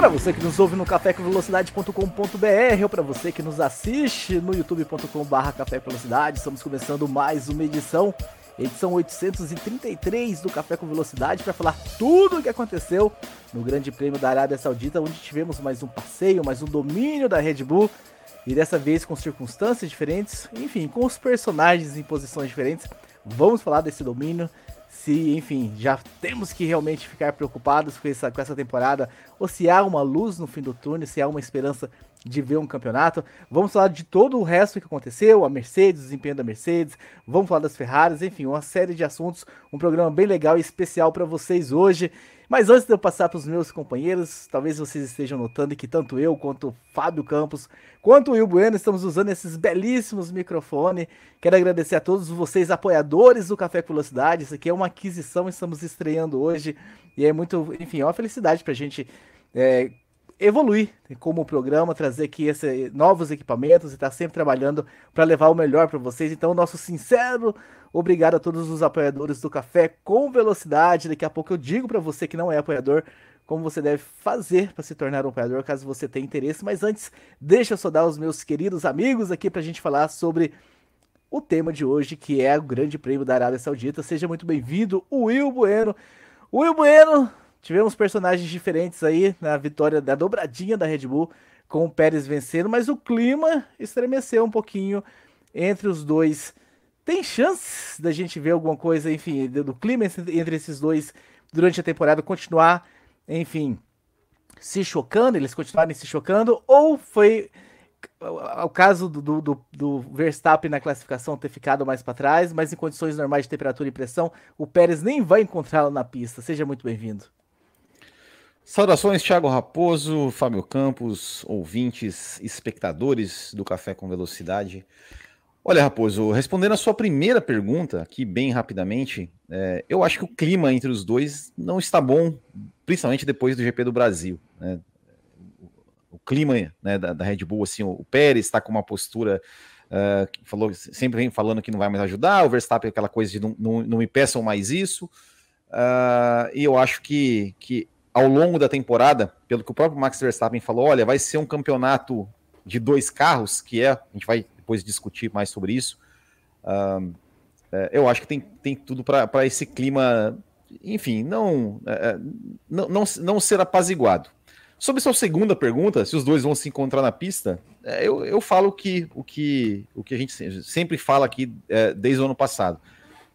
Para você que nos ouve no cafécomvelocidade.com.br ou para você que nos assiste no youtube.com.br Café estamos começando mais uma edição, edição 833 do Café com Velocidade, para falar tudo o que aconteceu no Grande Prêmio da Arábia Saudita, onde tivemos mais um passeio, mais um domínio da Red Bull e dessa vez com circunstâncias diferentes, enfim, com os personagens em posições diferentes. Vamos falar desse domínio. Se, enfim, já temos que realmente ficar preocupados com essa, com essa temporada, ou se há uma luz no fim do túnel, se há uma esperança de ver um campeonato. Vamos falar de todo o resto que aconteceu, a Mercedes, o desempenho da Mercedes, vamos falar das Ferraris, enfim, uma série de assuntos, um programa bem legal e especial para vocês hoje. Mas antes de eu passar para os meus companheiros, talvez vocês estejam notando que tanto eu quanto o Fábio Campos, quanto o Will Bueno estamos usando esses belíssimos microfones. Quero agradecer a todos vocês, apoiadores do Café com Velocidade. Isso aqui é uma aquisição, estamos estreando hoje. E é muito, enfim, é uma felicidade para a gente é, evoluir como programa, trazer aqui esse, novos equipamentos e estar tá sempre trabalhando para levar o melhor para vocês. Então, nosso sincero obrigado a todos os apoiadores do Café com Velocidade. Daqui a pouco eu digo para você que não é apoiador como você deve fazer para se tornar um apoiador, caso você tenha interesse. Mas antes, deixa eu só dar os meus queridos amigos aqui para a gente falar sobre o tema de hoje, que é o Grande Prêmio da Arábia Saudita. Seja muito bem-vindo, Will Bueno. Will Bueno, Tivemos personagens diferentes aí na vitória da dobradinha da Red Bull, com o Pérez vencendo, mas o clima estremeceu um pouquinho entre os dois. Tem chances da gente ver alguma coisa, enfim, do clima entre esses dois durante a temporada continuar, enfim, se chocando, eles continuarem se chocando, ou foi o caso do, do, do, Verstappen na classificação ter ficado mais para trás, mas em condições normais de temperatura e pressão, o Pérez nem vai encontrá-lo na pista. Seja muito bem-vindo. Saudações, Thiago Raposo, Fábio Campos, ouvintes, espectadores do Café com Velocidade. Olha, Raposo, respondendo a sua primeira pergunta, aqui bem rapidamente, é, eu acho que o clima entre os dois não está bom, principalmente depois do GP do Brasil. Né? O, clima né, da, da, Red Bull, assim, o, o Pérez está com uma postura uh, que falou, sempre vem falando que não vai mais ajudar, o Verstappen aquela coisa de não, não, não me peçam mais isso. Uh, e eu acho que, que ao longo da temporada, pelo que o próprio Max Verstappen falou, olha, vai ser um campeonato de dois carros, que é, a gente vai depois discutir mais sobre isso. Uh, eu acho que tem, tem tudo para esse clima, enfim, não, é, é, não, não, não ser apaziguado. Sobre sua segunda pergunta, se os dois vão se encontrar na pista, eu, eu falo que, o, que, o que a gente sempre fala aqui é, desde o ano passado.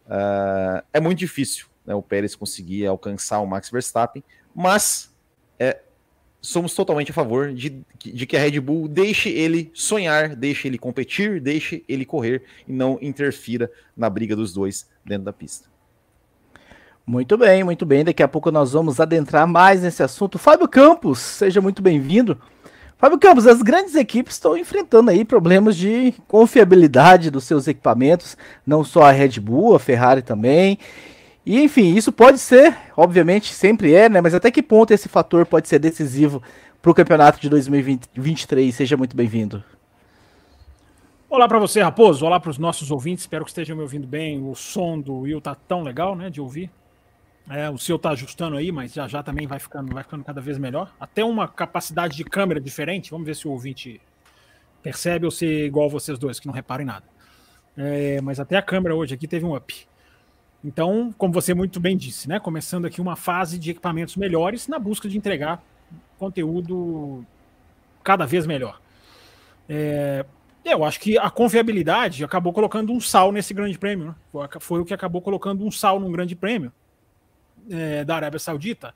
Uh, é muito difícil né, o Pérez conseguir alcançar o Max Verstappen, mas é, somos totalmente a favor de, de que a Red Bull deixe ele sonhar, deixe ele competir, deixe ele correr e não interfira na briga dos dois dentro da pista. Muito bem, muito bem. Daqui a pouco nós vamos adentrar mais nesse assunto. Fábio Campos, seja muito bem-vindo. Fábio Campos, as grandes equipes estão enfrentando aí problemas de confiabilidade dos seus equipamentos, não só a Red Bull, a Ferrari também. E enfim, isso pode ser, obviamente, sempre é, né? Mas até que ponto esse fator pode ser decisivo para o campeonato de 2023? Seja muito bem-vindo. Olá para você, Raposo. Olá para os nossos ouvintes. Espero que estejam me ouvindo bem. O som do Will tá tão legal, né, de ouvir. É, o seu tá ajustando aí, mas já já também vai ficando, vai ficando cada vez melhor. Até uma capacidade de câmera diferente. Vamos ver se o ouvinte percebe ou se é igual vocês dois, que não reparem nada. É, mas até a câmera hoje aqui teve um up. Então, como você muito bem disse, né, começando aqui uma fase de equipamentos melhores na busca de entregar conteúdo cada vez melhor. É, eu acho que a confiabilidade acabou colocando um sal nesse grande prêmio. Né? Foi, o que acabou colocando um sal num grande prêmio é, da Arábia Saudita,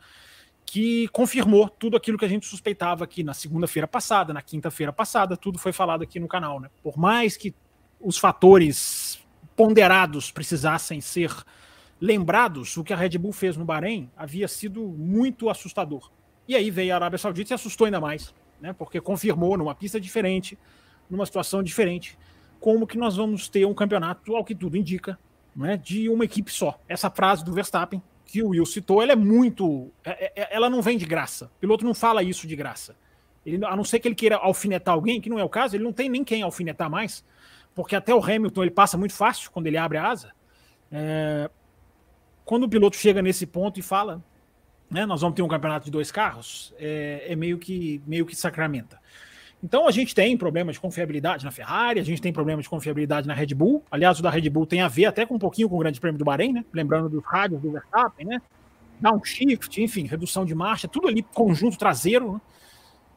que confirmou tudo aquilo que a gente suspeitava aqui na segunda-feira passada, na quinta-feira passada, tudo foi falado aqui no canal. Né? Por mais que os fatores ponderados precisassem ser lembrados, o que a Red Bull fez no Bahrein havia sido muito assustador. E aí veio a Arábia Saudita e assustou ainda mais, né? Porque confirmou numa pista diferente, numa situação diferente, como que nós vamos ter um campeonato, ao que tudo indica, né, de uma equipe só. Essa frase do Verstappen, que o Will citou, ela é muito. É, é, ela não vem de graça. O piloto não fala isso de graça. Ele, a não ser que ele queira alfinetar alguém, que não é o caso, ele não tem nem quem alfinetar mais, porque até o Hamilton ele passa muito fácil quando ele abre a asa. É, quando o piloto chega nesse ponto e fala, né, nós vamos ter um campeonato de dois carros, é, é meio que meio que sacramenta. Então a gente tem problemas de confiabilidade na Ferrari, a gente tem problemas de confiabilidade na Red Bull. Aliás, o da Red Bull tem a ver até com um pouquinho com o Grande Prêmio do Bahrein, né? Lembrando dos rádios do Verstappen, né? Downshift, enfim, redução de marcha, tudo ali conjunto traseiro, né?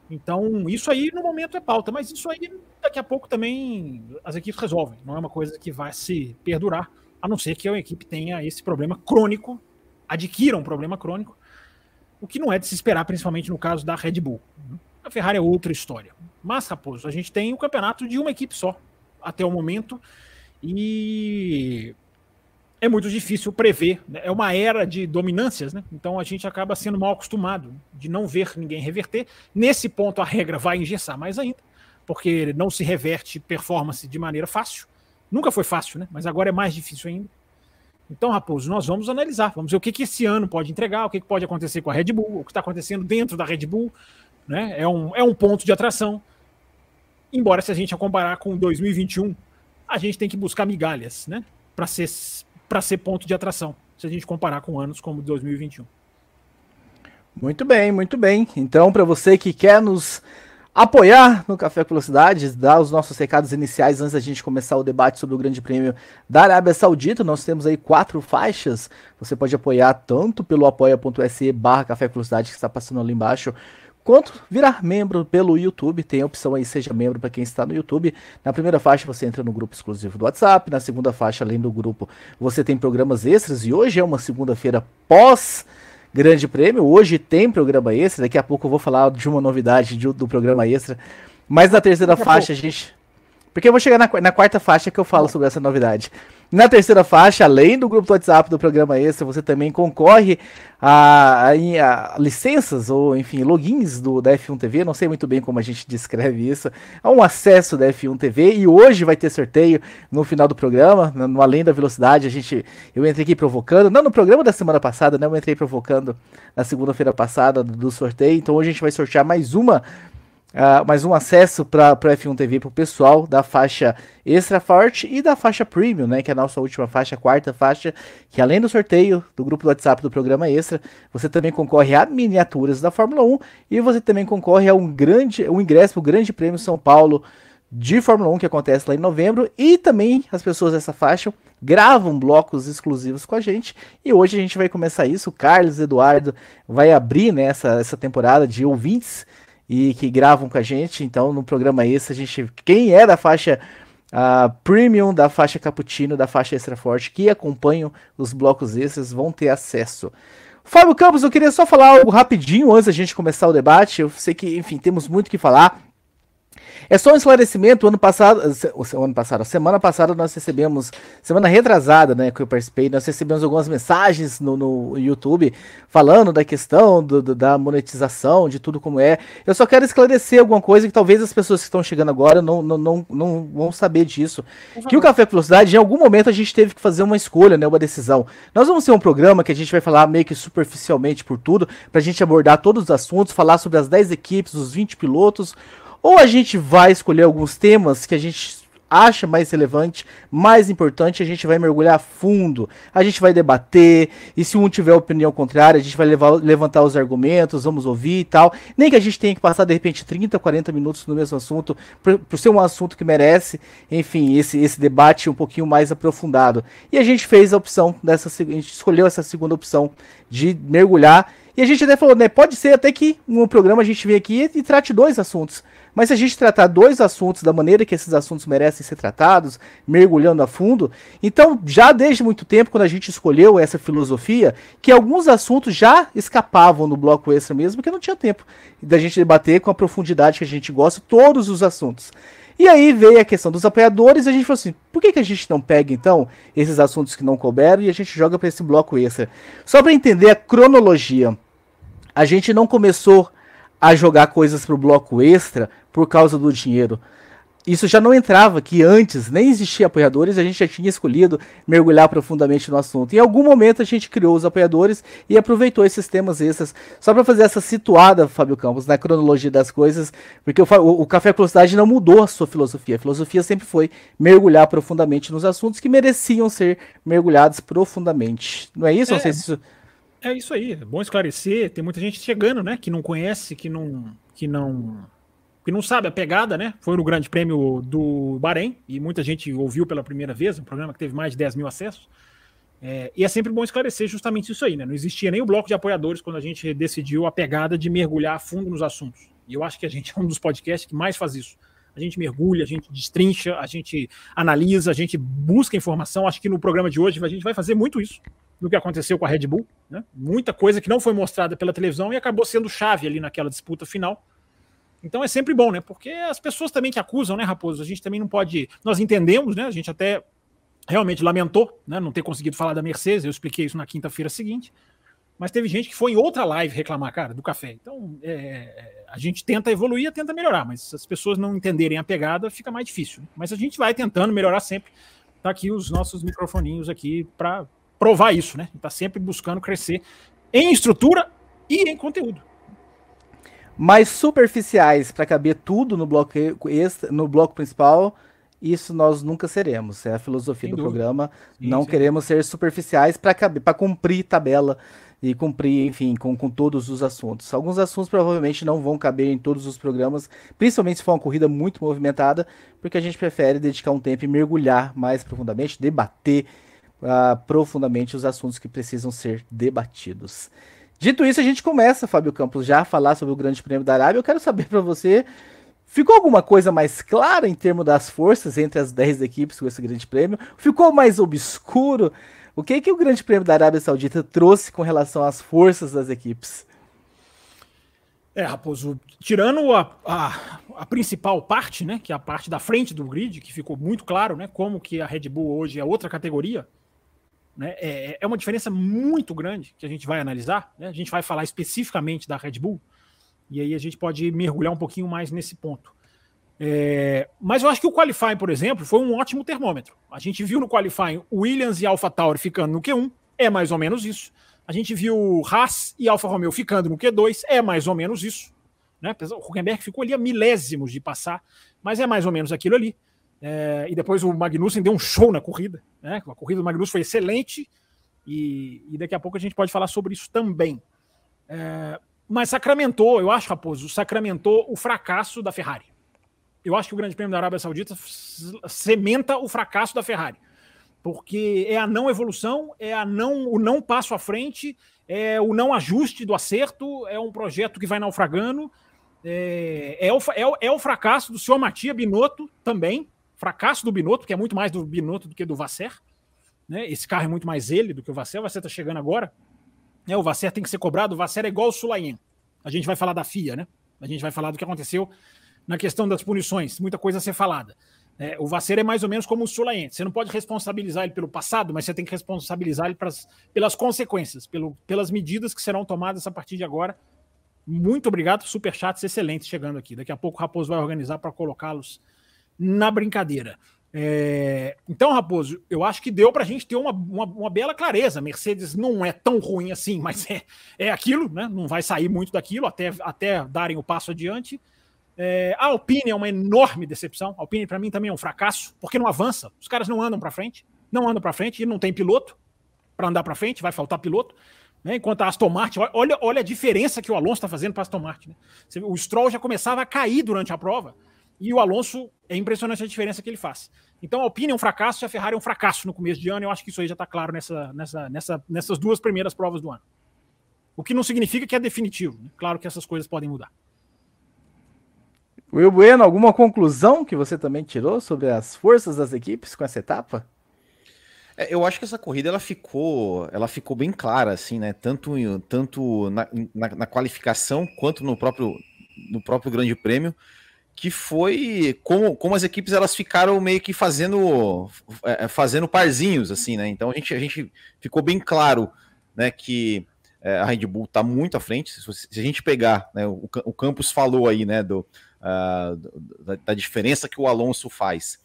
Então, isso aí no momento é pauta, mas isso aí daqui a pouco também as equipes resolvem. Não é uma coisa que vai se perdurar, a não ser que a equipe tenha esse problema crônico, adquira um problema crônico, o que não é de se esperar, principalmente no caso da Red Bull. A Ferrari é outra história. Mas, Raposo, a gente tem o campeonato de uma equipe só até o momento e é muito difícil prever. Né? É uma era de dominâncias, né? Então a gente acaba sendo mal acostumado de não ver ninguém reverter. Nesse ponto a regra vai engessar mais ainda, porque não se reverte performance de maneira fácil. Nunca foi fácil, né? Mas agora é mais difícil ainda. Então, Raposo, nós vamos analisar, vamos ver o que, que esse ano pode entregar, o que, que pode acontecer com a Red Bull, o que está acontecendo dentro da Red Bull, né? É um, é um ponto de atração. Embora, se a gente comparar com 2021, a gente tem que buscar migalhas, né? Para ser, ser ponto de atração, se a gente comparar com anos como 2021. Muito bem, muito bem. Então, para você que quer nos apoiar no Café Velocidade, dar os nossos recados iniciais antes da gente começar o debate sobre o Grande Prêmio da Arábia Saudita. Nós temos aí quatro faixas. Você pode apoiar tanto pelo apoia.se barra Café Velocidade que está passando ali embaixo, quanto virar membro pelo YouTube. Tem a opção aí, seja membro para quem está no YouTube. Na primeira faixa você entra no grupo exclusivo do WhatsApp. Na segunda faixa, além do grupo, você tem programas extras. E hoje é uma segunda-feira pós Grande Prêmio. Hoje tem programa extra. Daqui a pouco eu vou falar de uma novidade de, do programa extra. Mas na terceira faixa a gente. Porque eu vou chegar na, na quarta faixa que eu falo sobre essa novidade. Na terceira faixa, além do grupo do WhatsApp do programa Extra, você também concorre a, a, a, licenças ou, enfim, logins do, da F1 TV. Não sei muito bem como a gente descreve isso. É um acesso da F1 TV e hoje vai ter sorteio no final do programa, no Além da Velocidade. A gente, eu entrei aqui provocando, não no programa da semana passada, né? Eu entrei provocando na segunda-feira passada do, do sorteio. Então hoje a gente vai sortear mais uma Uh, mais um acesso para o F1 TV para o pessoal da faixa extra forte e da faixa premium, né, que é a nossa última faixa, quarta faixa, que além do sorteio do grupo do WhatsApp do programa extra, você também concorre a miniaturas da Fórmula 1 e você também concorre a um grande, um ingresso para o Grande Prêmio São Paulo de Fórmula 1 que acontece lá em novembro. E também as pessoas dessa faixa gravam blocos exclusivos com a gente. E hoje a gente vai começar isso, o Carlos Eduardo vai abrir né, essa temporada de ouvintes e que gravam com a gente. Então, no programa esse, a gente. Quem é da faixa uh, premium, da faixa cappuccino, da faixa extra forte, que acompanham os blocos extras, vão ter acesso. Fábio Campos, eu queria só falar algo rapidinho antes da gente começar o debate. Eu sei que, enfim, temos muito que falar. É só um esclarecimento, ano passado, o ano passado, a semana passada nós recebemos, semana retrasada, né, que eu participei, nós recebemos algumas mensagens no, no YouTube falando da questão do, do, da monetização, de tudo como é. Eu só quero esclarecer alguma coisa que talvez as pessoas que estão chegando agora não, não, não, não vão saber disso. Uhum. Que o Café com Velocidade, em algum momento a gente teve que fazer uma escolha, né, uma decisão. Nós vamos ter um programa que a gente vai falar meio que superficialmente por tudo, pra gente abordar todos os assuntos, falar sobre as 10 equipes, os 20 pilotos, ou a gente vai escolher alguns temas que a gente acha mais relevante, mais importante, a gente vai mergulhar fundo, a gente vai debater, e se um tiver opinião contrária, a gente vai levar, levantar os argumentos, vamos ouvir e tal. Nem que a gente tenha que passar, de repente, 30, 40 minutos no mesmo assunto, por, por ser um assunto que merece, enfim, esse, esse debate um pouquinho mais aprofundado. E a gente fez a opção dessa, a gente escolheu essa segunda opção de mergulhar, e a gente até falou, né, pode ser até que no programa a gente venha aqui e trate dois assuntos mas se a gente tratar dois assuntos da maneira que esses assuntos merecem ser tratados, mergulhando a fundo, então já desde muito tempo, quando a gente escolheu essa filosofia, que alguns assuntos já escapavam no bloco extra mesmo, porque não tinha tempo da gente debater com a profundidade que a gente gosta todos os assuntos. E aí veio a questão dos apoiadores e a gente falou assim: por que, que a gente não pega então esses assuntos que não couberam e a gente joga para esse bloco extra? Só para entender a cronologia. A gente não começou a jogar coisas para o bloco extra por causa do dinheiro. Isso já não entrava, que antes nem existia apoiadores, a gente já tinha escolhido mergulhar profundamente no assunto. Em algum momento a gente criou os apoiadores e aproveitou esses temas extras, só para fazer essa situada, Fábio Campos, na cronologia das coisas, porque o, o, Café Velocidade não mudou a sua filosofia. A filosofia sempre foi mergulhar profundamente nos assuntos que mereciam ser mergulhados profundamente. Não é isso? É, não sei se isso... é isso aí, é bom esclarecer. Tem muita gente chegando, né, que não conhece, que não. Que não que não sabe a pegada, né? Foi no Grande Prêmio do Bahrein e muita gente ouviu pela primeira vez, um programa que teve mais de 10 mil acessos. É, e é sempre bom esclarecer justamente isso aí, né? Não existia nem o bloco de apoiadores quando a gente decidiu a pegada de mergulhar a fundo nos assuntos. E eu acho que a gente é um dos podcasts que mais faz isso. A gente mergulha, a gente destrincha, a gente analisa, a gente busca informação. Acho que no programa de hoje a gente vai fazer muito isso do que aconteceu com a Red Bull. Né? Muita coisa que não foi mostrada pela televisão e acabou sendo chave ali naquela disputa final então é sempre bom, né? Porque as pessoas também que acusam, né, Raposo? A gente também não pode. Nós entendemos, né? A gente até realmente lamentou, né? Não ter conseguido falar da Mercedes. Eu expliquei isso na quinta-feira seguinte. Mas teve gente que foi em outra live reclamar, cara, do café. Então é, a gente tenta evoluir, tenta melhorar, mas se as pessoas não entenderem a pegada, fica mais difícil. Né? Mas a gente vai tentando melhorar sempre. Tá aqui os nossos microfoninhos aqui para provar isso, né? Tá sempre buscando crescer em estrutura e em conteúdo mais superficiais para caber tudo no bloco extra, no bloco principal, isso nós nunca seremos. É a filosofia Sem do dúvida. programa. Sim, não sim. queremos ser superficiais para caber, para cumprir tabela e cumprir, enfim, com, com todos os assuntos. Alguns assuntos provavelmente não vão caber em todos os programas, principalmente se for uma corrida muito movimentada, porque a gente prefere dedicar um tempo e mergulhar mais profundamente, debater uh, profundamente os assuntos que precisam ser debatidos. Dito isso, a gente começa, Fábio Campos, já a falar sobre o Grande Prêmio da Arábia. Eu quero saber para você, ficou alguma coisa mais clara em termos das forças entre as 10 equipes com esse Grande Prêmio? Ficou mais obscuro? O que que o Grande Prêmio da Arábia Saudita trouxe com relação às forças das equipes? É, Raposo, tirando a, a, a, principal parte, né, que é a parte da frente do grid, que ficou muito claro, né, como que a Red Bull hoje é outra categoria, né? É, é uma diferença muito grande que a gente vai analisar. Né? A gente vai falar especificamente da Red Bull, e aí a gente pode mergulhar um pouquinho mais nesse ponto. É, mas eu acho que o Qualifying, por exemplo, foi um ótimo termômetro. A gente viu no Qualifying Williams e Alpha Tauri ficando no Q1, é mais ou menos isso. A gente viu Haas e Alfa Romeo ficando no Q2, é mais ou menos isso. Né? O Huckenberg ficou ali a milésimos de passar, mas é mais ou menos aquilo ali. É, e depois o Magnussen deu um show na corrida. Né? A corrida do Magnussen foi excelente. E, e daqui a pouco a gente pode falar sobre isso também. É, mas sacramentou, eu acho, Raposo, sacramentou o fracasso da Ferrari. Eu acho que o Grande Prêmio da Arábia Saudita cementa o fracasso da Ferrari. Porque é a não evolução, é a não, o não passo à frente, é o não ajuste do acerto, é um projeto que vai naufragando. É, é, o, é, o, é o fracasso do senhor Matia Binotto também, fracasso do Binotto, que é muito mais do Binotto do que do Vasser. Né? Esse carro é muito mais ele do que o Vasser. O Vasser está chegando agora. Né? O Vasser tem que ser cobrado. O Vasser é igual o Sulayen. A gente vai falar da FIA, né? A gente vai falar do que aconteceu na questão das punições. Muita coisa a ser falada. É, o Vasser é mais ou menos como o Sulayen. Você não pode responsabilizar ele pelo passado, mas você tem que responsabilizar ele pras, pelas consequências, pelo, pelas medidas que serão tomadas a partir de agora. Muito obrigado, super chatos excelentes chegando aqui. Daqui a pouco o Raposo vai organizar para colocá-los na brincadeira. É, então, Raposo, eu acho que deu para a gente ter uma, uma, uma, bela clareza. Mercedes não é tão ruim assim, mas é, é aquilo, né? Não vai sair muito daquilo até, até darem o passo adiante. É, a Alpine é uma enorme decepção. A Alpine, para mim, também é um fracasso, porque não avança. Os caras não andam para frente, não andam para frente e não tem piloto para andar para frente, vai faltar piloto. Né? Enquanto a Aston Martin, olha, olha a diferença que o Alonso está fazendo para a Aston Martin. Né? O Stroll já começava a cair durante a prova. E o Alonso, é impressionante a diferença que ele faz. Então a Alpine é um fracasso e a Ferrari é um fracasso no começo de ano. Eu acho que isso aí já está claro nessa, nessa, nessa, nessas duas primeiras provas do ano. O que não significa que é definitivo. Né? Claro que essas coisas podem mudar. Will Bueno, alguma conclusão que você também tirou sobre as forças das equipes com essa etapa? É, eu acho que essa corrida ela ficou, ela ficou bem clara, assim, né? Tanto, tanto na, na, na qualificação quanto no próprio, no próprio Grande Prêmio que foi como, como as equipes elas ficaram meio que fazendo é, é, fazendo parzinhos assim, né? Então a gente, a gente ficou bem claro, né, que é, a Red Bull está muito à frente. Se, a gente pegar, né, o, o Campos falou aí, né, do uh, da, da, diferença que o Alonso faz.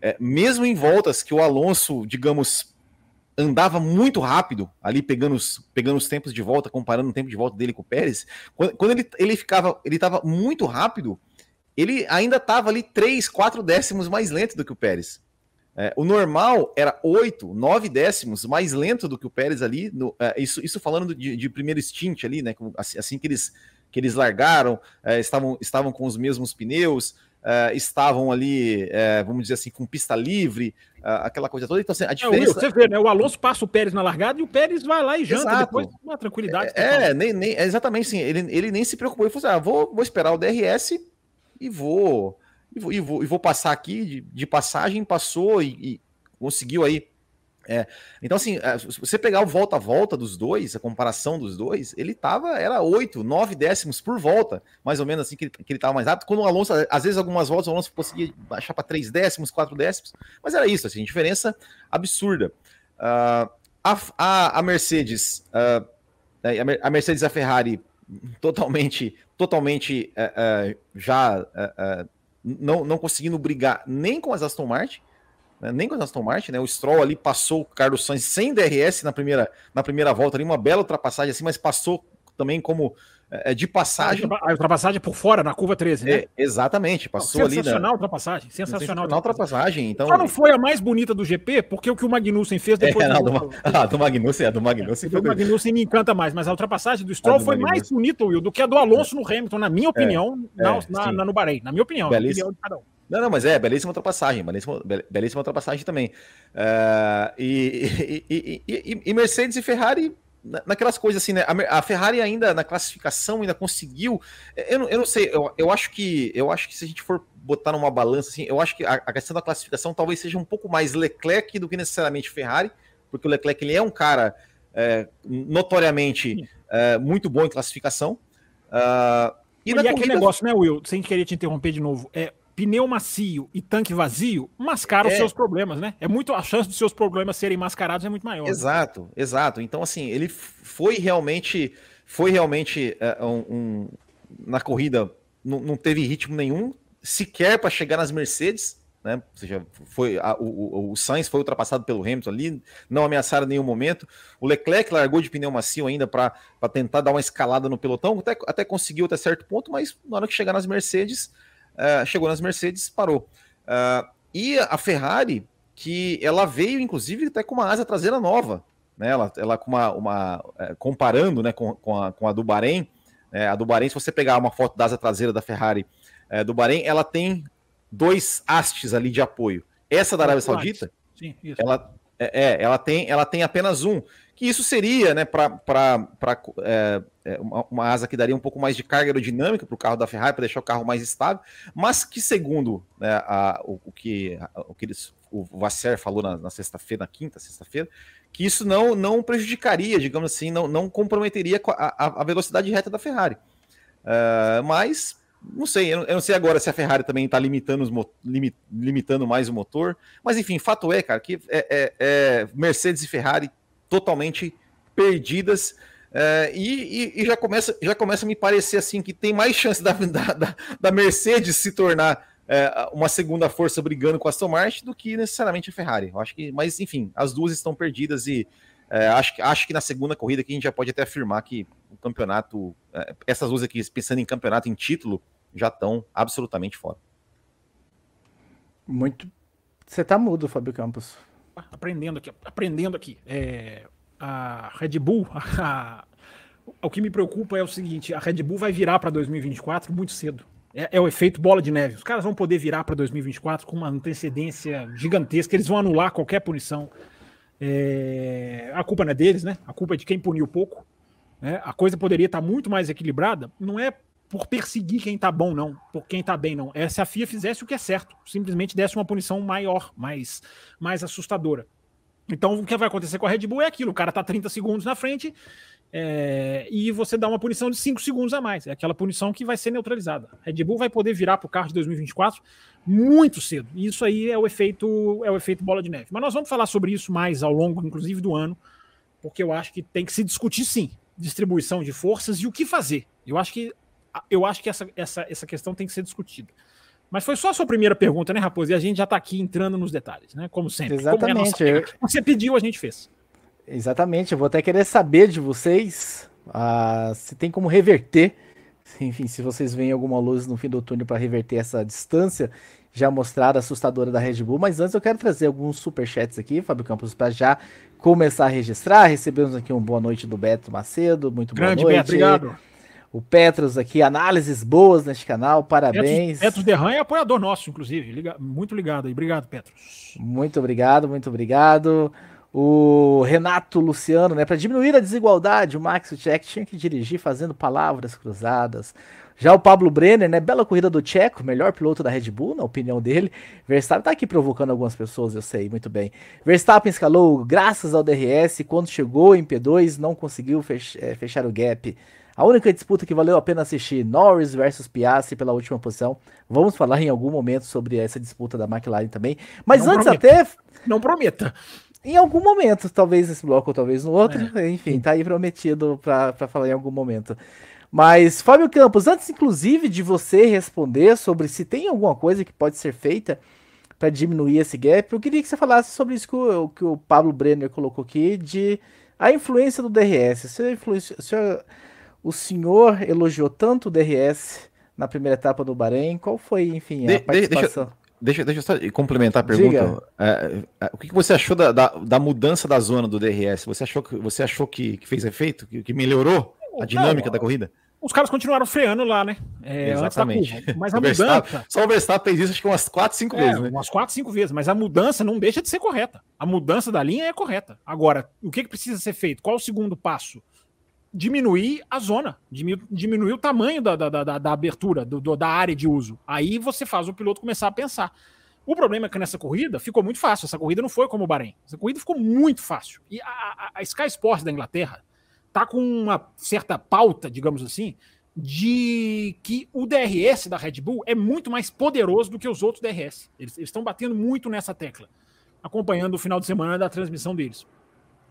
É, mesmo em voltas que o Alonso, digamos, andava muito rápido, ali pegando os, pegando os tempos de volta, comparando o tempo de volta dele com o Pérez, quando, quando ele, ele ficava, ele estava muito rápido, ele ainda estava ali 3, 4 décimos mais lento do que o Pérez. É, o normal era 8, 9 décimos mais lento do que o Pérez ali. No, é, isso, isso falando de, de, primeiro stint ali, né? Assim, assim, que, eles, que eles largaram, é, estavam, estavam com os mesmos pneus, é, estavam ali, é, vamos dizer assim, com pista livre, é, aquela coisa toda. Então, assim, a diferença. você vê, né? O Alonso passa o Pérez na largada e o Pérez vai lá e janta Exato. depois com uma tranquilidade. É, nem, nem, exatamente assim. Ele, ele nem se preocupou. Ele falou assim: ah, vou, vou esperar o DRS e vou e vou, e vou, e vou passar aqui de, de, passagem, passou e, e conseguiu aí. É, então, assim, é, se você pegar o volta a volta dos dois, a comparação dos dois, ele tava, era 8, 9 décimos por volta, mais ou menos assim, que ele, que ele tava mais rápido. Quando o Alonso, às vezes, algumas voltas, o Alonso conseguia baixar para 3 décimos, 4 décimos, mas era isso, assim, diferença absurda. Uh, a, a, a, Mercedes, uh, a Mercedes e a Ferrari totalmente, totalmente uh, uh, já uh, não, não conseguindo brigar nem com as Aston Martin, né, nem com as Aston Martin, né? O Stroll ali passou o Carlos Sainz sem DRS na primeira, na primeira volta, ali, uma bela ultrapassagem assim, mas passou também como é, de passagem. A ultrapassagem por fora, na curva 13, né? É, exatamente, passou não, ali. Sensacional ultrapassagem, sensacional. sensacional ultrapassagem. Então... Só não foi a mais bonita do GP, porque o que o Magnussen fez depois. É, não, do, do, ah, do Magnussen, a do Magnussen. Do Magnussen me encanta mais, mas a ultrapassagem do Stroll foi Magnussen. mais bonita, Will, do que a do Alonso no Hamilton, na minha opinião, é, na, na, na, no Bahrein. Na minha opinião, Belíssimo. opinião cada um. Não, não, mas é, belíssima ultrapassagem, belíssima, belíssima ultrapassagem também. Uh, e, e, e, e, Mercedes e Ferrari naquelas coisas assim, né? A, Ferrari ainda na classificação ainda conseguiu. Eu não, eu não sei, eu, eu acho que eu acho que se a gente for botar numa balança assim, eu acho que a, a questão da classificação talvez seja um pouco mais Leclerc do que necessariamente Ferrari, porque o Leclerc ele é um cara é, notoriamente é, muito bom em classificação. Uh, e, e corrida... aquele negócio, né, Will? Sem querer te interromper de novo, é pneu macio e tanque vazio mascaram é. os seus problemas, né? É muito a chance dos seus problemas serem mascarados é muito maior. Exato, né? exato. Então assim, ele foi realmente foi realmente uh, um, um, na corrida não, não teve ritmo nenhum, sequer para chegar nas Mercedes, né? Ou seja, foi a, o, o Sainz foi ultrapassado pelo Hamilton ali, não ameaçaram em nenhum momento. O Leclerc largou de pneu macio ainda para tentar dar uma escalada no pelotão, até, até conseguiu até certo ponto, mas na hora que chegar nas Mercedes, uh, chegou nas Mercedes, parou. Uh, e a Ferrari, que ela veio, inclusive, até com uma asa traseira nova, né? Ela, ela com uma, uma uh, comparando, né, com, com, a, com a do Bahrein, né? a do Bahrein, se você pegar uma foto da asa traseira da Ferrari do Bahrein, ela tem dois hastes ali de apoio. Essa da Arábia Saudita, Sim, ela, é, é, ela, tem, ela tem apenas um que isso seria, né, para é, é, uma, uma, asa que daria um pouco mais de carga aerodinâmica para o carro da Ferrari, para deixar o carro mais estável, mas que segundo né, a, o, o, que, o que eles, o Vasser falou na, na sexta-feira, na quinta, sexta-feira, que isso não, não prejudicaria, digamos assim, não, não comprometeria a, a velocidade reta da Ferrari. Uh, mas não sei, eu não sei agora se a Ferrari também está limitando, limitando mais o motor, mas enfim, fato é, cara, que é, é, é Mercedes e Ferrari totalmente perdidas. É, e, e, já, começa, já começa a me parecer assim que tem mais chance da, da, da Mercedes se tornar é, uma segunda força brigando com a Aston Martin do que necessariamente a Ferrari. Eu acho que, mas enfim, as duas estão perdidas e é, acho, acho que na segunda corrida aqui a gente já pode até afirmar que o campeonato, é, essas duas aqui, pensando em campeonato, em título, já estão absolutamente fora. Muito. Você tá mudo, Fábio Campos aprendendo aqui, aprendendo aqui. É, a Red Bull, a, o que me preocupa é o seguinte: a Red Bull vai virar para 2024 muito cedo. É, é, o efeito bola de neve. Os caras vão poder virar para 2024 com uma antecedência gigantesca. Eles vão anular qualquer punição. É, a culpa não é deles, né? A culpa é de quem puniu pouco. Né? A coisa poderia estar muito mais equilibrada. Não é por perseguir quem tá bom, não. Por quem tá bem, não. É se a FIA fizesse o que é certo. Simplesmente desse uma punição maior, mais, mais assustadora. Então, o que vai acontecer com a Red Bull é aquilo: o cara tá 30 segundos na frente é, e você dá uma punição de 5 segundos a mais. É aquela punição que vai ser neutralizada. A Red Bull vai poder virar para o carro de 2024 muito cedo. E isso aí é o efeito é o efeito bola de neve. Mas nós vamos falar sobre isso mais ao longo, inclusive, do ano, porque eu acho que tem que se discutir sim distribuição de forças e o que fazer. Eu acho que eu acho que essa, essa, essa questão tem que ser discutida. Mas foi só a sua primeira pergunta, né, Raposo? E a gente já está aqui entrando nos detalhes, né? Como sempre. Exatamente. Como é Você pediu, a gente fez. Exatamente. Eu vou até querer saber de vocês uh, se tem como reverter. Enfim, se vocês veem alguma luz no fim do túnel para reverter essa distância já mostrada assustadora da Red Bull. Mas antes eu quero trazer alguns superchats aqui, Fábio Campos, para já começar a registrar. Recebemos aqui uma boa noite do Beto Macedo. Muito Grande, boa noite. Beto, obrigado o Petros aqui, análises boas neste canal, parabéns. Petros, Petros Derran é apoiador nosso, inclusive, Liga, muito ligado aí, obrigado Petros. Muito obrigado, muito obrigado. O Renato Luciano, né, para diminuir a desigualdade, o Max Check tinha que dirigir fazendo palavras cruzadas. Já o Pablo Brenner, né, bela corrida do Checo, melhor piloto da Red Bull, na opinião dele. Verstappen tá aqui provocando algumas pessoas, eu sei, muito bem. Verstappen escalou graças ao DRS, quando chegou em P2 não conseguiu é, fechar o gap. A única disputa que valeu a pena assistir, Norris versus Piastri pela última posição. Vamos falar em algum momento sobre essa disputa da McLaren também. Mas não antes prometa. até. Não prometa. Em algum momento, talvez nesse bloco ou talvez no outro. É. Enfim, tá aí prometido para falar em algum momento. Mas, Fábio Campos, antes inclusive de você responder sobre se tem alguma coisa que pode ser feita para diminuir esse gap, eu queria que você falasse sobre isso que o, que o Pablo Brenner colocou aqui, de a influência do DRS. Se, influência, se o senhor elogiou tanto o DRS na primeira etapa do Bahrein. Qual foi, enfim, a de, participação? Deixa, deixa, eu só complementar a pergunta. É, é, o que você achou da, da, da, mudança da zona do DRS? Você achou que, você achou que, que fez efeito? Que, que melhorou a dinâmica Não, da corrida? Os caras continuaram freando lá, né? É, Exatamente. Mas a mudança. Só o Verstappen fez isso acho que umas 4, 5 é, vezes, né? Umas 4, 5 vezes. Mas a mudança não deixa de ser correta. A mudança da linha é correta. Agora, o que, que precisa ser feito? Qual o segundo passo? Diminuir a zona, diminuir o tamanho da, da, da, da abertura, do, do, da área de uso. Aí você faz o piloto começar a pensar. O problema é que nessa corrida ficou muito fácil. Essa corrida não foi como o Bahrein. Essa corrida ficou muito fácil. E a, a, a Sky Sports da Inglaterra tá com uma certa pauta, digamos assim, de que o DRS da Red Bull é muito mais poderoso do que os outros DRS. Eles, eles estão batendo muito nessa tecla, acompanhando o final de semana da transmissão deles.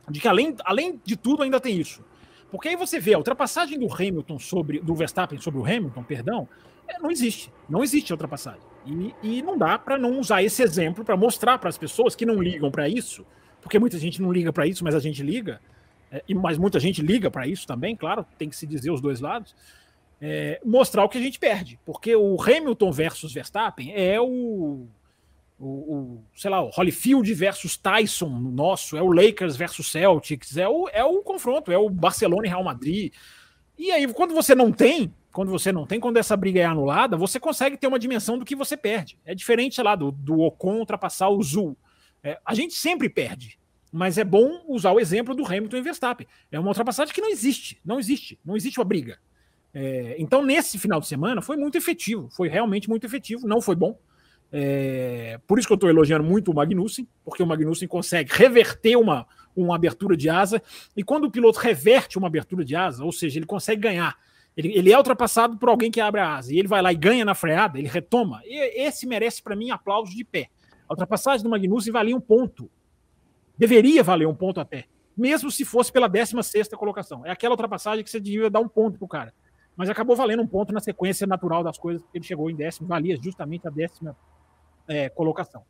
De que além, além de tudo ainda tem isso porque aí você vê a ultrapassagem do Hamilton sobre do Verstappen sobre o Hamilton, perdão, é, não existe. Não existe ultrapassagem. E, e não dá para não usar esse exemplo para mostrar para as pessoas que não ligam para isso, porque muita gente não liga para isso, mas a gente liga, é, mas muita gente liga para isso também, claro, tem que se dizer os dois lados. É, mostrar o que a gente perde, porque o Hamilton versus Verstappen é o o, o, sei lá, o Holyfield versus Tyson nosso, é o Lakers versus Celtics, é o, é o confronto, é o Barcelona e Real Madrid. E aí, quando você não tem, quando você não tem, quando essa briga é anulada, você consegue ter uma dimensão do que você perde. É diferente, sei lá, do, do Ocon ultrapassar o Zul. É, a gente sempre perde, mas é bom usar o exemplo do Hamilton e Verstappen. É uma ultrapassagem que não existe, não existe, não existe uma briga. É, então, nesse final de semana, foi muito efetivo, foi realmente muito efetivo, não foi bom, é, por isso que eu estou elogiando muito o Magnussen, porque o Magnussen consegue reverter uma, uma abertura de asa, e quando o piloto reverte uma abertura de asa, ou seja, ele consegue ganhar, ele, ele é ultrapassado por alguém que abre a asa, e ele vai lá e ganha na freada, ele retoma, e esse merece para mim aplausos de pé. A ultrapassagem do Magnussen valia um ponto, deveria valer um ponto até, mesmo se fosse pela 16 colocação. É aquela ultrapassagem que você devia dar um ponto pro cara. Mas acabou valendo um ponto na sequência natural das coisas, porque ele chegou em décimo, valia justamente a décima é, colocação.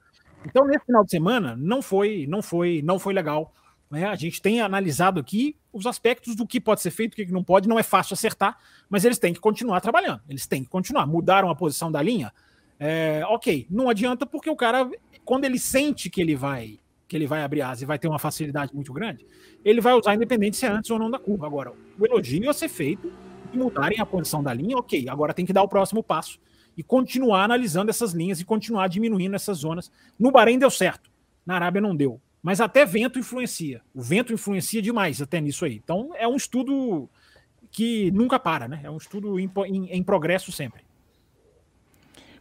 Então, nesse final de semana, não foi, não foi, não foi legal. Né? A gente tem analisado aqui os aspectos do que pode ser feito, o que não pode. Não é fácil acertar, mas eles têm que continuar trabalhando. Eles têm que continuar. Mudaram a posição da linha. É, ok, não adianta porque o cara, quando ele sente que ele vai que ele vai abrir asa e vai ter uma facilidade muito grande, ele vai usar independente se é antes ou não da curva. Agora, o elogio a ser feito e mudarem a posição da linha, ok. Agora tem que dar o próximo passo e continuar analisando essas linhas e continuar diminuindo essas zonas. No Bahrein deu certo, na Arábia não deu. Mas até vento influencia. O vento influencia demais até nisso aí. Então é um estudo que nunca para, né? É um estudo em, em, em progresso sempre.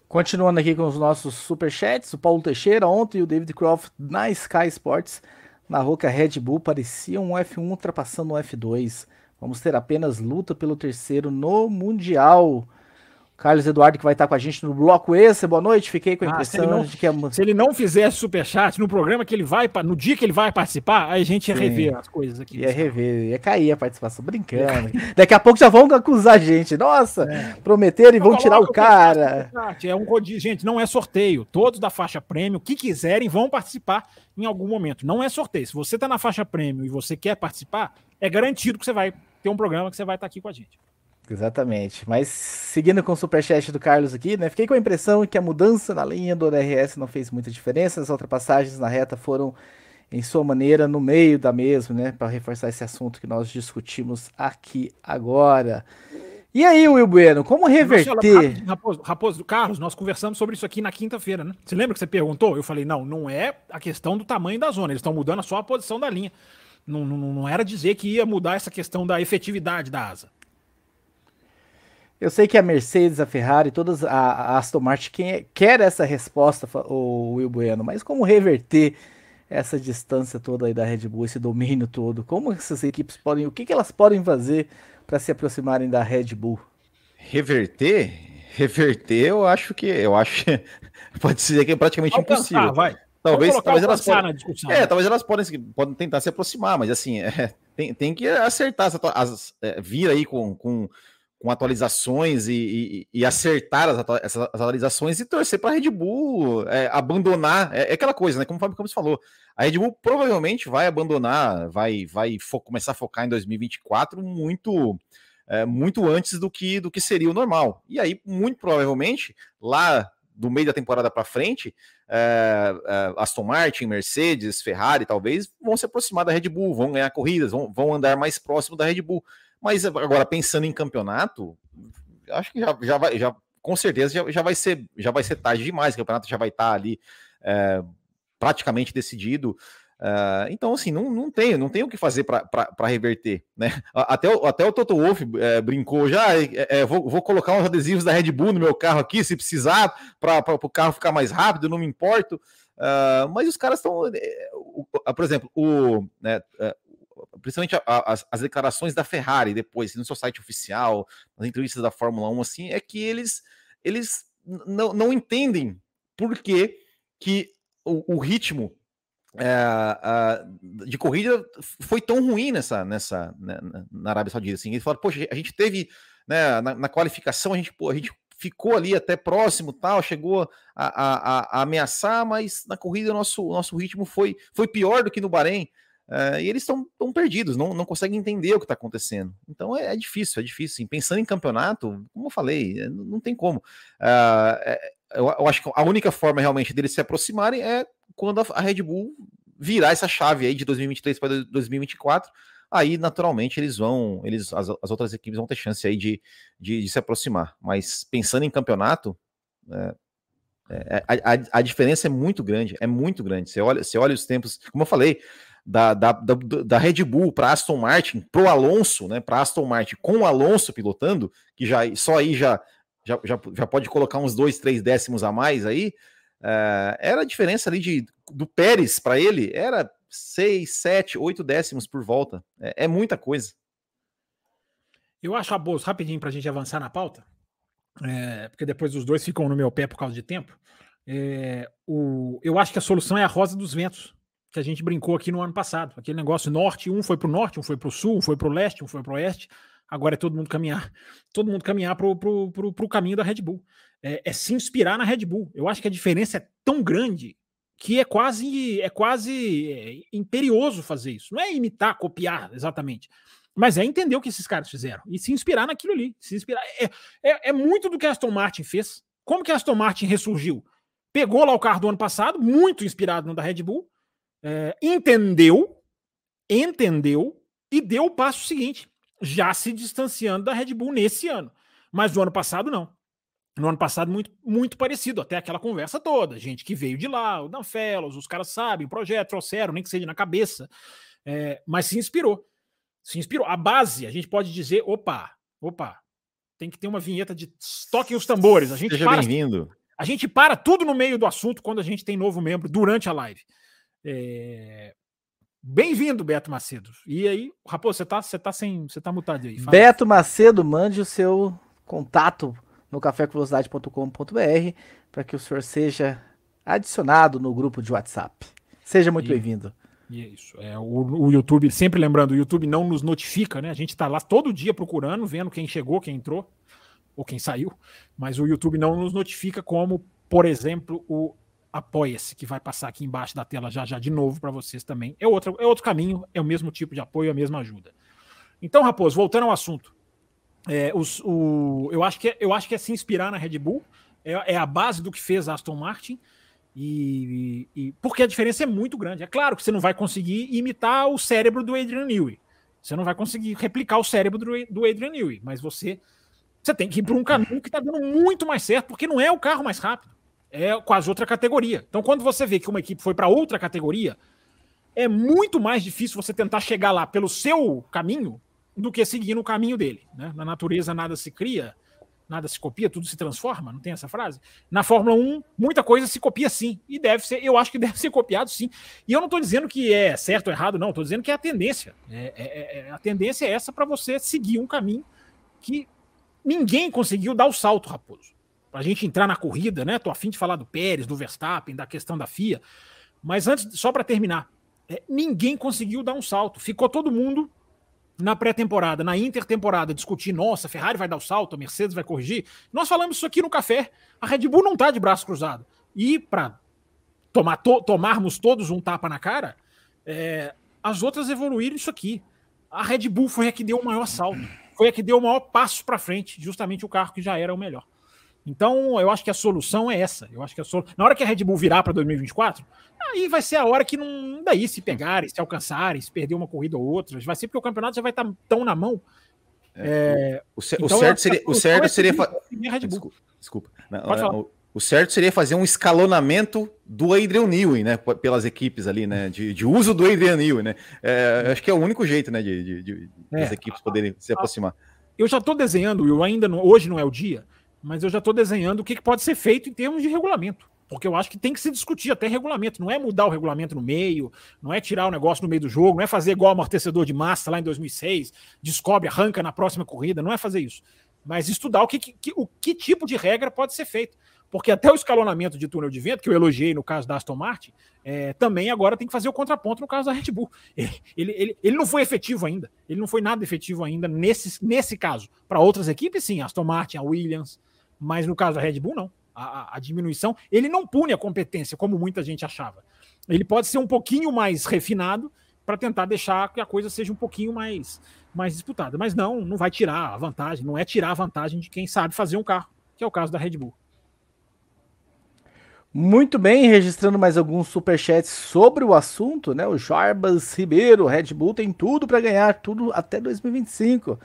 Continuando aqui com os nossos superchats, o Paulo Teixeira ontem e o David Croft na Sky Sports narrou que a Red Bull parecia um F1 ultrapassando um F2. Vamos ter apenas luta pelo terceiro no Mundial. Carlos Eduardo, que vai estar com a gente no bloco esse. Boa noite. Fiquei com a impressão ah, de que é... Se ele não fizesse superchat no programa que ele vai, no dia que ele vai participar, aí a gente ia Sim. rever as coisas aqui. Ia rever, ia cair a participação, brincando. Daqui a pouco já vão acusar a gente. Nossa, é. prometeram e vão tirar o cara. É um gente, não é sorteio. Todos da faixa prêmio, que quiserem, vão participar em algum momento. Não é sorteio. Se você está na faixa prêmio e você quer participar, é garantido que você vai ter um programa que você vai estar aqui com a gente. Exatamente. Mas seguindo com o superchat do Carlos aqui, né? Fiquei com a impressão que a mudança na linha do DRS não fez muita diferença. As ultrapassagens na reta foram, em sua maneira, no meio da mesma, né? Para reforçar esse assunto que nós discutimos aqui agora. E aí, Will Bueno, como reverter? Raposo, Raposo, Carlos, nós conversamos sobre isso aqui na quinta-feira, né? Você lembra que você perguntou? Eu falei, não, não é a questão do tamanho da zona, eles estão mudando só a posição da linha. Não, não, não era dizer que ia mudar essa questão da efetividade da asa. Eu sei que a Mercedes, a Ferrari, todas a, a Aston Martin quem, quer essa resposta, o Will Bueno, mas como reverter essa distância toda aí da Red Bull, esse domínio todo? Como essas equipes podem, o que, que elas podem fazer para se aproximarem da Red Bull? Reverter? Reverter, eu acho que eu acho pode ser que é praticamente Alcançar, impossível. Vai. Talvez, talvez elas podem, é, talvez elas podem, podem tentar se aproximar, mas assim, é, tem, tem que acertar as, as é, vir aí com, com com atualizações e, e, e acertar as, essas atualizações e torcer para a Red Bull é, abandonar. É, é, aquela coisa, né? Como o Fábio Campos falou, a Red Bull provavelmente vai abandonar, vai, vai começar a focar em 2024 muito. É, muito antes do que do que seria o normal. E aí, muito provavelmente, lá do meio da temporada para frente, é, é, Aston Martin, Mercedes, Ferrari, talvez, vão se aproximar da Red Bull, vão ganhar corridas, vão, vão andar mais próximo da Red Bull. Mas agora, pensando em campeonato, acho que já, já vai, já, com certeza já, já, vai ser, já vai ser tarde demais, o campeonato já vai estar ali é, praticamente decidido. Uh, então, assim, não, não tem, não tem o que fazer para reverter, né? Até, o, até o Toto Wolff é, brincou já, é, é, vou, vou, colocar uns adesivos da Red Bull no meu carro aqui, se precisar, para o carro ficar mais rápido, não me importo. Uh, mas os caras estão, por exemplo, o, né, principalmente a, a, as, declarações da Ferrari depois, no seu site oficial, nas entrevistas da Fórmula 1, assim, é que eles, eles não, entendem por que, que o, o ritmo é, de corrida foi tão ruim nessa, nessa né, na Arábia Saudita. Assim. Eles falaram, poxa, a gente teve né, na, na qualificação, a gente, pô, a gente ficou ali até próximo, tal, chegou a, a, a, ameaçar, mas na corrida nosso, nosso ritmo foi, foi pior do que no Bahrein. Uh, e eles estão perdidos, não, não conseguem entender o que está acontecendo. Então é, é, difícil, é difícil. Assim, pensando em campeonato, como eu falei, é, não, não tem como. Uh, é, eu, eu, acho que a única forma realmente deles se aproximarem é quando a, a Red Bull virar essa chave aí de 2023 para 2024. Aí, naturalmente, eles vão, eles, as, as, outras equipes vão ter chance aí de, de, de se aproximar. Mas pensando em campeonato, é, é a, a, a, diferença é muito grande, é muito grande. Você olha, você olha os tempos, como eu falei, da, da, da, da Red Bull para Aston Martin, pro Alonso, né? Para Aston Martin com o Alonso pilotando, que já só aí já, já, já, já pode colocar uns dois, três décimos a mais aí. Uh, era a diferença ali de, do Pérez para ele, era seis, sete, oito décimos por volta. É, é muita coisa. Eu acho a boa, rapidinho para a gente avançar na pauta, é, porque depois os dois ficam no meu pé por causa de tempo. É, o, eu acho que a solução é a rosa dos ventos que a gente brincou aqui no ano passado. Aquele negócio norte, um foi para o norte, um foi para o sul, um foi para o leste, um foi para o oeste. Agora é todo mundo caminhar, todo mundo caminhar para o caminho da Red Bull. É, é, se inspirar na Red Bull. Eu acho que a diferença é tão grande que é quase é quase é, imperioso fazer isso. Não é imitar, copiar exatamente, mas é entender o que esses caras fizeram e se inspirar naquilo ali. Se inspirar é, é, é muito do que a Aston Martin fez. Como que a Aston Martin ressurgiu? Pegou lá o carro do ano passado, muito inspirado no da Red Bull, é, entendeu, entendeu e deu o passo seguinte, já se distanciando da Red Bull nesse ano. Mas no ano passado, não. No ano passado, muito, muito parecido, até aquela conversa toda. Gente que veio de lá, o Dan Fellows, os caras sabem, o projeto trouxeram, nem que seja na cabeça. É, mas se inspirou. Se inspirou. A base, a gente pode dizer: opa, opa, tem que ter uma vinheta de toquem os tambores. A gente Seja bem-vindo. A gente para tudo no meio do assunto quando a gente tem novo membro durante a live. É... Bem-vindo, Beto Macedo. E aí, Raposo, você tá, você tá sem. Você tá mutado aí. Fala. Beto Macedo, mande o seu contato no cafécomvelocidade.com.br para que o senhor seja adicionado no grupo de WhatsApp. Seja muito bem-vindo. E é isso. É, o, o, YouTube, sempre lembrando, o YouTube não nos notifica, né? A gente está lá todo dia procurando, vendo quem chegou, quem entrou ou quem saiu, mas o YouTube não nos notifica como, por exemplo, o Apoia-se, que vai passar aqui embaixo da tela já já de novo para vocês também. É outro, é outro caminho, é o mesmo tipo de apoio, a mesma ajuda. Então, Raposo, voltando ao assunto. É, os, o, eu, acho que é, eu acho que é se inspirar na Red Bull, é, é a base do que fez Aston Martin. E, e, porque a diferença é muito grande. É claro que você não vai conseguir imitar o cérebro do Adrian Newey. Você não vai conseguir replicar o cérebro do, do Adrian Newey, mas você você tem que ir para um caminho que está dando muito mais certo, porque não é o carro mais rápido, é quase outra categoria. Então, quando você vê que uma equipe foi para outra categoria, é muito mais difícil você tentar chegar lá pelo seu caminho do que seguir no caminho dele. Né? Na natureza, nada se cria, nada se copia, tudo se transforma, não tem essa frase? Na Fórmula 1, muita coisa se copia sim, e deve ser, eu acho que deve ser copiado sim. E eu não estou dizendo que é certo ou errado, não, estou dizendo que é a tendência. É, é, é, a tendência é essa para você seguir um caminho que ninguém conseguiu dar o salto, Raposo. Para a gente entrar na corrida, né? Tô afim de falar do Pérez, do Verstappen, da questão da FIA. Mas antes, só para terminar, é, ninguém conseguiu dar um salto. Ficou todo mundo na pré-temporada, na intertemporada, discutir, nossa, a Ferrari vai dar o salto, a Mercedes vai corrigir. Nós falamos isso aqui no café. A Red Bull não tá de braço cruzado. E para tomar to tomarmos todos um tapa na cara, é, as outras evoluíram isso aqui. A Red Bull foi a que deu o maior salto foi a que deu o maior passo para frente, justamente o carro que já era o melhor. Então, eu acho que a solução é essa. Eu acho que a solu... na hora que a Red Bull virar para 2024, aí vai ser a hora que não daí se pegarem, se alcançarem, se perder uma corrida ou outra, vai ser porque o campeonato já vai estar tá tão na mão. É, o, então, o, certo seria, o certo seria desculpa, desculpa. Não, o certo seria fazer um escalonamento do Adrian Newey, né? Pelas equipes ali, né? De, de uso do Adrian Newey, né? É, acho que é o único jeito, né? De, de, de é, as equipes poderem se aproximar. Eu já estou desenhando, eu ainda não, hoje não é o dia, mas eu já estou desenhando o que, que pode ser feito em termos de regulamento. Porque eu acho que tem que se discutir até regulamento. Não é mudar o regulamento no meio, não é tirar o negócio no meio do jogo, não é fazer igual amortecedor de massa lá em 2006, descobre, arranca na próxima corrida, não é fazer isso. Mas estudar o que, que, o que tipo de regra pode ser feito. Porque até o escalonamento de túnel de vento, que eu elogiei no caso da Aston Martin, é, também agora tem que fazer o contraponto no caso da Red Bull. Ele, ele, ele, ele não foi efetivo ainda. Ele não foi nada efetivo ainda nesse, nesse caso. Para outras equipes, sim, Aston Martin, a Williams, mas no caso da Red Bull, não. A, a, diminuição, ele não pune a competência, como muita gente achava. Ele pode ser um pouquinho mais refinado para tentar deixar que a coisa seja um pouquinho mais, mais disputada. Mas não, não vai tirar a vantagem, não é tirar a vantagem de quem sabe fazer um carro, que é o caso da Red Bull. Muito bem, registrando mais alguns superchats sobre o assunto, né? O Jarbas Ribeiro, Red Bull tem tudo para ganhar, tudo até 2025.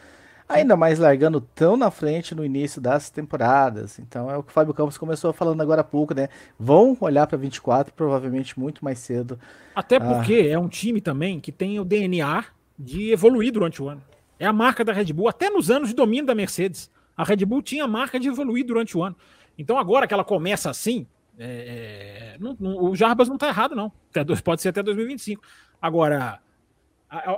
Ainda mais largando tão na frente no início das temporadas. Então é o que o Fábio Campos começou falando agora há pouco, né? Vão olhar para 24 provavelmente muito mais cedo. Até ah. porque ah. é um time também que tem o DNA de evoluir durante o ano. É a marca da Red Bull, até nos anos de domínio da Mercedes. A Red Bull tinha a marca de evoluir durante o ano. Então agora que ela começa assim, é, é, não, não, o Jarbas não está errado, não. Pode ser até 2025. Agora,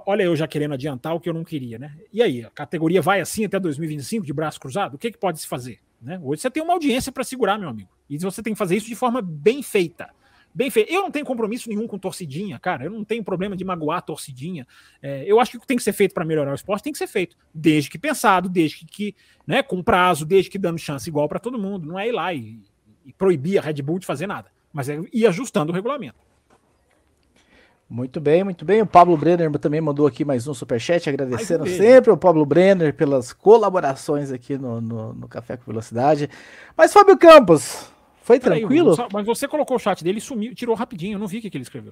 olha eu já querendo adiantar o que eu não queria, né? E aí, a categoria vai assim até 2025 de braço cruzado? O que, que pode se fazer? Né? Hoje você tem uma audiência para segurar, meu amigo. E você tem que fazer isso de forma bem feita. Bem feita. Eu não tenho compromisso nenhum com torcidinha, cara. Eu não tenho problema de magoar a torcidinha. É, eu acho que o que tem que ser feito para melhorar o esporte tem que ser feito. Desde que pensado, desde que, né, com prazo, desde que dando chance igual para todo mundo. Não é ir lá e e proibir a Red Bull de fazer nada, mas é ir ajustando o regulamento. Muito bem, muito bem. O Pablo Brenner também mandou aqui mais um superchat, agradecendo sempre o Pablo Brenner pelas colaborações aqui no, no, no Café com Velocidade. Mas Fábio Campos, foi Peraí, tranquilo? Só, mas você colocou o chat dele e sumiu, tirou rapidinho, eu não vi o que, que ele escreveu.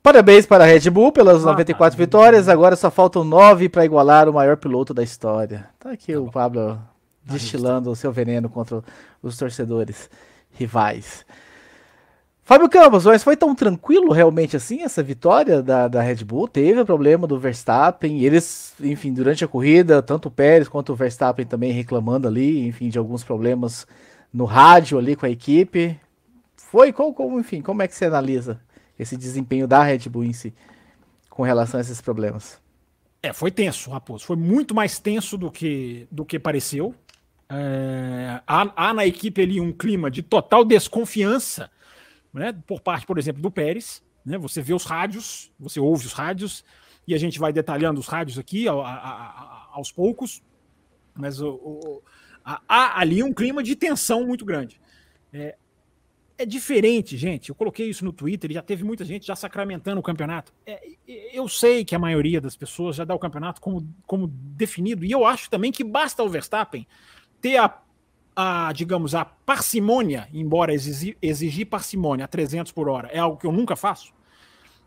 Parabéns para a Red Bull pelas ah, 94 tá. vitórias. Agora só faltam 9 para igualar o maior piloto da história. Tá aqui tá o Pablo destilando o seu veneno contra os torcedores rivais. Fábio Campos, mas foi tão tranquilo realmente assim essa vitória da, da Red Bull? Teve o problema do Verstappen, eles, enfim, durante a corrida, tanto o Pérez quanto o Verstappen também reclamando ali, enfim, de alguns problemas no rádio ali com a equipe. Foi, como, como, enfim, como é que você analisa esse desempenho da Red Bull em si com relação a esses problemas? É, foi tenso, Raposo. Foi muito mais tenso do que, do que pareceu. É, há, há, na equipe ali um clima de total desconfiança, né, por parte, por exemplo, do Pérez. Né, você vê os rádios, você ouve os rádios, e a gente vai detalhando os rádios aqui a, a, a, aos poucos, mas o, o, há ali um clima de tensão muito grande. É, é diferente, gente. Eu coloquei isso no Twitter e já teve muita gente já sacramentando o campeonato. É, eu sei que a maioria das pessoas já dá o campeonato como, como definido, e eu acho também que basta o Verstappen ter a, a digamos, a parcimônia, embora exigir, exigir parcimônia a 300 por hora, é algo que eu nunca faço.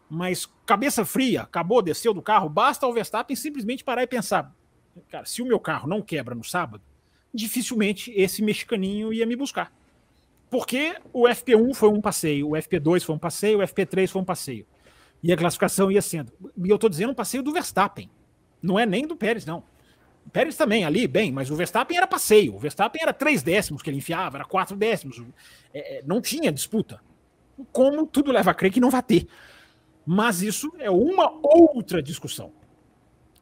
Mas cabeça fria, acabou, desceu do carro, basta o Verstappen simplesmente parar e pensar: cara, se o meu carro não quebra no sábado, dificilmente esse mexicaninho ia me buscar. Porque o FP1 foi um passeio, o FP2 foi um passeio, o FP3 foi um passeio. E a classificação ia sendo. E eu estou dizendo um passeio do Verstappen. Não é nem do Pérez, não. Pérez também, ali, bem, mas o Verstappen era passeio. O Verstappen era três décimos que ele enfiava, era quatro décimos. É, é, não tinha disputa. Como tudo leva a crer que não vai ter. Mas isso é uma outra discussão.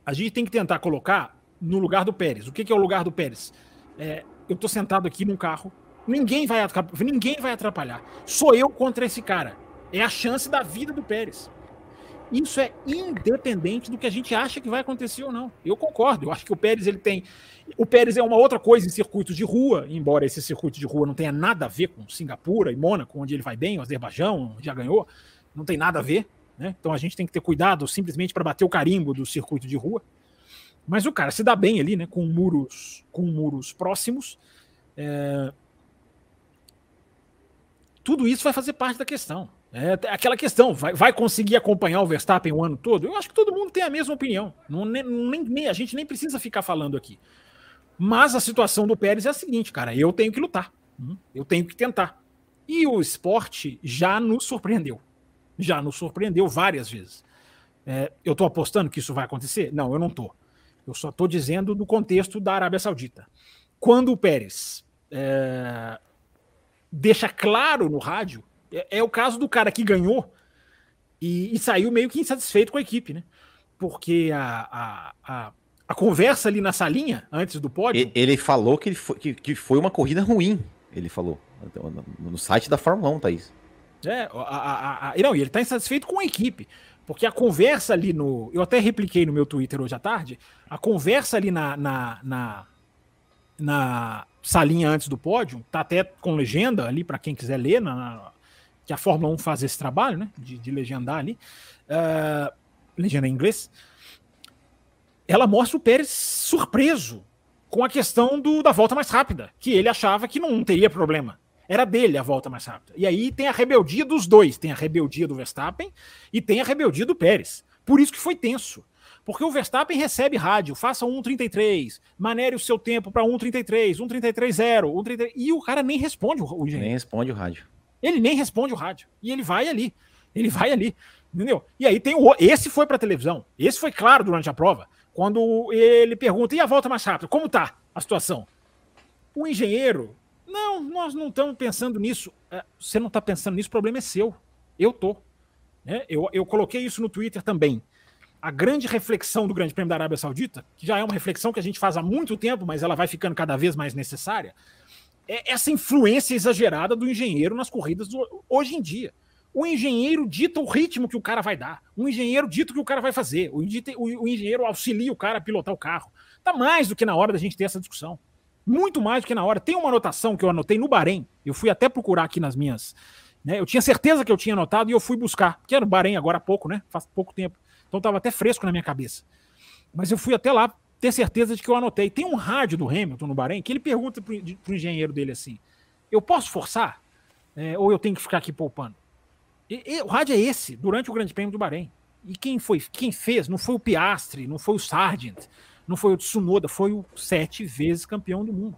A gente tem que tentar colocar no lugar do Pérez. O que, que é o lugar do Pérez? É, eu estou sentado aqui num carro Ninguém vai, ninguém vai atrapalhar. Sou eu contra esse cara. É a chance da vida do Pérez. Isso é independente do que a gente acha que vai acontecer ou não. Eu concordo. Eu acho que o Pérez ele tem. O Pérez é uma outra coisa em circuitos de rua, embora esse circuito de rua não tenha nada a ver com Singapura e Mônaco, onde ele vai bem, o Azerbaijão já ganhou, não tem nada a ver. Né? Então a gente tem que ter cuidado simplesmente para bater o carimbo do circuito de rua. Mas o cara se dá bem ali, né? Com muros, com muros próximos. É, tudo isso vai fazer parte da questão. É aquela questão, vai, vai conseguir acompanhar o Verstappen o ano todo? Eu acho que todo mundo tem a mesma opinião. Não, nem, nem, a gente nem precisa ficar falando aqui. Mas a situação do Pérez é a seguinte, cara, eu tenho que lutar. Hum, eu tenho que tentar. E o esporte já nos surpreendeu. Já nos surpreendeu várias vezes. É, eu estou apostando que isso vai acontecer? Não, eu não estou. Eu só estou dizendo no contexto da Arábia Saudita. Quando o Pérez é, deixa claro no rádio é, é, o caso do cara que ganhou e, e, saiu meio que insatisfeito com a equipe, né? Porque a, a, a, a conversa ali na salinha, antes do pódio. Ele falou que, foi, que, que foi uma corrida ruim, ele falou. No site da Fórmula 1, Thaís. É, a, a, a, não, e ele tá insatisfeito com a equipe. Porque a conversa ali no. Eu até repliquei no meu Twitter hoje à tarde. A conversa ali na, na, na, na salinha antes do pódio, tá até com legenda ali para quem quiser ler, na, que a Fórmula 1 faz esse trabalho, né, de, de legendar ali, uh, legenda em inglês, ela mostra o Pérez surpreso com a questão do, da volta mais rápida, que ele achava que não teria problema. Era dele a volta mais rápida. E aí tem a rebeldia dos dois, tem a rebeldia do Verstappen e tem a rebeldia do Pérez. Por isso que foi tenso. Porque o Verstappen recebe rádio, faça 1,33, manere o seu tempo para 1,33, 1,33,0, 1,33, e o cara nem responde o, o Nem responde o rádio. Ele nem responde o rádio. E ele vai ali. Ele vai ali. Entendeu? E aí tem o. Esse foi para televisão. Esse foi claro durante a prova. Quando ele pergunta, e a volta mais rápida? Como tá a situação? O engenheiro, não, nós não estamos pensando nisso. É, você não está pensando nisso, o problema é seu. Eu tô. É, eu, eu coloquei isso no Twitter também a grande reflexão do Grande Prêmio da Arábia Saudita, que já é uma reflexão que a gente faz há muito tempo, mas ela vai ficando cada vez mais necessária, é essa influência exagerada do engenheiro nas corridas do, hoje em dia. O engenheiro dita o ritmo que o cara vai dar, o engenheiro dita o que o cara vai fazer, o, o, o engenheiro auxilia o cara a pilotar o carro. Tá mais do que na hora da gente ter essa discussão. Muito mais do que na hora. Tem uma anotação que eu anotei no Bahrein, eu fui até procurar aqui nas minhas. Né, eu tinha certeza que eu tinha anotado e eu fui buscar, que era no Bahrein agora há pouco, né? Faz pouco tempo. Então estava até fresco na minha cabeça. Mas eu fui até lá ter certeza de que eu anotei. Tem um rádio do Hamilton no Bahrein que ele pergunta para o engenheiro dele assim: eu posso forçar? É, ou eu tenho que ficar aqui poupando? E, e, o rádio é esse, durante o Grande Prêmio do Bahrein. E quem foi? Quem fez? Não foi o Piastri, não foi o Sargent, não foi o Tsunoda, foi o sete vezes campeão do mundo.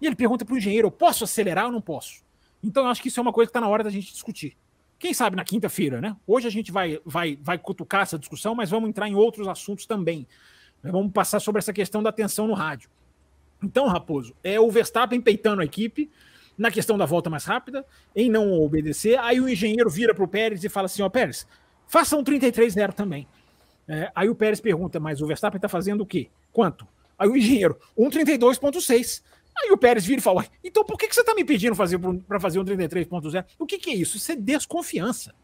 E ele pergunta para o engenheiro: eu posso acelerar ou não posso? Então eu acho que isso é uma coisa que está na hora da gente discutir. Quem sabe na quinta-feira, né? Hoje a gente vai, vai, vai cutucar essa discussão, mas vamos entrar em outros assuntos também. Vamos passar sobre essa questão da tensão no rádio. Então, Raposo, é o Verstappen peitando a equipe na questão da volta mais rápida, em não obedecer. Aí o engenheiro vira para o Pérez e fala assim: Ó, oh, Pérez, faça um 33-0 também. É, aí o Pérez pergunta: Mas o Verstappen está fazendo o quê? Quanto? Aí o engenheiro: 1,32,6. Aí o Pérez vira e fala: então por que, que você está me pedindo fazer para fazer um 33.0? O que, que é isso? Isso é desconfiança.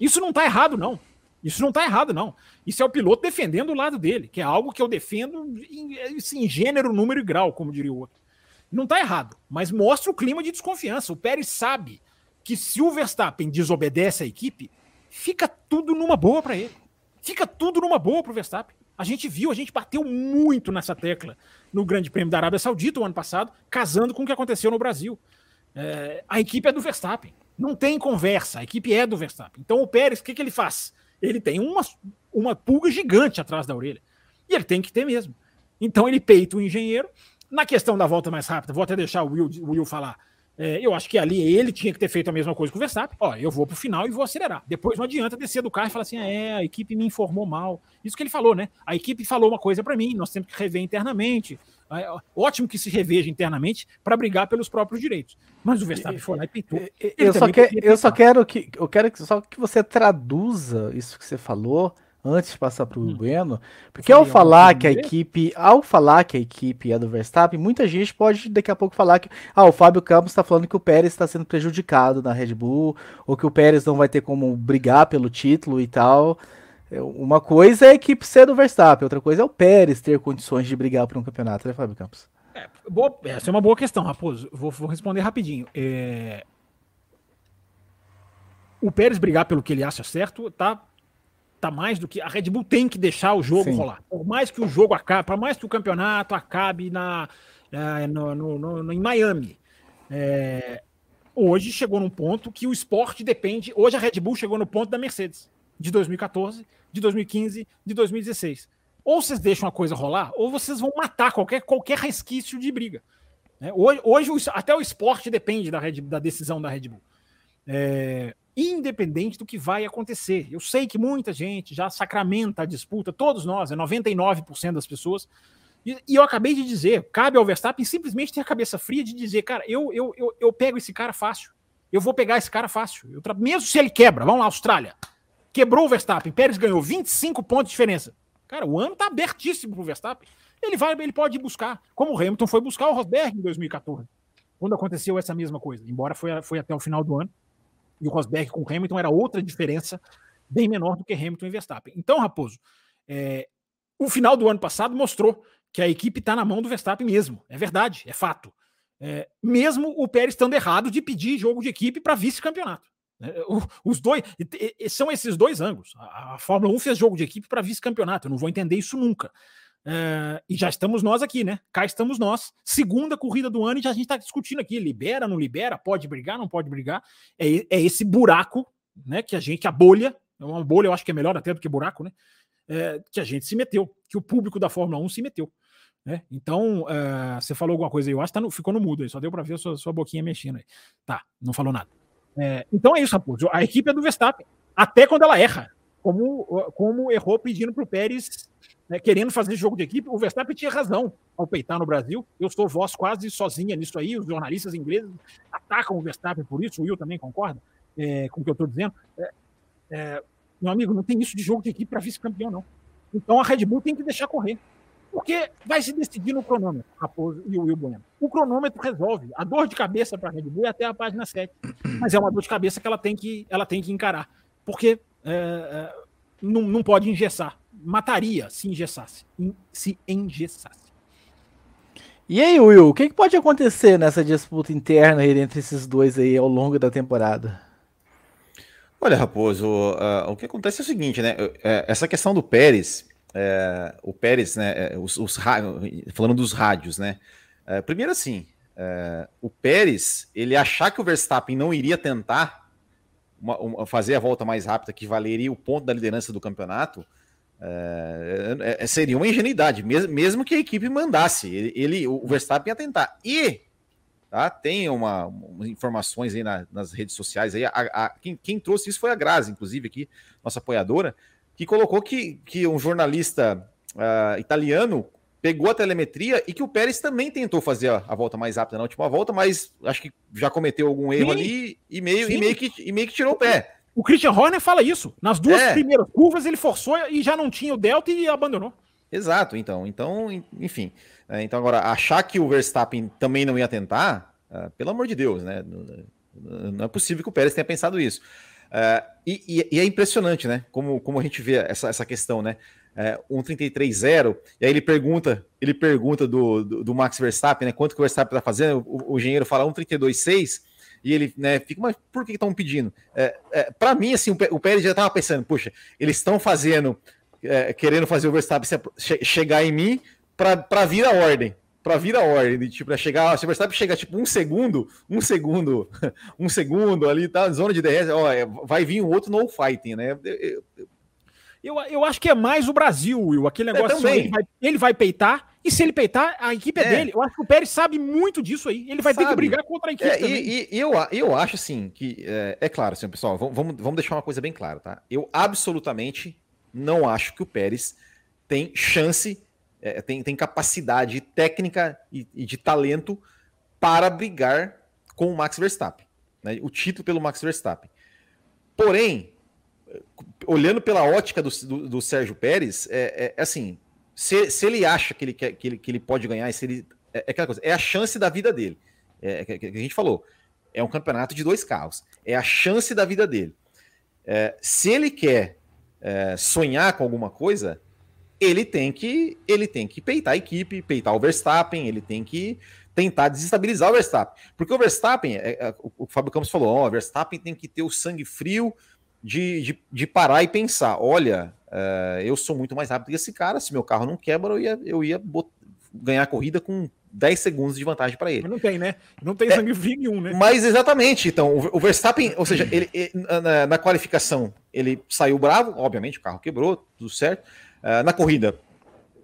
Isso não está errado, não. Isso não está errado, não. Isso é o piloto defendendo o lado dele, que é algo que eu defendo em, em gênero, número e grau, como diria o outro. Não está errado, mas mostra o clima de desconfiança. O Pérez sabe que se o Verstappen desobedece à equipe, fica tudo numa boa para ele. Fica tudo numa boa para o Verstappen. A gente viu, a gente bateu muito nessa tecla no Grande Prêmio da Arábia Saudita o ano passado, casando com o que aconteceu no Brasil. É, a equipe é do Verstappen. Não tem conversa, a equipe é do Verstappen. Então o Pérez, o que, que ele faz? Ele tem uma, uma pulga gigante atrás da orelha. E ele tem que ter mesmo. Então ele peita o engenheiro. Na questão da volta mais rápida, vou até deixar o Will, o Will falar. É, eu acho que ali ele tinha que ter feito a mesma coisa com o Verstappen. Ó, eu vou pro final e vou acelerar. Depois não adianta descer do carro e falar assim: é, a equipe me informou mal. Isso que ele falou, né? A equipe falou uma coisa para mim, nós temos que rever internamente. É, ótimo que se reveja internamente para brigar pelos próprios direitos. Mas o Verstappen foi lá e peitou. Eu só, que, eu só quero que eu quero que, só que você traduza isso que você falou antes de passar para o hum. Bueno, porque ao falar que a equipe, ao falar que a equipe é do Verstappen, muita gente pode daqui a pouco falar que ah, o Fábio Campos está falando que o Pérez está sendo prejudicado na Red Bull, ou que o Pérez não vai ter como brigar pelo título e tal. É, uma coisa é a equipe ser do Verstappen, outra coisa é o Pérez ter condições de brigar por um campeonato, né, Fábio Campos? É, boa, essa é uma boa questão, Raposo. Vou, vou responder rapidinho. É... O Pérez brigar pelo que ele acha certo, tá tá mais do que. A Red Bull tem que deixar o jogo Sim. rolar. Por mais que o jogo acabe, por mais que o campeonato acabe na, é, no, no, no, em Miami. É, hoje chegou num ponto que o esporte depende. Hoje a Red Bull chegou no ponto da Mercedes, de 2014, de 2015, de 2016. Ou vocês deixam a coisa rolar, ou vocês vão matar qualquer, qualquer resquício de briga. É, hoje, hoje, até o esporte depende da, Red, da decisão da Red Bull. É, independente do que vai acontecer. Eu sei que muita gente já sacramenta a disputa, todos nós, é 99% das pessoas. E, e, eu acabei de dizer, cabe ao Verstappen simplesmente ter a cabeça fria de dizer, cara, eu, eu, eu, eu pego esse cara fácil. Eu vou pegar esse cara fácil. Eu, mesmo se ele quebra, vamos lá, Austrália. Quebrou o Verstappen, Pérez ganhou 25 pontos de diferença. Cara, o ano tá abertíssimo pro Verstappen. Ele vai, ele pode buscar, como o Hamilton foi buscar o Rosberg em 2014, quando aconteceu essa mesma coisa, embora foi, foi até o final do ano e o Rosberg com o Hamilton era outra diferença, bem menor do que Hamilton e Verstappen. Então, Raposo, é, o final do ano passado mostrou que a equipe está na mão do Verstappen mesmo. É verdade, é fato. É, mesmo o Pérez estando errado de pedir jogo de equipe para vice-campeonato. É, os dois são esses dois ângulos. A, Fórmula 1 fez jogo de equipe para vice-campeonato. Eu não vou entender isso nunca. Uh, e já estamos nós aqui, né? Cá estamos nós, segunda corrida do ano, e já a gente está discutindo aqui: libera, não libera, pode brigar, não pode brigar. É, é esse buraco, né? Que a gente, a bolha, é uma bolha, eu acho que é melhor até do que buraco, né? É, que a gente se meteu, que o público da Fórmula 1 se meteu. Né? Então, uh, você falou alguma coisa aí, eu acho que tá no, ficou no mudo aí, só deu para ver a sua, sua, boquinha mexendo aí. Tá, não falou nada. É, então é isso, Raposo. A equipe é do Verstappen, até quando ela erra, como, como errou pedindo para o Pérez né, querendo fazer jogo de equipe. O Verstappen tinha razão ao peitar no Brasil. Eu sou voz quase sozinha nisso aí. Os jornalistas ingleses atacam o Verstappen por isso. O Will também concorda é, com o que eu estou dizendo. É, é, meu amigo, não tem isso de jogo de equipe para vice-campeão, não. Então a Red Bull tem que deixar correr. Porque vai se decidir no cronômetro, Raposo e o Will Bueno. O cronômetro resolve. A dor de cabeça para a Red Bull é até a página 7. Mas é uma dor de cabeça que ela tem que, ela tem que encarar. Porque é, é, não, não pode engessar mataria se engessasse. Se engessasse. E aí, Will, o que, que pode acontecer nessa disputa interna entre esses dois aí ao longo da temporada? Olha, Raposo, uh, o que acontece é o seguinte, né? Uh, essa questão do Pérez, uh, o Pérez, né? Os, os falando dos rádios, né? primeiro, assim, o Pérez, ele achar que o Verstappen não iria tentar uma, uma, fazer a volta mais rápida que valeria o ponto da liderança do campeonato, é, é, é, seria uma ingenuidade, mesmo, mesmo que a equipe mandasse. Ele, ele o Verstappen ia tentar. E tá, tem uma, uma informações aí na, nas redes sociais. Aí, a, a, quem, quem, trouxe isso foi a Grazi, inclusive, aqui, nossa apoiadora, que colocou que, que um jornalista uh, italiano pegou a telemetria e que o Pérez também tentou fazer a, a, volta mais rápida na última volta, mas acho que já cometeu algum erro Sim. ali e meio, e meio, que, e meio que tirou o pé. O Christian Horner fala isso. Nas duas é. primeiras curvas ele forçou e já não tinha o delta e abandonou. Exato, então, então, enfim. É, então agora achar que o Verstappen também não ia tentar, uh, pelo amor de Deus, né? Não é possível que o Pérez tenha pensado isso. Uh, e, e, é impressionante, né? Como, como a gente vê essa, essa questão, né? É, 1,33,0, e aí ele pergunta, ele pergunta do, do, do, Max Verstappen, né? Quanto que o Verstappen tá fazendo? O, o engenheiro fala 1,32,6, e ele né, fica, mas por que estão pedindo? É, é, para mim, assim, o, Pérez já estava pensando, puxa, eles estão fazendo, é, querendo fazer o Verstappen chegar em mim para vir a ordem para vir a ordem, de, tipo, para chegar, se o Verstappen chegar tipo um segundo, um segundo, um segundo ali, tá, zona de DRS, ó, é, vai vir um outro no fighting, né? Eu, eu, eu, acho que é mais o Brasil, Will, aquele é, negócio, é, ele, vai, ele vai peitar, e se ele peitar, a equipe é, é, dele. Eu acho que o Pérez sabe muito disso aí, ele vai sabe. ter que brigar contra a equipe é, também. E, e, eu, eu acho, assim, que, é, é claro, assim, pessoal, vamos, vamos deixar uma coisa bem clara, tá? Eu absolutamente não acho que o Pérez tem chance é, tem, tem capacidade técnica e, e, de talento para brigar com o Max Verstappen. Né? O título pelo Max Verstappen. Porém, olhando pela ótica do, do, do Sérgio Pérez, é, é, assim: se, se, ele acha que ele, que, ele, que ele pode ganhar, se ele, é, é aquela coisa, é a chance da vida dele. É, que, que a gente falou. É um campeonato de dois carros. É a chance da vida dele. É, se ele quer é, sonhar com alguma coisa, ele tem que ele tem que peitar a equipe, peitar o Verstappen, ele tem que tentar desestabilizar o Verstappen. Porque o Verstappen, é, é, o, Fábio Campos falou, ó, o Verstappen tem que ter o sangue frio de, de, de parar e pensar, olha, uh, eu sou muito mais rápido que esse cara, se meu carro não quebra, eu ia, eu ia ganhar a corrida com 10 segundos de vantagem para ele. Mas não tem, né? Não tem é, sangue frio nenhum, né? Mas exatamente, então, o, o Verstappen, ou seja, ele, ele na, na, qualificação, ele saiu bravo, obviamente, o carro quebrou, tudo certo, uh, na corrida,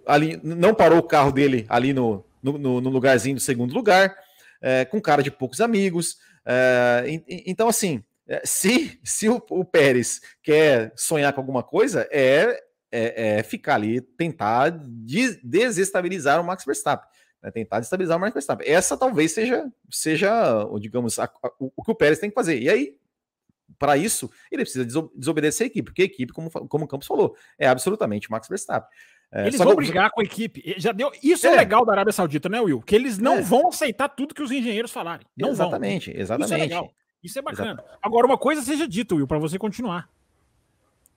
ali não parou o carro dele ali no, no, no lugarzinho do segundo lugar, uh, com cara de poucos amigos. Uh, então, assim, se, se o, o, Pérez quer sonhar com alguma coisa, é, é, é ficar ali, tentar de, desestabilizar o Max Verstappen. Né, tentar desestabilizar o Max Verstappen. Essa talvez seja, seja digamos, a, a, o, o que o Pérez tem que fazer. E aí, para isso, ele precisa desobedecer a equipe, porque a equipe, como, como o Campos falou, é absolutamente Max Verstappen. É, eles vão brigar com a equipe. Já deu. Isso é. é. legal da Arábia Saudita, né, Will? Que eles não é. vão aceitar tudo que os engenheiros falarem. Não exatamente, vão. exatamente. Isso é legal. Isso é bacana. Exatamente. Agora, uma coisa seja dita, Will, para você continuar.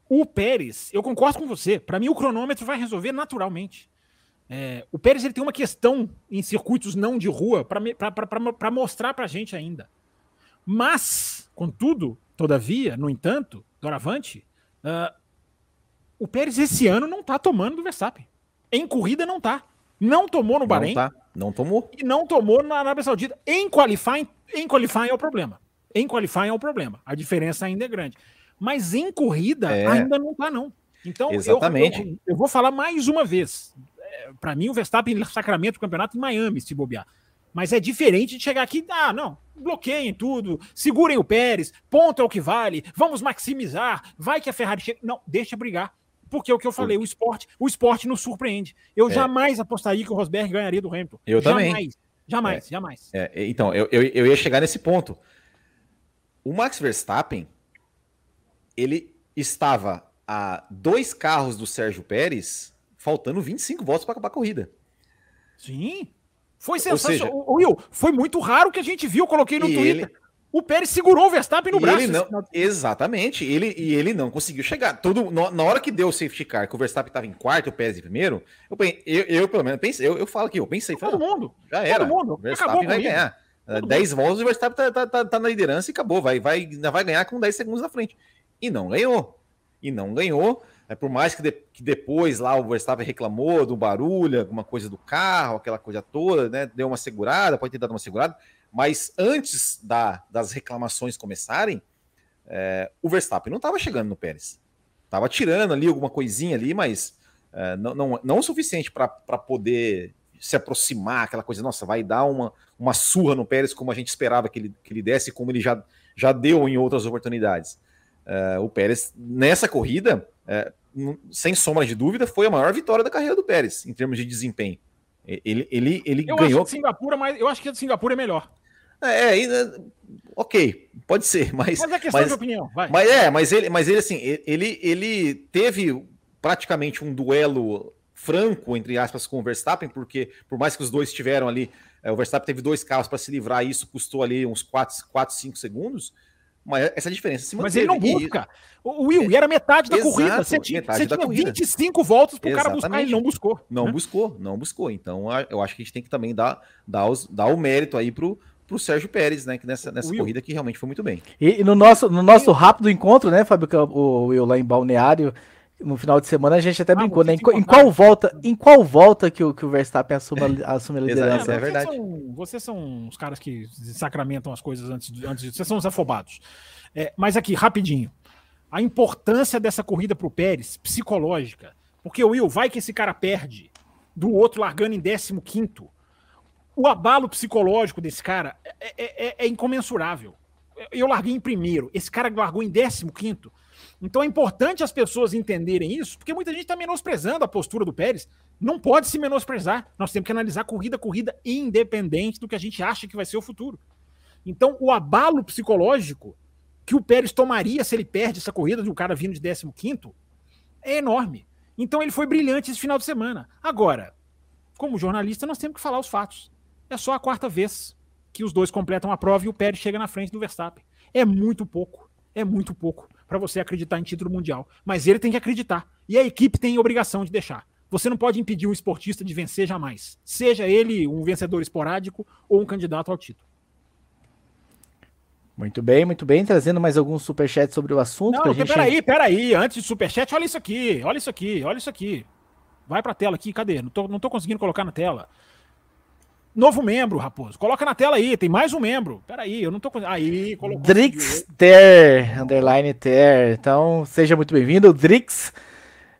O Pérez, eu concordo com você. Para mim, o cronômetro vai resolver naturalmente. É, o Pérez ele tem uma questão em circuitos não de rua para mostrar para a gente ainda. Mas, contudo, Todavia, no entanto, doravante, uh, o Pérez esse ano não tá tomando do Verstappen. Em corrida não tá. Não tomou no Bahrein. Não, tá. não tomou. E não tomou na Arábia Saudita. Em qualifying, em qualifying é o problema. Em qualifying é o problema. A diferença ainda é grande. Mas em corrida é... ainda não tá, não. Então, Exatamente. Eu, eu, eu vou falar mais uma vez. É, Para mim, o Verstappen sacramento o campeonato em Miami, se bobear. Mas é diferente de chegar aqui, ah, não, bloqueiem tudo, segurem o Pérez, ponto é o que vale, vamos maximizar, vai que a Ferrari chega. Não, deixa brigar. Porque é o que eu falei, o esporte, o esporte nos surpreende. Eu é. jamais apostaria que o Rosberg ganharia do Hamilton. Eu jamais, também. Jamais, é. jamais. É, então, eu, eu, eu ia chegar nesse ponto. O Max Verstappen, ele estava a dois carros do Sérgio Pérez, faltando 25 voltas para acabar a corrida. Sim. Foi sensacional. Will, foi muito raro que a gente viu, coloquei no Twitter. Ele... O Pérez segurou o Verstappen no braço. Não, exatamente, ele, e ele não conseguiu chegar. Todo, na hora que deu o safety car, que o Verstappen estava em quarto, o Pérez em primeiro, eu, eu, eu pelo menos pensei, eu, eu falo aqui, eu pensei, todo falei, mundo, já era. Todo mundo. O Verstappen vai ganhar. Todo 10 mundo. voltas, o Verstappen tá, tá, tá, tá, na liderança e acabou, vai, vai, vai ganhar com 10 segundos na frente. E não ganhou. E não ganhou. É, por mais que, de, que, depois lá o Verstappen reclamou do barulho, alguma coisa do carro, aquela coisa toda, né? Deu uma segurada, pode ter dado uma segurada, mas antes da, das reclamações começarem, é, o Verstappen não estava chegando no Pérez. Estava tirando ali alguma coisinha ali, mas é, não, não, não o suficiente para poder se aproximar, aquela coisa, nossa, vai dar uma, uma surra no Pérez como a gente esperava que ele, que ele desse, como ele já, já deu em outras oportunidades. Uh, o Pérez, nessa corrida, uh, sem sombra de dúvida, foi a maior vitória da carreira do Pérez, em termos de desempenho. Ele, ele, ele eu ganhou. Acho Singapura, mas eu acho que a de Singapura é melhor. É, é, ok, pode ser, mas. Mas é questão mas, de opinião, vai. Mas é, mas ele, mas ele assim, ele, ele teve praticamente um duelo franco, entre aspas, com o Verstappen, porque por mais que os dois tiveram ali, é, o Verstappen teve dois carros para se livrar, e isso custou ali uns 4, 4 5 segundos. Mas essa diferença se Mas ele não busca. O Will, e era metade da Exato, corrida. Você tinha, metade você da tinha corrida. 25 voltas pro cara buscar, ele não buscou. Não né? buscou, não buscou. Então eu acho que a gente tem que também dar, dar, os- dar o mérito aí pro, pro Sérgio Pérez, né? Que nessa, nessa Will. corrida que realmente foi muito bem. E, e no nosso, no nosso rápido encontro, né, Fábio o Will, lá em Balneário, no final de semana, a gente até Ah, brincou, né? vocês Em, qual- em qual volta, em qual volta que o, que o Verstappen assume, a- assume a Exato, liderança? É vocês verdade. São, vocês são os caras que sacramentam as coisas antes, de- antes de. Vocês são os afobados. É, mas aqui, rapidinho. A importância dessa corrida pro Pérez, psicológica. Porque, Will, vai que esse cara perde do outro largando em 15. O abalo psicológico desse cara é, é- é- é incomensurável. Eu larguei em primeiro, esse cara largou em 15. Então é importante as pessoas entenderem isso, porque muita gente está menosprezando a postura do Pérez. Não pode se menosprezar. Nós temos que analisar corrida a corrida, independente do que a gente acha que vai ser o futuro. Então, o abalo psicológico que o Pérez tomaria se ele perde essa corrida de um cara vindo de 15 é enorme. Então, ele foi brilhante esse final de semana. Agora, como jornalista, nós temos que falar os fatos. É só a quarta vez que os dois completam a prova e o Pérez chega na frente do Verstappen. É muito pouco. É muito pouco para você acreditar em título mundial. Mas ele tem que acreditar. E a equipe tem a obrigação de deixar. Você não pode impedir um esportista de vencer jamais. Seja ele um vencedor esporádico ou um candidato ao título. Muito bem, muito bem. Trazendo mais alguns superchats sobre o assunto. Não, gente... peraí, peraí. Antes de superchat, olha isso aqui, olha isso aqui, olha isso aqui. Vai pra tela aqui, cadê? Não tô, não tô conseguindo colocar na tela. Novo membro, Raposo. Coloca na tela aí, tem mais um membro. Peraí, eu não tô. Aí, colocou. Drixter, underline ter. Então, seja muito bem-vindo, Drix.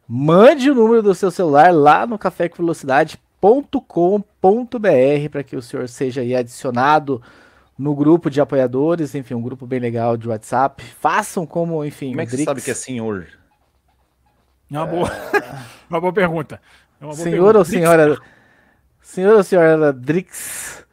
Mande o número do seu celular lá no cafécomvelocidade.com.br para que o senhor seja aí adicionado no grupo de apoiadores, enfim, um grupo bem legal de WhatsApp. Façam como, enfim, Como é o que você Drix. sabe que é senhor? É uma boa, uma boa pergunta. É uma boa Senhor pergunta. ou Drix, senhora? Senhor ou senhora Drix?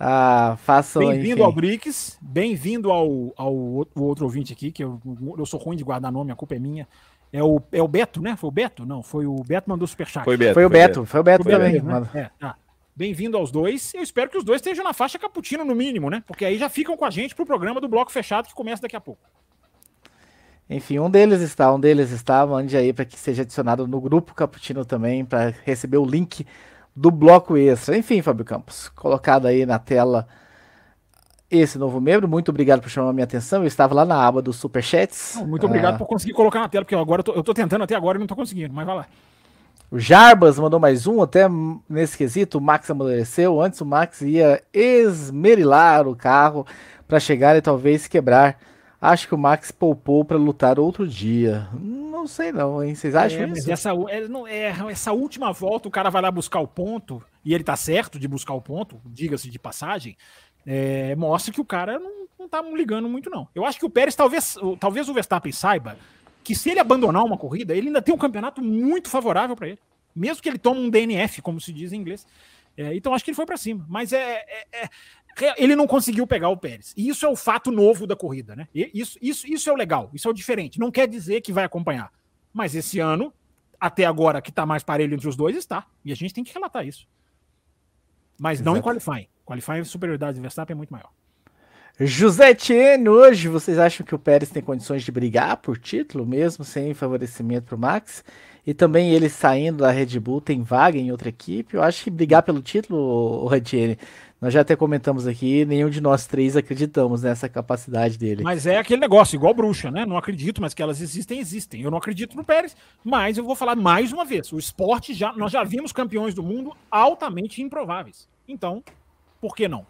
Ah, façam, Bem-vindo ao Brix, bem-vindo ao, ao outro- ouvinte aqui, que eu, eu sou ruim de guardar nome, a culpa é minha. É o, é o Beto, né? Foi o Beto? Não, foi o Beto mandou superchat. Foi Beto. Foi o Beto, foi o Beto Foi o também. Beto, né? É, tá. Bem-vindo aos dois. Eu espero que os dois estejam na faixa cappuccino, no mínimo, né? Porque aí já ficam com a gente pro programa do Bloco Fechado que começa daqui a pouco. Enfim, um deles está, um deles está. Mande aí para que seja adicionado no grupo Caputino também, para receber o link do bloco extra. Enfim, Fábio Campos, colocado aí na tela esse novo membro. Muito obrigado por chamar a minha atenção. Eu estava lá na aba dos superchats. Muito obrigado Ah, por conseguir colocar na tela, porque agora eu tô, eu tô tentando até agora e não tô conseguindo, mas vai lá. O Jarbas mandou mais um, até nesse quesito o Max amadureceu. Antes o Max ia esmerilar o carro para chegar e talvez quebrar. Acho que o Max poupou para lutar outro dia. Não sei não, hein? Vocês acham É, isso? essa, é, não, é, essa última volta, o cara vai lá buscar o ponto, e ele tá certo de buscar o ponto, diga-se de passagem, é, mostra que o cara não, não tá ligando muito, não. Eu acho que o Pérez, talvez, o- talvez o Verstappen saiba que se ele abandonar uma corrida, ele ainda tem um campeonato muito favorável para ele. Mesmo que ele tome um DNF, como se diz em inglês. É, então acho que ele foi para cima. Mas é, é- é- ele não conseguiu pegar o Pérez. E isso é o fato novo da corrida, né? E Isso, isso, isso é o legal, isso é o diferente. Não quer dizer que vai acompanhar. Mas esse ano, até agora, que tá mais parelho entre os dois, está. E a gente tem que relatar isso. Mas não em Exato. qualifying. Qualifying, a superioridade do Verstappen é muito maior. José Tiene, hoje vocês acham que o Pérez tem condições de brigar por título, mesmo sem favorecimento para o Max? E também ele saindo da Red Bull tem vaga em outra equipe? Eu acho que brigar pelo título, o Retiene, nós já até comentamos aqui, nenhum de nós três acreditamos nessa capacidade dele. Mas é aquele negócio, igual bruxa, né? Não acredito, mas que elas existem, existem. Eu não acredito no Pérez, mas eu vou falar mais uma vez. O esporte já. Nós já vimos campeões do mundo altamente improváveis. Então, por que não?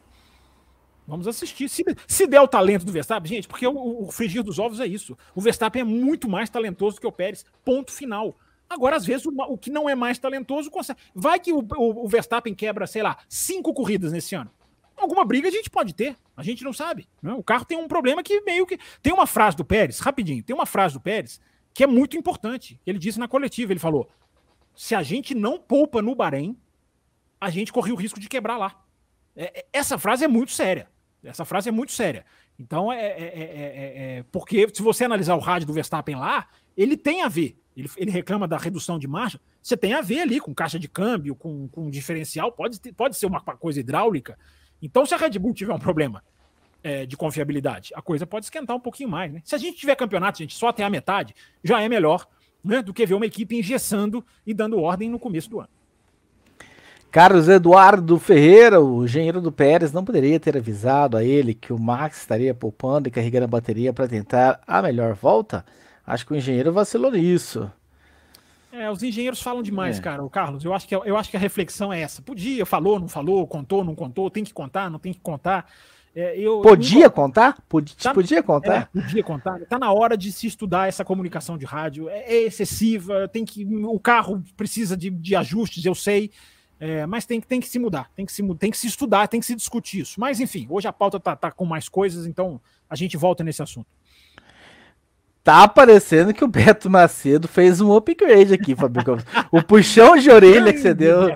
Vamos assistir. Se, se der o talento do Verstappen, gente, porque o, o frigir dos ovos é isso. O Verstappen é muito mais talentoso que o Pérez. Ponto final. Agora, às vezes, o, que não é mais talentoso consegue. Vai que o, o- o Verstappen quebra, sei lá, cinco corridas nesse ano. Alguma briga a gente pode ter, a gente não sabe. né? O carro tem um problema que meio que. Tem uma frase do Pérez, rapidinho, tem uma frase do Pérez que é muito importante. Ele disse na coletiva: ele falou: se a gente não poupa no Bahrein, a gente corre o risco de quebrar lá. É- é- essa frase é muito séria. Essa frase é muito séria. Então, é, é- é- é- é- é- porque se você analisar o rádio do Verstappen lá, ele tem a ver. Ele, ele reclama da redução de marcha, você tem a ver ali com caixa de câmbio, com, com diferencial, pode, pode ser uma coisa hidráulica. Então, se a Red Bull tiver um problema é, de confiabilidade, a coisa pode esquentar um pouquinho mais. Né? Se a gente tiver campeonato, gente, só até a metade, já é melhor né, do que ver uma equipe engessando e dando ordem no começo do ano. Carlos Eduardo Ferreira, o engenheiro do Pérez, não poderia ter avisado a ele que o Max estaria poupando e carregando a bateria para tentar a melhor volta? Acho que o engenheiro vacilou nisso. É, os engenheiros falam demais, é. cara. O Carlos, eu acho, que, eu acho que a reflexão é essa. Podia, falou, não falou, contou, não contou, tem que contar, não tem que contar. É, eu, podia eu contar? Podia, tá, podia contar? É, podia contar. Tá na hora de se estudar essa comunicação de rádio. É, é excessiva, tem que. O carro precisa de, de ajustes, eu sei. É, mas tem, tem que se mudar, tem que se, tem que se estudar, tem que se discutir isso. Mas, enfim, hoje a pauta tá, tá com mais coisas, então a gente volta nesse assunto. Tá parecendo que o Beto Macedo fez um upgrade aqui, Fabio Campos. O puxão de orelha que você deu.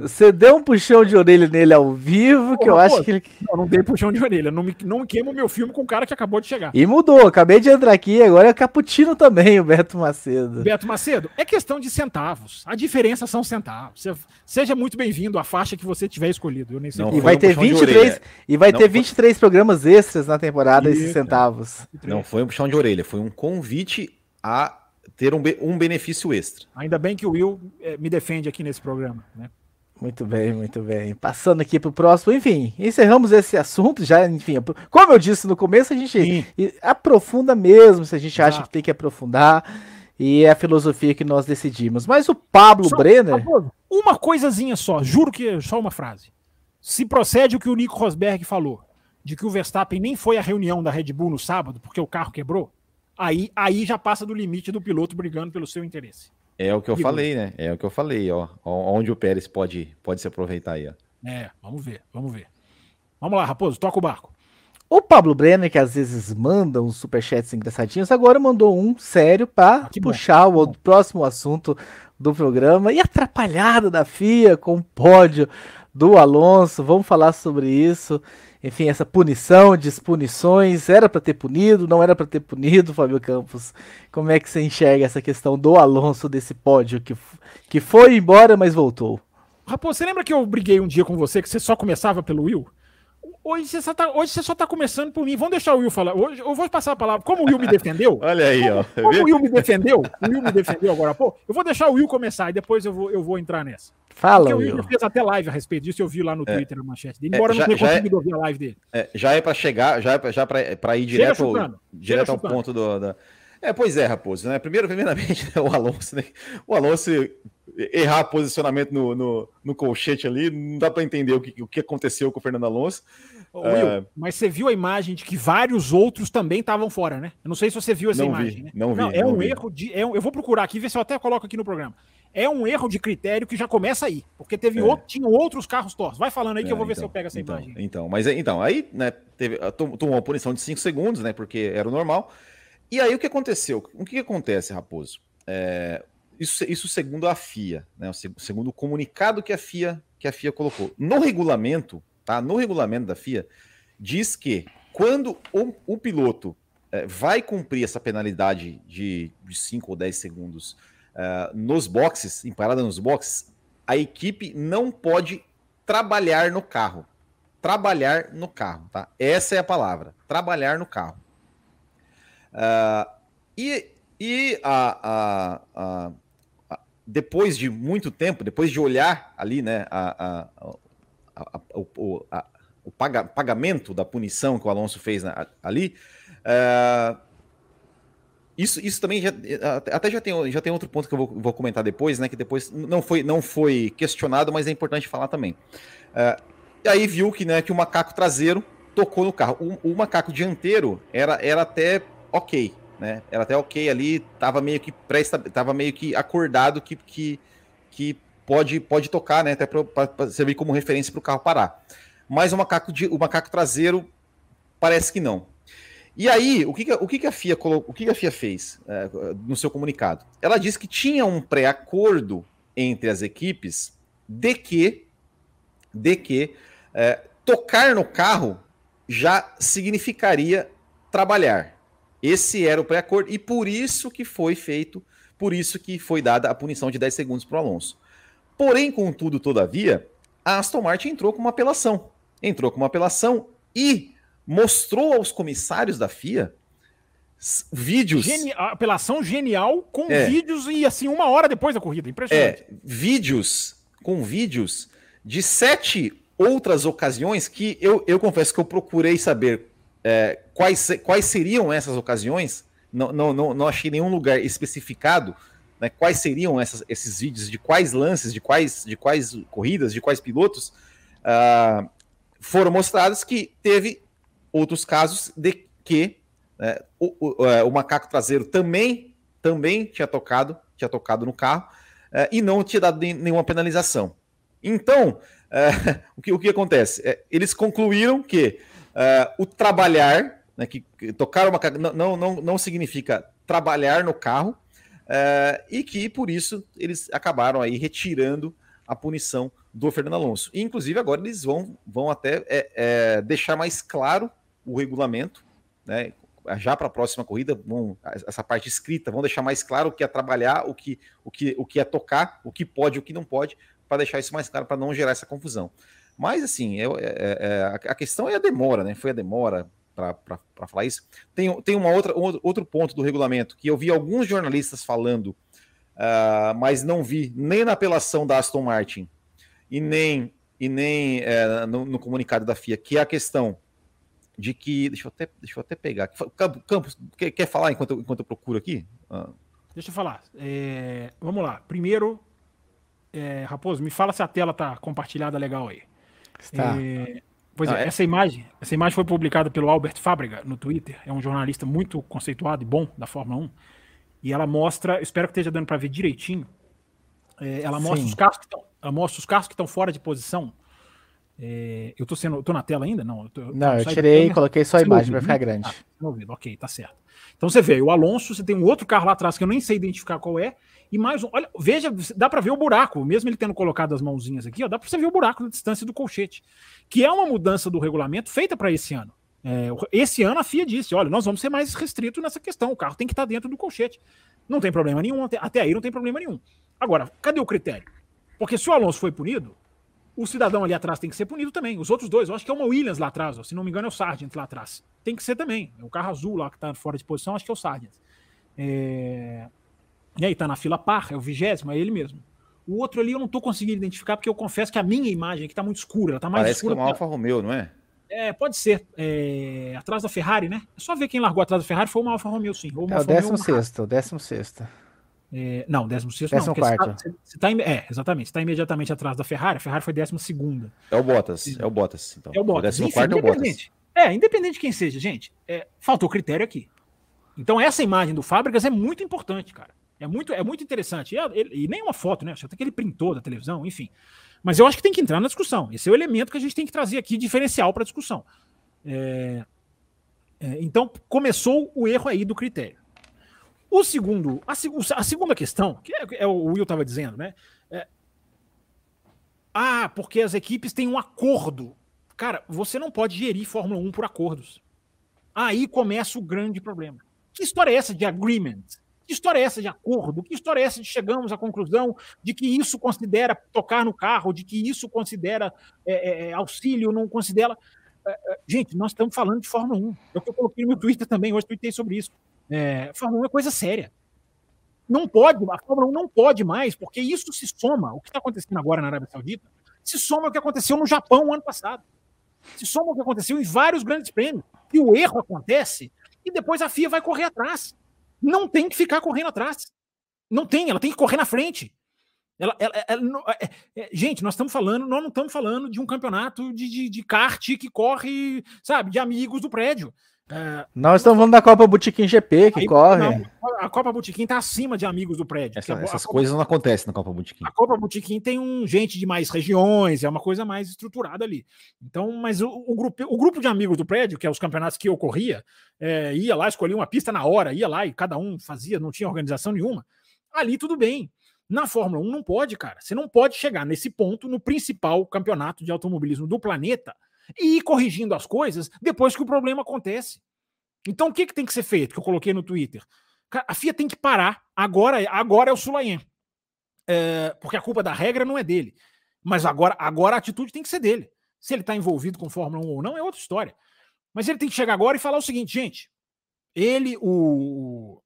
Você deu um puxão de orelha nele ao vivo, que eu pô, acho que ele. Não, não dei puxão de orelha. Não me, não queima o meu filme com o cara que acabou de chegar. E mudou. Acabei de entrar aqui, agora é cappuccino também, o Beto Macedo. Beto Macedo, é questão de centavos. A diferença são centavos. Seja muito bem-vindo à faixa que você tiver escolhido. Eu nem sei não, e vai ter 23 e vai não ter 23 foi... programas extras na temporada, Isso, esses centavos. Não foi um puxão de orelha foi um convite a ter um, um benefício extra. Ainda bem que o Will é, me defende aqui nesse programa, né? Muito bem, muito bem. Passando aqui para o próximo, enfim, encerramos esse assunto já, enfim, como eu disse no começo, a gente Sim. aprofunda mesmo, se a gente Exato. acha que tem que aprofundar, e é a filosofia que nós decidimos. Mas o Pablo só, Brenner... Uma coisazinha só, juro que é só uma frase. Se procede o que o Nico Rosberg falou, de que o Verstappen nem foi à reunião da Red Bull no sábado, porque o carro quebrou, aí, aí já passa do limite do piloto brigando pelo seu interesse. É o que eu Digo. falei, né? É o que eu falei, ó. Onde o Pérez pode, pode se aproveitar aí, ó. É, vamos ver, vamos ver. Vamos lá, Raposo, toca o barco. O Pablo Brenner, que às vezes manda uns superchats engraçadinhos, agora mandou um sério para ah, puxar bom, o bom. próximo assunto do programa. E atrapalhada da FIA com o pódio do Alonso. Vamos falar sobre isso enfim, essa punição, dispunições, era para ter punido, não era para ter punido, Fábio Campos. Como é que você enxerga essa questão do Alonso desse pódio que, que foi embora, mas voltou? Raposo, você lembra que eu briguei um dia com você que você só começava pelo Will? Hoje você, só tá, hoje você só tá começando por mim. Vamos deixar o Will falar. Hoje eu vou passar a palavra. Como o Will me defendeu. Olha aí, como, ó. Como o Will me defendeu, o Will me defendeu agora pô, eu vou deixar o Will começar e depois eu vou, eu vou entrar nessa. Fala, Porque o Will fez até live a respeito disso, eu vi lá no é. Twitter a manchete dele, embora é, já, não tenha é- conseguido é, ouvir a live dele. É, já é para chegar, já é já para ir direto, ao, direto ao ponto do. Da... É, pois é, Raposo, né? Primeiro, primeiramente, né, o Alonso, né? O Alonso errar posicionamento no, no, no colchete ali, não dá para entender o que, o que aconteceu com o Fernando Alonso. Will, uh, mas você viu a imagem de que vários outros também estavam fora, né? Eu não sei se você viu essa imagem. Vi, né? Não, não vi. É não um vi. erro de. É um, eu vou procurar aqui, ver se eu até coloco aqui no programa. É um erro de critério que já começa aí, porque teve é. outro, tinham outros carros tortos. Vai falando aí que é, eu vou ver então, se eu pego essa então, imagem. Então, mas então, aí, né, teve, tomou uma punição de 5 segundos, né, porque era o normal. E aí o que aconteceu? O que, acontece, Raposo? É, isso, isso segundo a FIA, né, segundo o comunicado que a FIA, que a FIA colocou. No regulamento, tá? No regulamento da FIA, diz que quando o, o piloto é, vai cumprir essa penalidade de 5 ou 10 segundos uh, nos boxes, em parada nos boxes, a equipe não pode trabalhar no carro. Trabalhar no carro, tá? Essa é a palavra. Trabalhar no carro. Uh, e e a, a, a, depois de muito tempo, depois de olhar ali, né, o, o paga, pagamento da punição que o Alonso fez na, ali, uh, isso, isso também já, até já tem, já tem outro ponto que eu vou, vou, comentar depois, né? Que depois não foi, não foi questionado, mas é importante falar também. Uh, e aí viu que, né, que o macaco traseiro tocou no carro. O, o, macaco dianteiro era, era até ok, né? Era até ok ali, tava meio que pré tava meio que acordado que, que, que pode, pode tocar, né? Até para servir como referência para o carro parar. Mas o macaco, o macaco traseiro parece que não. E aí, o que, o que, a FIA o que, que a FIA fez é, no seu comunicado? Ela disse que tinha um pré-acordo entre as equipes de que, de que é, tocar no carro já significaria trabalhar. Esse era o pré-acordo e por isso que foi feito, por isso que foi dada a punição de 10 segundos para o Alonso. Porém, contudo, todavia, a Aston Martin entrou com uma apelação. Entrou com uma apelação e mostrou aos comissários da FIA vídeos. Geni apelação genial com é. vídeos e assim, uma hora depois da corrida. Impressionante. É, vídeos com vídeos de sete outras ocasiões que eu, eu confesso que eu procurei saber é, quais, quais seriam essas ocasiões. Não, não, não, não achei nenhum lugar especificado né, quais seriam essas, esses vídeos, de quais lances, de quais, de quais corridas, de quais pilotos. Uh, foram mostrados que teve outros casos de que né, o, o, é, o, macaco traseiro também, também tinha tocado, tinha tocado no carro uh, e não tinha dado nenhuma penalização. Então, uh, o, que, o que acontece? Eles concluíram que o trabalhar, né, que, tocar macaco não, não, não significa trabalhar no carro, e que por isso eles acabaram aí retirando a punição do Fernando Alonso. E, inclusive, agora eles vão, vão até é, é, deixar mais claro o regulamento, né? Já para a próxima corrida, vão, essa parte escrita, vão deixar mais claro o que é trabalhar, o que, o que, o que é tocar, o que pode o que não pode, para deixar isso mais claro, para não gerar essa confusão. Mas, assim, é, é, é a questão é a demora, né? Foi a demora para falar isso. Tem, tem uma outra, outro ponto do regulamento que eu vi alguns jornalistas falando, uh, mas não vi nem na apelação da Aston Martin e nem, e nem é, no, no, comunicado da FIA, que é a questão de que. Deixa eu até, deixa eu até pegar. Campos, quer, quer falar enquanto, enquanto eu procuro aqui? Ah. Deixa eu falar. É, vamos lá. Primeiro, é, Raposo, me fala se a tela tá compartilhada legal aí. Está. É, pois é, é, essa imagem, essa imagem foi publicada pelo Albert Fábrega no Twitter. É um jornalista muito conceituado e bom da Fórmula 1. E ela mostra, espero que esteja dando para ver direitinho. É, ela mostra os carros que estão ela mostra os carros que estão fora de posição. É, eu tô sendo, tô na tela ainda? Não, eu tô, não, eu tirei e coloquei só a imagem para ficar grande. Ah, ouvido, ok, tá certo. Então você vê, o Alonso, você tem um outro carro lá atrás que eu nem sei identificar qual é, e mais um. Olha, veja, dá para ver o buraco, mesmo ele tendo colocado as mãozinhas aqui, ó, dá para você ver o buraco na distância do colchete, que é uma mudança do regulamento feita para esse ano. É, esse ano a FIA disse: olha, nós vamos ser mais restritos nessa questão, o carro tem que estar tá dentro do colchete. Não tem problema nenhum, até, até aí não tem problema nenhum. Agora, cadê o critério? Porque se o Alonso foi punido, o cidadão ali atrás tem que ser punido também. Os outros dois, eu acho que é uma Williams lá atrás, ó, se não me engano é o Sargent lá atrás. Tem que ser também. É o carro azul lá que tá fora de posição, acho que é o Sargent. É... E aí, tá na fila par, é o vigésimo, é ele mesmo. O outro ali eu não tô conseguindo identificar, porque eu confesso que a minha imagem aqui tá muito escura. Ela tá mais Parece escura. que é um Alfa Romeo, não é? É, pode ser. É... Atrás da Ferrari, né? É só ver quem largou atrás da Ferrari foi uma Alfa Romeo, sim. Ou uma é o 16, o 16. É, não, 16 não. Você, você tá, é, exatamente. Você está imediatamente atrás da Ferrari. A Ferrari foi 12. É o Bottas. É o Bottas. Então. É o Bottas. O 14 é o Bottas. É, independente de quem seja, gente, é, faltou critério aqui. Então, essa imagem do Fábricas é muito importante, cara. É muito, é muito interessante. E, e nem uma foto, né? Até que ele printou da televisão, enfim. Mas eu acho que tem que entrar na discussão. Esse é o elemento que a gente tem que trazer aqui, diferencial para a discussão. É, é, então, começou o erro aí do critério. O segundo, a, a segunda questão, que é, é o Will estava dizendo, né? É, ah, porque as equipes têm um acordo. Cara, você não pode gerir Fórmula 1 por acordos. Aí começa o grande problema. Que história é essa de agreement? Que história é essa de acordo? Que história é essa de chegamos à conclusão de que isso considera tocar no carro, de que isso considera é, é, é auxílio, não considera. É, é, gente, nós estamos falando de Fórmula 1. Eu coloquei no meu Twitter também, hoje tuitei sobre isso. Fórmula 1 é coisa séria. Não pode, a Fórmula 1 não pode mais, porque isso se soma, o que está acontecendo agora na Arábia Saudita, se soma ao que aconteceu no Japão ano passado. Se soma ao que aconteceu em vários grandes prêmios. E o erro acontece e depois a FIA vai correr atrás. Não tem que ficar correndo atrás. Não tem, ela tem que correr na frente. Ela, ela, ela, é, é, gente, nós estamos falando, nós não estamos falando de um campeonato de, de, de kart que corre, sabe, de amigos do prédio. É, Nós estamos falando da Copa Botequim GP, que aí, corre. Não, a Copa Botequim está acima de amigos do prédio. Essa, a, essas a coisas não acontecem na Copa Botequim. A Copa Botequim tem um gente de mais regiões, é uma coisa mais estruturada ali. Então, mas o, o, grupo, o grupo de amigos do prédio, que é os campeonatos que ocorria, é, ia lá, escolhia uma pista na hora, ia lá e cada um fazia, não tinha organização nenhuma. Ali tudo bem. Na Fórmula 1 não pode, cara. Você não pode chegar nesse ponto no principal campeonato de automobilismo do planeta e ir corrigindo as coisas depois que o problema acontece. Então o que, que tem que ser feito? Que eu coloquei no Twitter. A FIA tem que parar. Agora, agora é o Sulayen. É, porque a culpa da regra não é dele. Mas agora, agora a atitude tem que ser dele. Se ele está envolvido com Fórmula 1 ou não, é outra história. Mas ele tem que chegar agora e falar o seguinte, gente. Ele, o,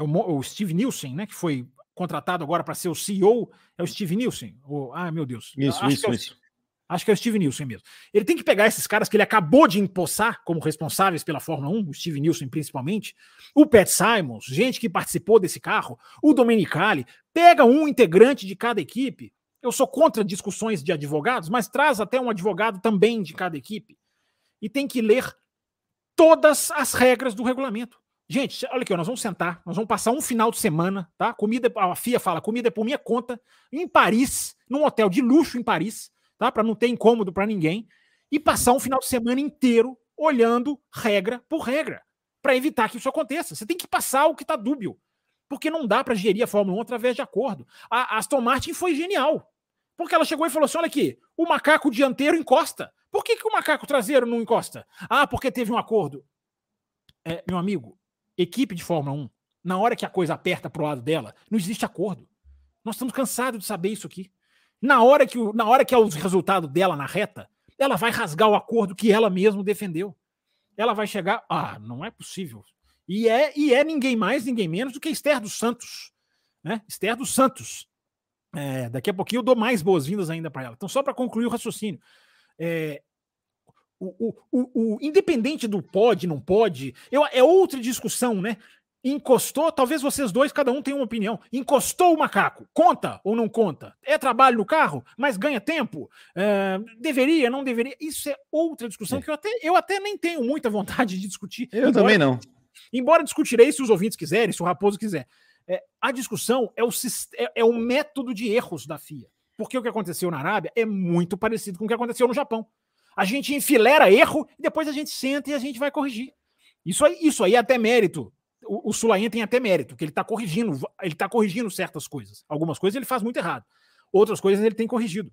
o, o Steve Nielsen, né, que foi contratado agora para ser o CEO, é o Steve Nielsen. O, ah, meu Deus. Isso, acho isso, é o, isso. Acho que é o Steve Nielsen mesmo. Ele tem que pegar esses caras que ele acabou de empossar como responsáveis pela Fórmula 1, o Steve Nielsen principalmente, o Pat Simons, gente que participou desse carro, o Domenicali, pega um integrante de cada equipe. Eu sou contra discussões de advogados, mas traz até um advogado também de cada equipe. E tem que ler todas as regras do regulamento. Gente, olha aqui, nós vamos sentar, nós vamos passar um final de semana, tá? Comida, a FIA fala, comida é por minha conta, em Paris, num hotel de luxo em Paris, tá? Para não ter incômodo para ninguém, e passar um final de semana inteiro olhando regra por regra, para evitar que isso aconteça. Você tem que passar o que está dúbio, porque não dá para gerir a Fórmula 1 através de acordo. A Aston Martin foi genial, porque ela chegou e falou assim: olha aqui, o macaco dianteiro encosta. Por que, que o macaco traseiro não encosta? Ah, porque teve um acordo. É, meu amigo, equipe de Fórmula 1, na hora que a coisa aperta pro lado dela, não existe acordo. Nós estamos cansados de saber isso aqui. Na hora que, na hora que é o resultado dela na reta, ela vai rasgar o acordo que ela mesma defendeu. Ela vai chegar, ah, não é possível. E é, e é ninguém mais, ninguém menos do que Esther dos Santos. Né? Esther dos Santos. É, daqui a pouquinho eu dou mais boas-vindas ainda para ela. Então, só para concluir o raciocínio. É, o, o, o, o, independente do pode, não pode, eu, é outra discussão, né? Encostou, talvez vocês dois, cada um tenha uma opinião. Encostou o macaco, conta ou não conta? É trabalho no carro, mas ganha tempo? É, deveria, não deveria? Isso é outra discussão é. que eu até, eu até nem tenho muita vontade de discutir. Eu embora, também não. Embora discutirei se os ouvintes quiserem, se o Raposo quiser. É, a discussão é o, é, é o método de erros da FIA. Porque o que aconteceu na Arábia é muito parecido com o que aconteceu no Japão. A gente enfilera erro e depois a gente senta e a gente vai corrigir. Isso aí, isso aí é até mérito. O, o tem até mérito, que ele está corrigindo, ele está corrigindo certas coisas. Algumas coisas ele faz muito errado. Outras coisas ele tem corrigido.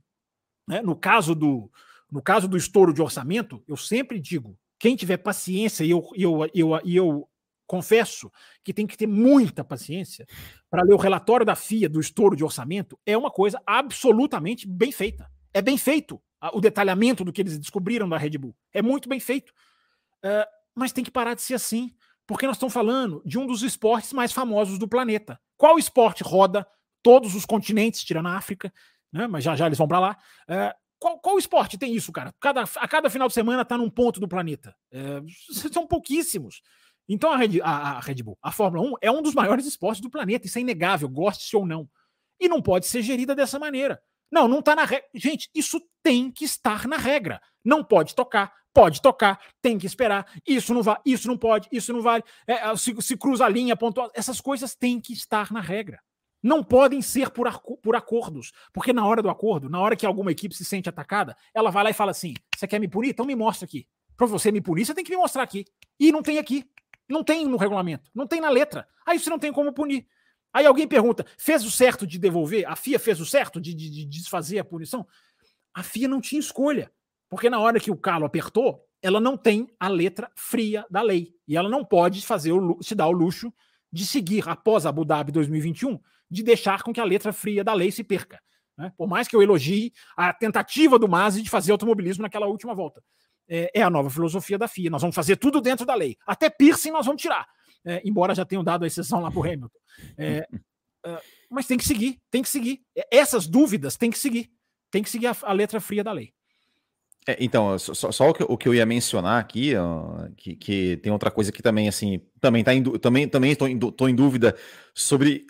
Né? No caso do no caso do estouro de orçamento, eu sempre digo, quem tiver paciência, e eu, eu, eu, eu confesso que tem que ter muita paciência para ler o relatório da FIA do estouro de orçamento, é uma coisa absolutamente bem feita. É bem feito o detalhamento do que eles descobriram da Red Bull. É muito bem feito. Uh, mas tem que parar de ser assim, porque nós estamos falando de um dos esportes mais famosos do planeta. Qual esporte roda todos os continentes, tirando a África, né? mas já já eles vão para lá. Uh, qual, qual, esporte tem isso, cara? Cada, a cada final de semana está num ponto do planeta. Uh, são pouquíssimos. Então a Red, a, a Red Bull, a Fórmula 1 é um dos maiores esportes do planeta, isso é inegável, goste-se ou não. E não pode ser gerida dessa maneira. Não, não está na regra. Gente, isso tem que estar na regra. Não pode tocar, pode tocar, tem que esperar. Isso não vai, isso não pode, isso não vale. É, é se, se, cruza a linha, pontual. Essas coisas têm que estar na regra. Não podem ser por, por acordos. Porque na hora do acordo, na hora que alguma equipe se sente atacada, ela vai lá e fala assim: você quer me punir? Então me mostra aqui. Para você me punir, você tem que me mostrar aqui. E não tem aqui. Não tem no regulamento. Não tem na letra. Aí você não tem como punir. Aí alguém pergunta: fez o certo de devolver? A FIA fez o certo de, de, de desfazer a punição? A FIA não tinha escolha, porque na hora que o calo apertou, ela não tem a letra fria da lei e ela não pode fazer o, se dar o luxo de seguir após Abu Dhabi 2021 de deixar com que a letra fria da lei se perca. Né? Por mais que eu elogie a tentativa do Masi de fazer automobilismo naquela última volta. É, é, a nova filosofia da FIA. Nós vamos fazer tudo dentro da lei. Até piercing nós vamos tirar é, embora já tenham dado a exceção lá para o Hamilton. É, uh, mas tem que seguir, tem que seguir. Essas dúvidas tem que seguir. Tem que seguir a, a letra fria da lei. É, então, só, só o, que, o, que, eu ia mencionar aqui, que, que, tem outra coisa que também, assim, também tá em, também também estou em, em, dúvida sobre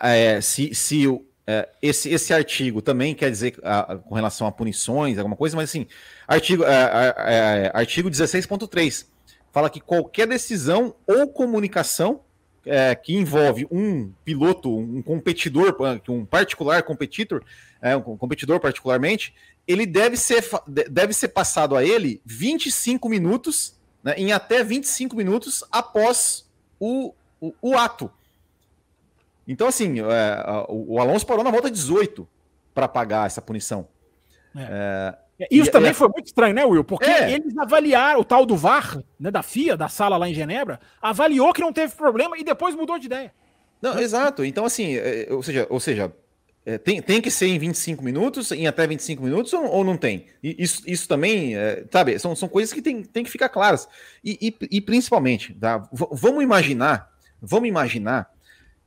é, se, se é, esse, esse artigo também quer dizer com relação a punições, alguma coisa, mas assim, artigo, é, artigo 16.3 fala que qualquer decisão ou comunicação é, que envolve um piloto, um competidor, um particular competitor, é, um competidor particularmente, ele deve ser, deve ser passado a ele 25 minutos, né, em até 25 minutos após o, o, o ato. Então, assim, é, o, Alonso parou na volta 18 para pagar essa punição. É. é É, isso também foi muito estranho, né, Will? Porque é. eles avaliaram o tal do VAR, né, da FIA, da sala lá em Genebra, avaliou que não teve problema e depois mudou de ideia. Não, exato. Então, assim, é, ou seja, ou seja é, tem, tem que ser em 25 minutos, em até 25 minutos, ou, ou não tem? Isso, isso também, é, sabe, são, são coisas que tem, tem que ficar claras. E, e, e principalmente, tá? vamos imaginar, vamos imaginar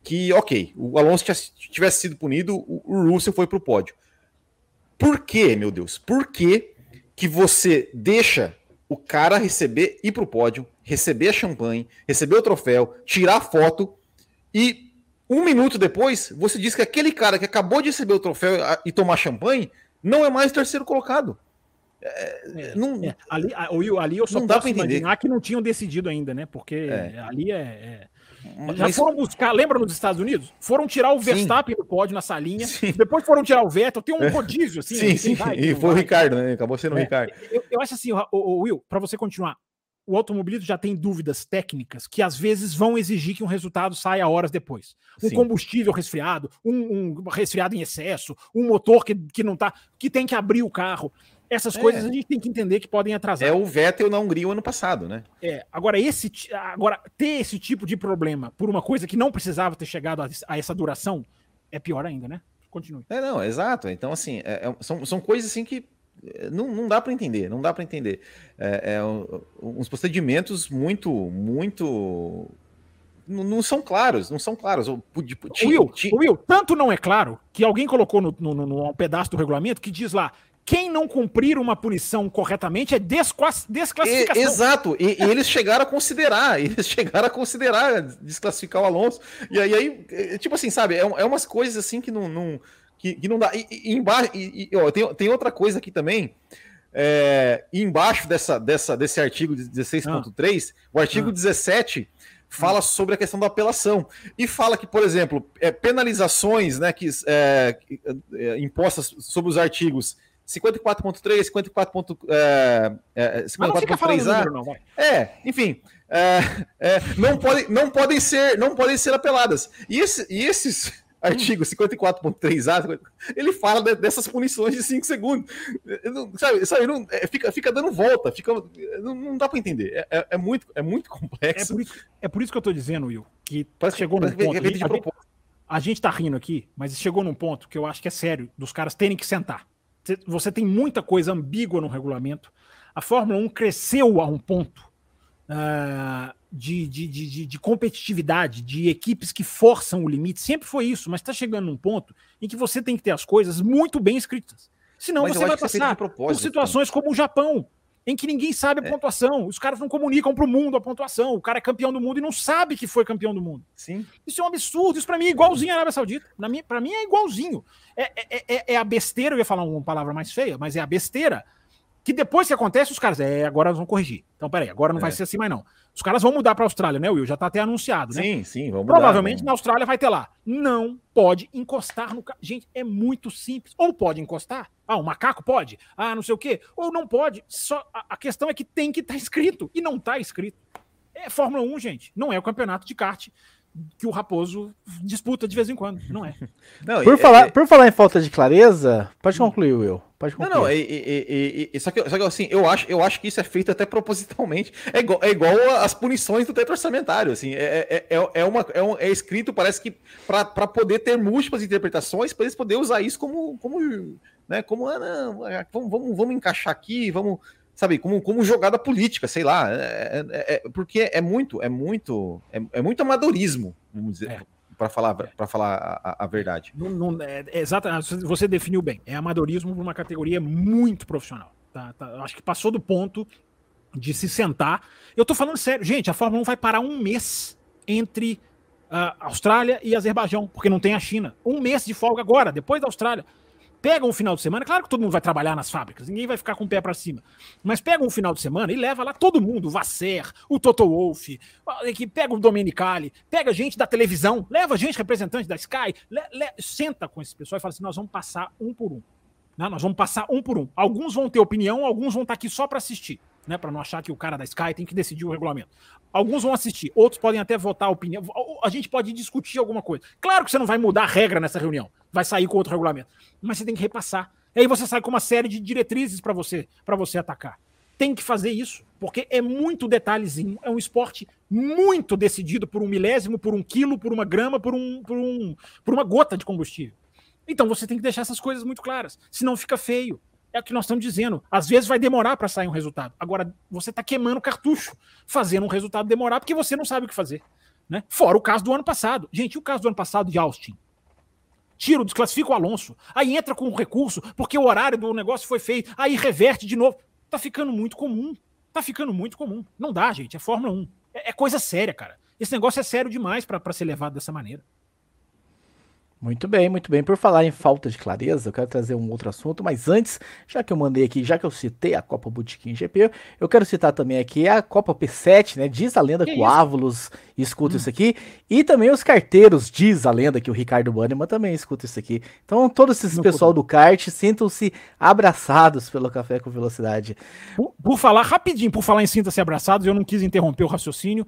que, ok, o Alonso tivesse sido punido, o, o Russell foi para o pódio. Por quê, meu Deus? Por que, que você deixa o cara receber, ir para o pódio, receber champanhe, receber o troféu, tirar foto e um minuto depois, você diz que aquele cara que acabou de receber o troféu e tomar champanhe não é mais terceiro colocado. É, é, não, é. Ali, ali eu só não dá posso imaginar que não tinham decidido ainda, né? Porque é. ali é, é já Mas... foram buscar, lembra nos Estados Unidos? Foram tirar o Verstappen do pódio na salinha, sim. depois foram tirar o Vettel, tem um rodízio assim. Sim, sim. Vai, e foi vai. o Ricardo, né? Acabou sendo o Ricardo. Eu, eu, acho assim, o, o Will, para você continuar, o automobilismo já tem dúvidas técnicas que às vezes vão exigir que um resultado saia horas depois. Um Sim. combustível resfriado, um, um, resfriado em excesso, um motor que, que não tá, que tem que abrir o carro. Essas é. coisas a gente tem que entender que podem atrasar. É o Vettel na Hungria o ano passado, né? É. Agora, esse, agora, ter esse tipo de problema por uma coisa que não precisava ter chegado a, a essa duração é pior ainda, né? Continue. É, não, exato. Então, assim, é, é, são, são coisas assim que não, não dá para entender, não dá para entender. É, é, uns procedimentos muito, muito. Não, não, são claros, não são claros. Will, Will, tanto não é claro que alguém colocou no, no, no, no pedaço do regulamento que diz lá quem não cumprir uma punição corretamente é desclassificação. E, exato, e, e, eles chegaram a considerar, eles chegaram a considerar desclassificar o Alonso. E aí, aí tipo assim, sabe, é, é umas coisas assim que não, não que, que não dá. E, e embaixo, e, e, ó, tem, tem outra coisa aqui também. É, embaixo dessa, dessa, desse artigo 16.3, ah. o artigo ah. 17 fala ah. sobre a questão da apelação e fala que, por exemplo, é, penalizações né, que, é, é, impostas sobre os artigos 54.3, 54. É, é, 54.3a. É, enfim, é, é, não, pode, não podem ser, não podem ser apeladas. E, esse, e esses artigo 54.3a, ele fala de, dessas punições de 5 segundos. Não, sabe, sabe não, é, fica, fica dando volta, fica, não, não dá para entender. É, é, é, muito, é muito complexo. É por, isso, é por isso que eu tô dizendo, Will, que Parece chegou num ponto. A gente, a gente tá rindo aqui, mas chegou num ponto que eu acho que é sério, dos caras terem que sentar. Você tem muita coisa ambígua no regulamento. A Fórmula 1 cresceu a um ponto. Uh, de, de, de, de, competitividade, de equipes que forçam o limite. Sempre foi isso, mas está chegando num ponto em que você tem que ter as coisas muito bem escritas. Senão mas você vai passar por situações como o Japão, em que ninguém sabe a é. pontuação. Os caras não comunicam para o mundo a pontuação. O cara é campeão do mundo e não sabe que foi campeão do mundo. Sim. Isso é um absurdo. Isso para mim é igualzinho à Arábia Saudita. Para mim é igualzinho. É, é, é, é, a besteira, eu ia falar uma palavra mais feia, mas é a besteira que depois que acontece, os caras, é, agora nós vamos corrigir. Então, peraí, agora não vai é. ser assim mais não. Os caras vão mudar para a Austrália, né, Will? Já está até anunciado, né? Sim, sim, vamos Provavelmente na Austrália vai ter lá. Não pode encostar no. Gente, é muito simples. Ou pode encostar. Ah, o macaco pode. Ah, não sei o quê. Ou não pode. Só a questão é que tem que estar tá escrito. E não está escrito. É Fórmula 1, gente. Não é o campeonato de kart que o Raposo disputa de vez em quando, não é? Não, por, é, falar, é, por falar em falta de clareza, pode concluir, Will. Pode concluir. Não, não, e, só, que, só que assim, eu acho, eu acho que isso é feito até propositalmente. É igual, é igual as punições do teto orçamentário, assim, é, é, é, é uma, é, um, é escrito, parece que para poder ter múltiplas interpretações, para eles poderem usar isso como, como, né, como, ah, não, é, vamos, vamos, vamos encaixar aqui, vamos sabe, como, como jogada política, sei lá, é, é, é porque é muito, é muito, é, é muito amadorismo, vamos dizer, é. para falar, para falar a, a verdade. Não, não, é, é exato, você definiu bem, é amadorismo para uma categoria muito profissional. Tá, tá, acho que passou do ponto de se sentar. Eu tô falando sério, gente, a Fórmula 1 vai parar um mês entre a Austrália e Azerbaijão, porque não tem a China. Um mês de folga agora, depois da Austrália. Pega um final de semana, claro que todo mundo vai trabalhar nas fábricas, ninguém vai ficar com o pé para cima. Mas pega um final de semana e leva lá todo mundo, o Vasser, o Toto Wolff, que pega o Domenicali, pega gente da televisão, leva gente representante da Sky, le, le, senta com esse pessoal e fala assim: nós vamos passar um por um. Né? Nós vamos passar um por um. Alguns vão ter opinião, alguns vão estar aqui só para assistir né, para não achar que o cara da Sky tem que decidir o regulamento. Alguns vão assistir, outros podem até votar a opinião. A gente pode discutir alguma coisa. Claro que você não vai mudar a regra nessa reunião, vai sair com outro regulamento, mas você tem que repassar. E aí você sai com uma série de diretrizes para você, para você atacar. Tem que fazer isso, porque é muito detalhezinho. É um esporte muito decidido por um milésimo, por um quilo, por uma grama, por, um, por, um, por uma gota de combustível. Então você tem que deixar essas coisas muito claras, senão fica feio. É o que nós estamos dizendo. Às vezes vai demorar para sair um resultado. Agora, você está queimando cartucho, fazendo um resultado demorar, porque você não sabe o que fazer. Né? Fora o caso do ano passado. Gente, o caso do ano passado de Austin? Tiro, desclassifica o Alonso. Aí entra com um recurso, porque o horário do negócio foi feito. Aí reverte de novo. Tá ficando muito comum. Tá ficando muito comum. Não dá, gente. É Fórmula 1. É, é coisa séria, cara. Esse negócio é sério demais para ser levado dessa maneira. Muito bem, muito bem. Por falar em falta de clareza, eu quero trazer um outro assunto, mas antes, já que eu mandei aqui, já que eu citei a Copa Botequim GP, eu quero citar também aqui a Copa P7, né? Diz a lenda que, que o Ávulos escuta hum. isso aqui, e também os carteiros, diz a lenda que o Ricardo Bannerman também escuta isso aqui. Então, todos esses pessoal do kart sintam-se abraçados pelo Café com Velocidade. Por, por, falar rapidinho, por falar em sinta-se abraçados, eu não quis interromper o raciocínio.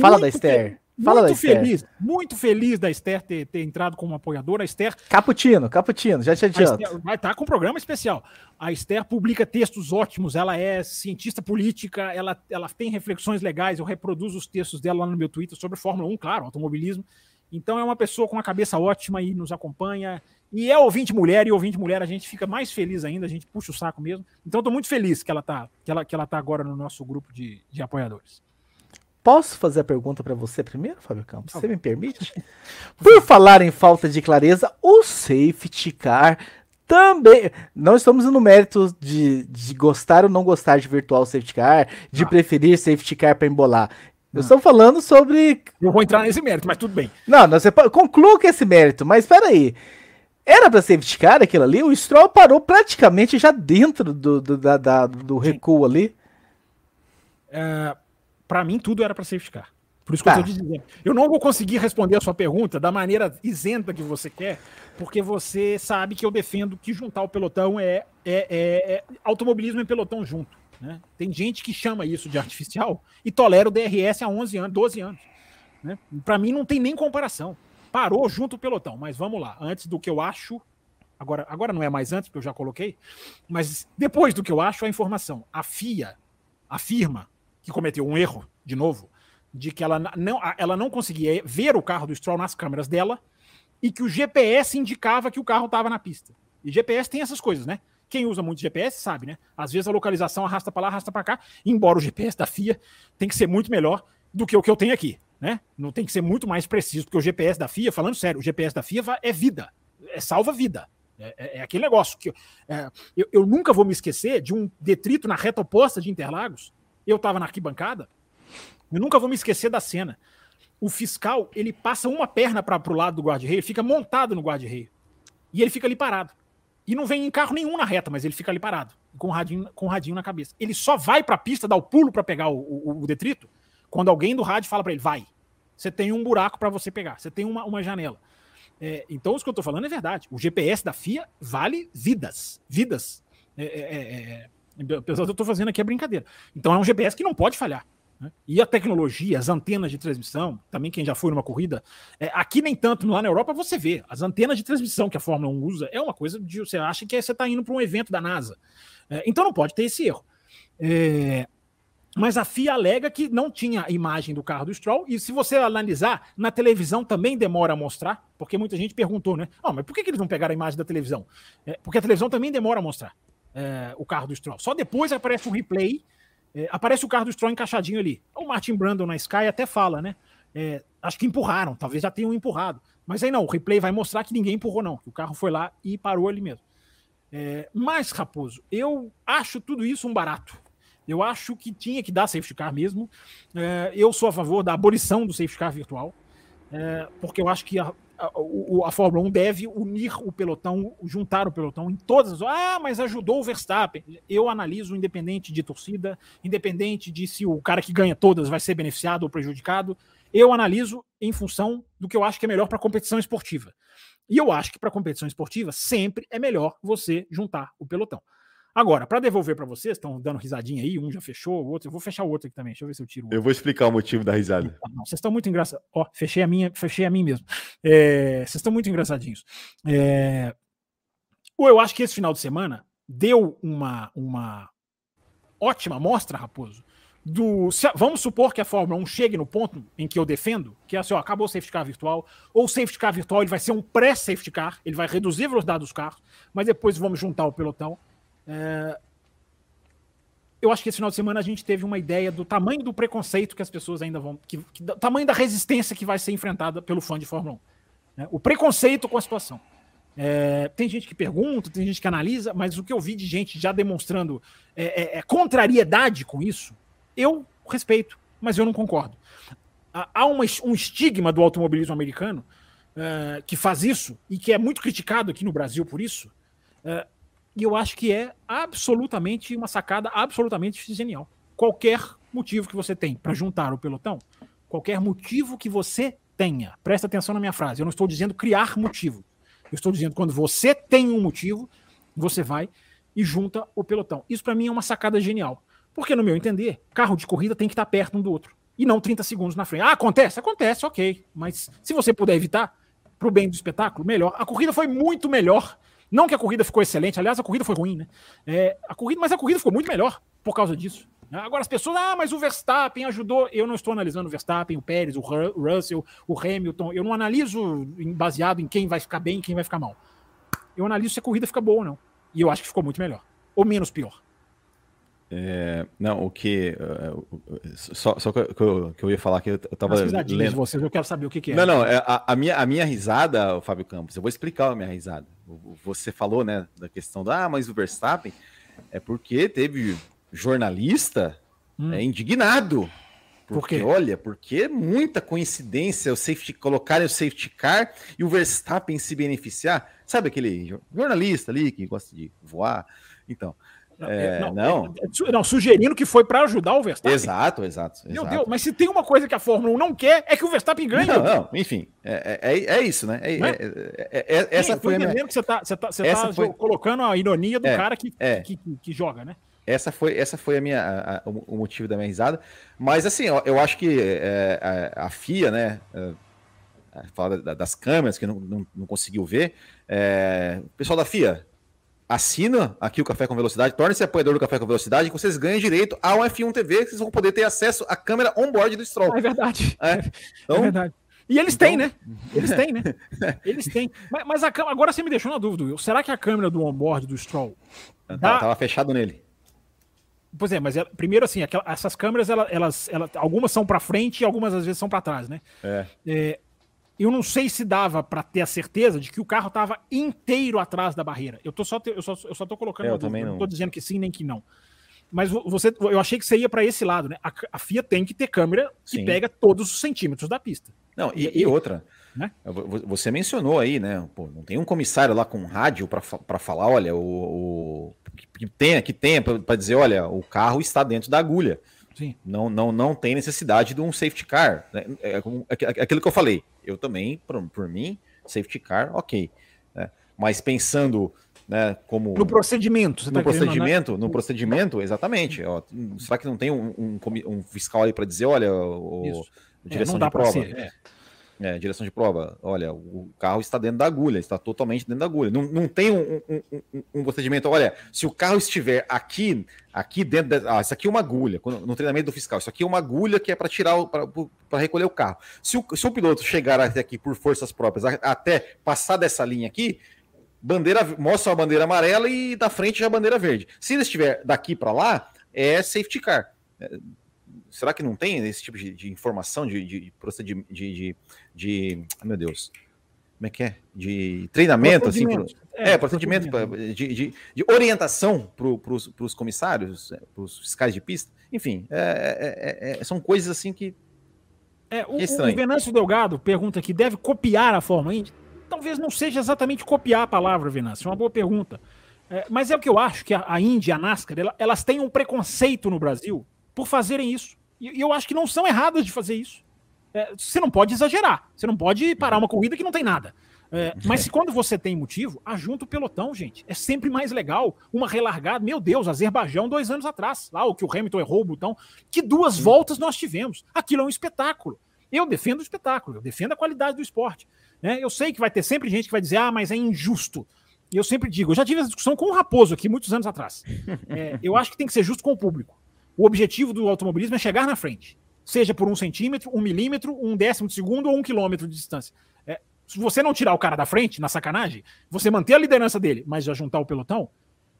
Fala da Esther. Fala muito feliz, muito feliz da Esther ter, ter entrado como apoiadora. A Esther. Caputino, Caputino, já te adianto. Esther, vai estar tá com um programa especial. A Esther publica textos ótimos, ela é cientista política, ela, ela tem reflexões legais. Eu reproduzo os textos dela lá no meu Twitter sobre Fórmula 1, claro, automobilismo. Então é uma pessoa com uma cabeça ótima e nos acompanha. E é ouvinte mulher, e ouvinte mulher a gente fica mais feliz ainda, a gente puxa o saco mesmo. Então estou muito feliz que ela está que ela, que ela tá agora no nosso grupo de, de apoiadores. Posso fazer a pergunta para você primeiro, Fábio Campos? Você me permite? Por falar em falta de clareza, o safety car também. Não estamos no mérito de, de gostar ou não gostar de virtual safety car, de ah. preferir safety car para embolar. Eu ah. estou falando sobre. Eu vou entrar nesse mérito, mas tudo bem. Não, não você conclua com esse mérito, mas espera aí. Era para safety car aquilo ali? O Stroll parou praticamente já dentro do, do, da, da do recuo ali. É, para mim tudo era para safety car. Por isso que tá. eu tô dizendo. Eu não vou conseguir responder a sua pergunta da maneira isenta que você quer, porque você sabe que eu defendo que juntar o pelotão é, é, é, é automobilismo em pelotão junto. Né? Tem gente que chama isso de artificial e tolera o DRS há 11 anos, 12 anos. Né? Para mim não tem nem comparação. Parou junto o pelotão, mas vamos lá. Antes do que eu acho, agora, agora não é mais antes, porque eu já coloquei, mas depois do que eu acho, a informação. A FIA afirma que cometeu um erro, de novo, de que ela não, ela não conseguia ver o carro do Stroll nas câmeras dela e que o GPS indicava que o carro estava na pista. E GPS tem essas coisas, né? Quem usa muito GPS sabe, né? Às vezes a localização arrasta para lá, arrasta para cá, embora o GPS da FIA tem que ser muito melhor do que o que eu tenho aqui, né? Não tem que ser muito mais preciso, porque o GPS da FIA, falando sério, o GPS da FIA é vida, é salva vida. É, é, é aquele negócio que é, eu, eu, nunca vou me esquecer de um detrito na reta oposta de Interlagos, eu estava na arquibancada, eu nunca vou me esquecer da cena. O fiscal, ele passa uma perna para o lado do guarda-reio, fica montado no guarda-reio. E ele fica ali parado. E não vem em carro nenhum na reta, mas ele fica ali parado, com o radinho, com o radinho na cabeça. Ele só vai para a pista, dá o pulo para pegar o, o, o, detrito, quando alguém do rádio fala para ele, vai. Você tem um buraco para você pegar, você tem uma, uma janela. É, então, isso que eu estou falando é verdade. O GPS da FIA vale vidas. Vidas. É, é, é, é Apesar de eu estou fazendo aqui a brincadeira. Então é um GPS que não pode falhar. Né? E a tecnologia, as antenas de transmissão, também quem já foi numa corrida, é, aqui nem tanto, lá na Europa você vê, as antenas de transmissão que a Fórmula 1 usa é uma coisa de você acha que você está indo para um evento da NASA. É, então não pode ter esse erro. É, mas a FIA alega que não tinha imagem do carro do Stroll, e se você analisar, na televisão também demora a mostrar, porque muita gente perguntou, né? Oh, mas por que, que eles não pegaram a imagem da televisão? É, porque a televisão também demora a mostrar é, o carro do Stroll. Só depois aparece um replay, é, aparece o carro do Stroll encaixadinho ali. O Martin Brandon na Sky até fala, né? É, acho que empurraram, talvez já tenham empurrado. Mas aí não, o replay vai mostrar que ninguém empurrou, não. Que o carro foi lá e parou ali mesmo. É, mas, Raposo, eu acho tudo isso um barato. Eu acho que tinha que dar safety car mesmo. É, eu sou a favor da abolição do safety car virtual, é, porque eu acho que a, a, a, Fórmula 1 deve unir o pelotão, juntar o pelotão em todas as. Ah, mas ajudou o Verstappen. Eu analiso independente de torcida, independente de se o cara que ganha todas vai ser beneficiado ou prejudicado. Eu analiso em função do que eu acho que é melhor para a competição esportiva. E eu acho que para a competição esportiva sempre é melhor você juntar o pelotão. Agora, para devolver para vocês, estão dando risadinha aí, um já fechou, o outro, eu vou fechar o outro aqui também. Deixa eu ver se eu tiro. Eu vou explicar o motivo da risada. Não, vocês estão muito engraçados. Ó, fechei a minha, fechei a mim mesmo. É, vocês estão muito engraçadinhos. É, Ou eu acho que esse final de semana deu uma, uma ótima mostra, Raposo, do. Se, vamos supor que a Fórmula 1 chegue no ponto em que eu defendo, que é assim, ó, acabou o safety car virtual, ou o safety car virtual ele vai ser um pré-safety car, ele vai reduzir a velocidade dos carros, mas depois vamos juntar o pelotão. É, eu acho que esse final de semana a gente teve uma ideia do tamanho do preconceito que as pessoas ainda vão. Que, que, do tamanho da resistência que vai ser enfrentada pelo fã de Fórmula 1. Né? O preconceito com a situação. É, tem gente que pergunta, tem gente que analisa, mas o que eu vi de gente já demonstrando é, é, é contrariedade com isso, eu respeito, mas eu não concordo. Há uma, um estigma do automobilismo americano é, que faz isso e que é muito criticado aqui no Brasil por isso. E eu acho que é absolutamente uma sacada absolutamente genial. Qualquer motivo que você tem para juntar o pelotão, qualquer motivo que você tenha, presta atenção na minha frase, eu não estou dizendo criar motivo. Eu estou dizendo quando você tem um motivo, você vai e junta o pelotão. Isso para mim é uma sacada genial. Porque, no meu entender, carro de corrida tem que estar perto um do outro. E não 30 segundos na frente. Ah, acontece? Acontece, ok. Mas se você puder evitar, para o bem do espetáculo, melhor. A corrida foi muito melhor não que a corrida ficou excelente, aliás, a corrida foi ruim, né? É, a corrida, mas a corrida ficou muito melhor por causa disso. Agora as pessoas, ah, mas o Verstappen ajudou. Eu não estou analisando o Verstappen, o Pérez, o Russell, o Hamilton. Eu não analiso baseado em quem vai ficar bem e quem vai ficar mal. Eu analiso se a corrida fica boa ou não. E eu acho que ficou muito melhor. Ou menos pior. É, não, o que. Uh, só, só que, eu, que eu ia falar que eu tava. Lendo. de vocês, eu quero saber o que, que é. Não, não, é, a, a, minha, a minha risada, Fábio Campos, eu vou explicar a minha risada. Você falou, né, da questão da. Ah, mas o Verstappen é porque teve jornalista hum. é, indignado. Porque, Por olha, porque é muita coincidência o safety colocarem o safety car e o Verstappen se beneficiar. Sabe aquele jornalista ali que gosta de voar? Então, é, não, não. É, não, sugerindo que foi para ajudar o Verstappen. Exato, exato. Meu exato. Deus, mas se tem uma coisa que a Fórmula 1 não quer, é que o Verstappen ganhe. Não, não, enfim, é, é, é isso, né? É, é? é, é essa Sim, foi a minha... que você tá, você tá, você tá foi... colocando a ironia do cara que, que, que, que, joga, né? Essa foi, essa foi a minha, a, a, o motivo da minha risada. Mas, assim, eu, eu acho que a, a, FIA, né? Fala das câmeras que não, não, não conseguiu ver. pessoal da FIA, assina aqui o Café com Velocidade, torne-se apoiador do Café com Velocidade, que vocês ganham direito ao F1 TV, que vocês vão poder ter acesso à câmera on-board do Stroll. É verdade. É, é então, é verdade. E eles então... têm, né? Eles têm, né? Eles têm. Mas, mas a, agora você me deixou na dúvida, Will. Será que a câmera do on-board do Stroll. Tá, dá... Tava fechado nele. Pois é, mas ela, primeiro assim, aquelas, essas câmeras, elas, elas, elas, algumas são para frente e algumas às vezes são para trás, né? É. é eu não sei se dava para ter a certeza de que o carro estava inteiro atrás da barreira. Eu, tô só, eu, só, eu só tô colocando. É, eu também não. não tô dizendo que sim nem que não. Mas você, eu achei que você ia para esse lado, né? A, a, FIA tem que ter câmera que sim. pega todos os centímetros da pista. Não, e, e outra, né? Você mencionou aí, né? Pô, não tem um comissário lá com rádio para falar, olha, o, o que tenha, que tenha para dizer, olha, o carro está dentro da agulha. Sim. Não, não, não tem necessidade de um safety car. Né? É, é, é, aquilo que eu falei. Eu também, por, por mim, safety car, ok. Né? Mas pensando né, como. No procedimento. no tá procedimento, querendo, né? no procedimento, exatamente. Ó, será que não tem um, um, um fiscal aí para dizer, olha, o, o direção é, de prova? Ser, é. É, direção de prova. Olha, o carro está dentro da agulha, está totalmente dentro da agulha. Não, não tem um, um, um, um procedimento. Olha, se o carro estiver aqui, aqui dentro. Da, ah, isso aqui é uma agulha, no treinamento do fiscal. Isso aqui é uma agulha que é para tirar, para recolher o carro. Se o, se o piloto chegar até aqui por forças próprias, até passar dessa linha aqui, bandeira mostra a bandeira amarela e da frente já a bandeira verde. Se ele estiver daqui para lá, é safety car. Será que não tem esse tipo de, de informação de, de procedimento de, de, Meu Deus. Como é que é? De treinamento, assim? Pro, é, é, procedimento, procedimento. De, de, de, orientação para os comissários, é, para os fiscais de pista. Enfim, é, é, é, são coisas assim que. É, o, o Venâncio Delgado pergunta aqui: deve copiar a Fórmula Indy? Talvez não seja exatamente copiar a palavra, Venâncio. É uma boa pergunta. mas é o que eu acho que a, a Indy a NASCAR elas têm um preconceito no Brasil por fazerem isso. E, eu acho que não são erradas de fazer isso. É, você não pode exagerar. Você não pode parar uma corrida que não tem nada. É, mas se quando você tem motivo, ajunta o pelotão, gente. É sempre mais legal. Uma relargada. Meu Deus, Azerbaijão, dois anos atrás. Lá o que o Hamilton errou o botão. Que duas Sim. voltas nós tivemos. Aquilo é um espetáculo. Eu defendo o espetáculo. Eu defendo a qualidade do esporte. Né? Eu sei que vai ter sempre gente que vai dizer, ah, mas é injusto. e eu sempre digo, eu já tive essa discussão com o Raposo aqui muitos anos atrás. É, eu acho que tem que ser justo com o público. O objetivo do automobilismo é chegar na frente, seja por um centímetro, um milímetro, um décimo de segundo ou um quilômetro de distância. É, se você não tirar o cara da frente, na sacanagem, você manter a liderança dele, mas já juntar o pelotão,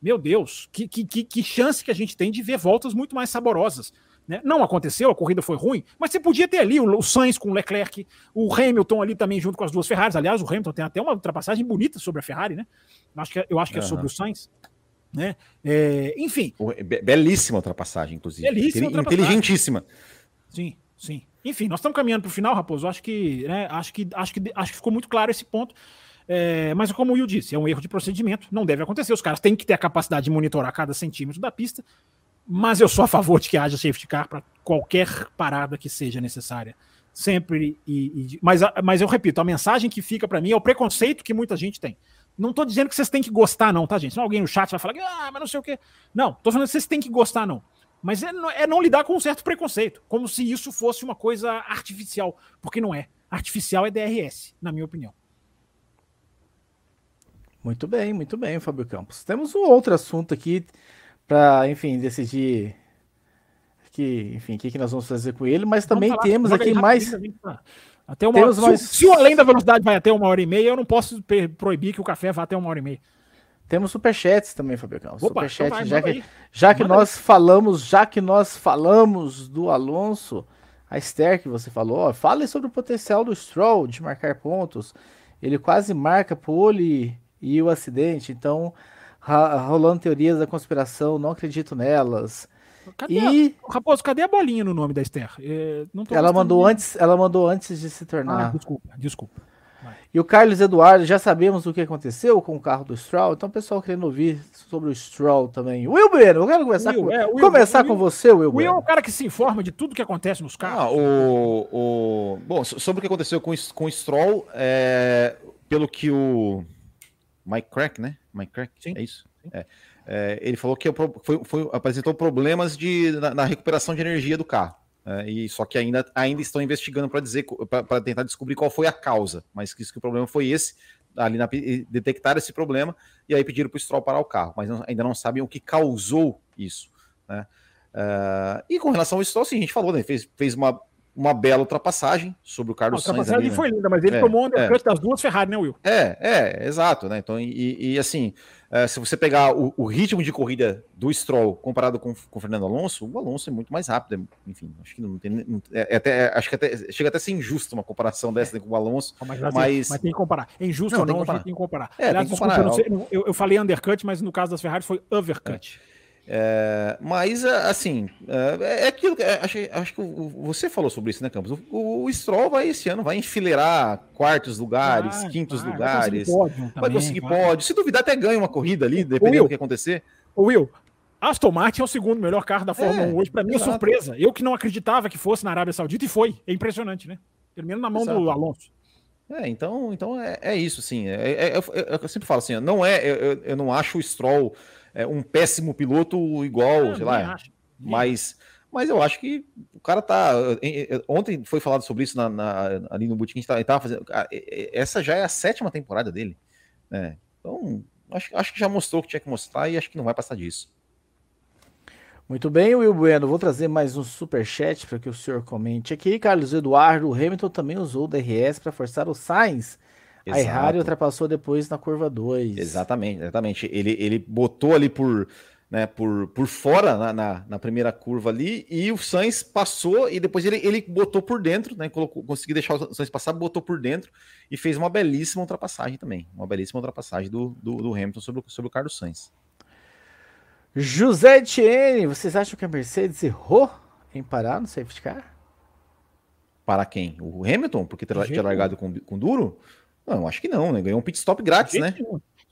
meu Deus, que, que, que chance que a gente tem de ver voltas muito mais saborosas. Né? Não aconteceu, a corrida foi ruim, mas você podia ter ali o, o Sainz com o Leclerc, o Hamilton ali também junto com as duas Ferraris. Aliás, o Hamilton tem até uma ultrapassagem bonita sobre a Ferrari, né? Acho que, é, eu acho que é sobre o Sainz. Né? É, enfim. Belíssima ultrapassagem, inclusive. Belíssima ultrapassagem. Inteligentíssima. Sim, sim. Enfim, nós estamos caminhando para o final, Raposo. Acho que, né, acho, que, acho, que, acho que ficou muito claro esse ponto. É, mas como o Will disse, é um erro de procedimento, não deve acontecer. Os caras têm que ter a capacidade de monitorar cada centímetro da pista mas eu sou a favor de que haja safety car para qualquer parada que seja necessária. Sempre. E, e, mas, mas eu repito, a mensagem que fica para mim é o preconceito que muita gente tem. Não tô dizendo que vocês têm que gostar, não, tá, gente? Senão alguém no chat vai falar, ah, mas não sei o quê. Não, tô falando que vocês têm que gostar, não. Mas é, é não lidar com um certo preconceito, como se isso fosse uma coisa artificial, porque não é. Artificial é DRS, na minha opinião. Muito bem, muito bem, Fábio Campos. Temos um outro assunto aqui para, enfim, decidir que, enfim, o que, que nós vamos fazer com ele, mas também temos aqui mais. Até uma hora. Mais... Se, se o Além da Velocidade vai até uma hora e meia, eu não posso proibir que o café vá até uma hora e meia. Temos superchats também, Fabiano. Superchat, então vai, já, que, já que nós aí. falamos, já que nós falamos do Alonso, a Esther que você falou, ó, fale sobre o potencial do Stroll de marcar pontos. Ele quase marca pole e o acidente, então rolando teorias da conspiração, não acredito nelas. Cadê e a... Raposo, cadê a bolinha no nome da Esther? É, ela mandou de... antes, ela mandou antes de se tornar. Ah, desculpa, desculpa. E o Carlos Eduardo, já sabemos o que aconteceu com o carro do Stroll, então o pessoal querendo ouvir sobre o Stroll também. Will Bueno, eu quero começar, Will, com, é, Will, começar Will, com você, Will. Will é o cara que se informa de tudo que acontece nos carros. Ah, o, o... Bom, sobre o que aconteceu com, com o Stroll, é... pelo que o Mike Crack, né? Mike Crack, Sim. é isso? É. É, ele falou que foi, foi, apresentou problemas de, na, na, recuperação de energia do carro. É, e só que ainda, ainda estão investigando para dizer para tentar descobrir qual foi a causa, mas que, que o problema foi esse ali na, detectaram esse problema e aí pediram para o Stroll parar o carro, mas não, ainda não sabem o que causou isso, né? Uh, e com relação ao Stroll, sim, a gente falou, né? Fez, fez uma uma bela ultrapassagem sobre o Carlos Sainz. A ultrapassagem ali, né? foi linda, mas ele é, tomou um undercut é. das duas Ferrari, né, Will? É, é, exato, né? Então, e, e assim, é, se você pegar o, o, ritmo de corrida do Stroll comparado com, com o Fernando Alonso, o Alonso é muito mais rápido. É, enfim, acho que não tem. Não, é, é até, acho que até, chega até a ser injusto uma comparação dessa né, com o Alonso. Mas, mas, mas... mas tem que comparar. É injusto não, ou não, tem que comparar. Tem que comparar. Aliás, tem que comparar. Desculpa, eu, sei, eu, eu, falei undercut, mas no caso das Ferrari foi overcut. É, mas, é, assim, é, é aquilo que. É, acho, acho que você falou sobre isso, né, Campos? O, o Stroll vai esse ano, vai enfileirar quartos lugares, vai, quintos vai, lugares. Vai conseguir, vai conseguir pódio. Se duvidar, até ganha uma corrida ali, dependendo Will, do que acontecer. Will, Aston Martin é o segundo melhor carro da Fórmula é, 1 hoje. Para mim é surpresa. Eu que não acreditava que fosse na Arábia Saudita e foi. É impressionante, né? Terminando na mão exato. do Alonso. É, então, então é, é isso, sim. É, é, eu sempre falo assim, não é, eu, eu não acho o Stroll é, um péssimo piloto igual, ah, sei lá. Acho. Mas, mas eu acho que o cara tá. Ontem foi falado sobre isso na, na ali no Bootkin, ele tava fazendo. Essa já é a sétima temporada dele. Né? Então, acho, acho que já mostrou o que tinha que mostrar e acho que não vai passar disso. Muito bem, Will Bueno. Vou trazer mais um super chat para que o senhor comente aqui. Carlos Eduardo Hamilton também usou o DRS para forçar o Sainz Exato. A Ferrari ultrapassou depois na curva 2. Exatamente, exatamente. Ele, ele botou ali por, né, por, por fora na, na, na, primeira curva ali e o Sainz passou e depois ele, ele botou por dentro, né, colocou, conseguiu deixar o Sainz passar, botou por dentro e fez uma belíssima ultrapassagem também. Uma belíssima ultrapassagem do, do, do Hamilton sobre, sobre o Carlos Sainz. José Etienne, vocês acham que a Mercedes errou em parar no safety car? Para quem? O Hamilton? Porque tinha largado com, com duro? Não, acho que não, né? Ganhou um pit stop grátis, né?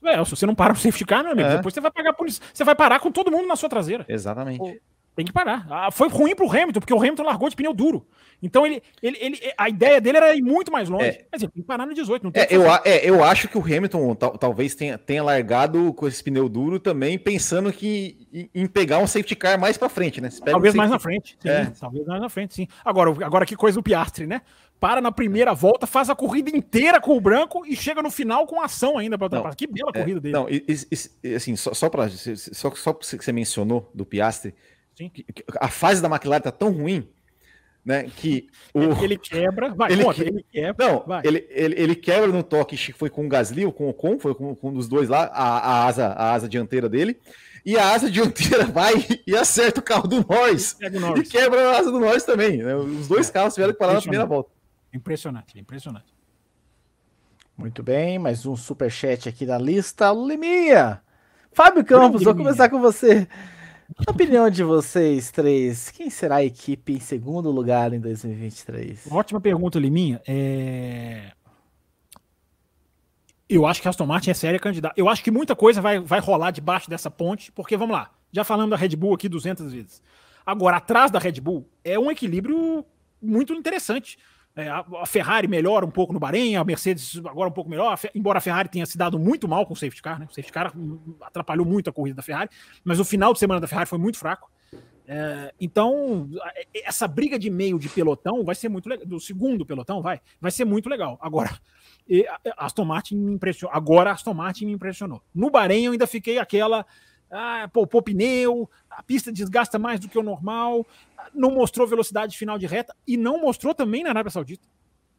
É, se você não para o safety car, meu amigo, é. depois você vai pagar por isso. Você vai parar com todo mundo na sua traseira. Exatamente. Tem que parar. Ah, foi ruim pro Hamilton, porque o Hamilton largou de pneu duro. Então ele, ele, ele, a ideia dele era ir muito mais longe. É. Mas ele tem que parar no 18. Não tem É, eu, é, eu acho que o Hamilton tal- talvez tenha, tenha largado com esse pneu duro também, pensando que em, em pegar um safety car mais pra frente, né? Pega um Talvez mais na frente. Sim, É. Talvez mais na frente, sim. Agora, agora que coisa do Piastri, né? Para na primeira volta, faz a corrida inteira com o branco e chega no final com ação ainda para ultrapassar. Que bela É, corrida dele. Não, e- e- assim, só, só para só, só que você mencionou do Piastri, Sim. a fase da McLaren tá tão ruim, né, que o Ele quebra, vai, Ele conta, que- ele quebra. não, vai. ele, ele, ele quebra no toque, foi com o Gasly ou com o Ocon, foi com, com um dos dois lá, a, a asa, a asa dianteira dele, e a asa dianteira vai e acerta o carro do Norris. E quebra a asa do Norris também. né? Os dois carros tiveram que parar na primeira volta. Impressionante, impressionante. Muito bem, mais um superchat aqui na lista. Liminha! Fábio Campos, vou começar com você. Na opinião de vocês três, quem será a equipe em segundo lugar em 2023? Ótima pergunta, Liminha. É... Eu acho que a Aston Martin é séria candidata. Eu acho que muita coisa vai, vai rolar debaixo dessa ponte, porque vamos lá, já falamos da Red Bull aqui 200 vezes. Agora, atrás da Red Bull, é um equilíbrio muito interessante. É, a, Ferrari melhora um pouco no Bahrein, a Mercedes agora um pouco melhor, embora a Ferrari tenha se dado muito mal com o safety car, né? O safety car hum, atrapalhou muito a corrida da Ferrari, mas o final de semana da Ferrari foi muito fraco. É, então, essa briga de meio de pelotão vai ser muito legal. Do segundo pelotão, vai, vai ser muito legal. Agora, Aston Martin me impressionou. Agora Aston Martin me impressionou. No Bahrein eu ainda fiquei aquela. Ah, poupou pneu, a pista desgasta mais do que o normal, não mostrou velocidade final de reta e não mostrou também na Arábia Saudita.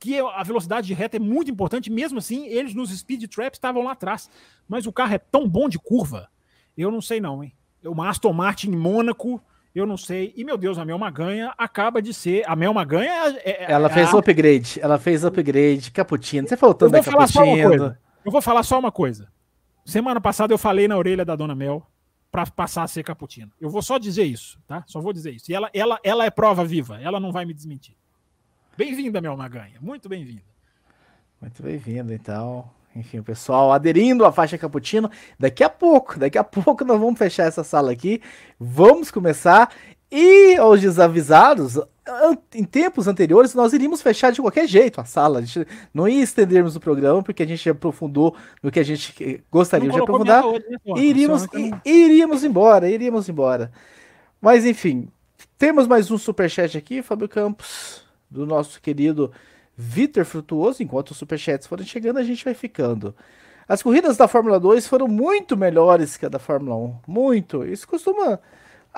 Que a velocidade de reta é muito importante, mesmo assim, eles nos speed traps estavam lá atrás. Mas o carro é tão bom de curva, eu não sei não, hein? Uma Aston Martin em Mônaco, eu não sei. E meu Deus, a Mel Maganha acaba de ser. A Mel Maganha é, é- Ela é fez a- upgrade, ela fez upgrade, Cappuccino. Você falou eu tanto da só uma coisa. Eu vou falar só uma coisa. Semana passada eu falei na orelha da Dona Mel para passar a ser cappuccino. Eu vou só dizer isso, tá? Só vou dizer isso. E ela, ela, ela é prova viva. Ela não vai me desmentir. Bem-vinda, Mel Maganha. Muito bem-vinda. Muito bem-vindo, então. Enfim, pessoal aderindo à faixa Cappuccino. Daqui a pouco, daqui a pouco nós vamos fechar essa sala aqui. Vamos começar. E aos desavisados, em tempos anteriores, nós iríamos fechar de qualquer jeito a sala. A gente não ia estendermos o programa, porque a gente aprofundou no que a gente gostaria de aprofundar. E iríamos, e- iríamos embora, iríamos embora. Mas enfim, temos mais um superchat aqui, Fábio Campos, do nosso querido Vitor Frutuoso. Enquanto os superchats forem chegando, a gente vai ficando. As corridas da Fórmula 2 foram muito melhores que a da Fórmula 1. Muito. Isso costuma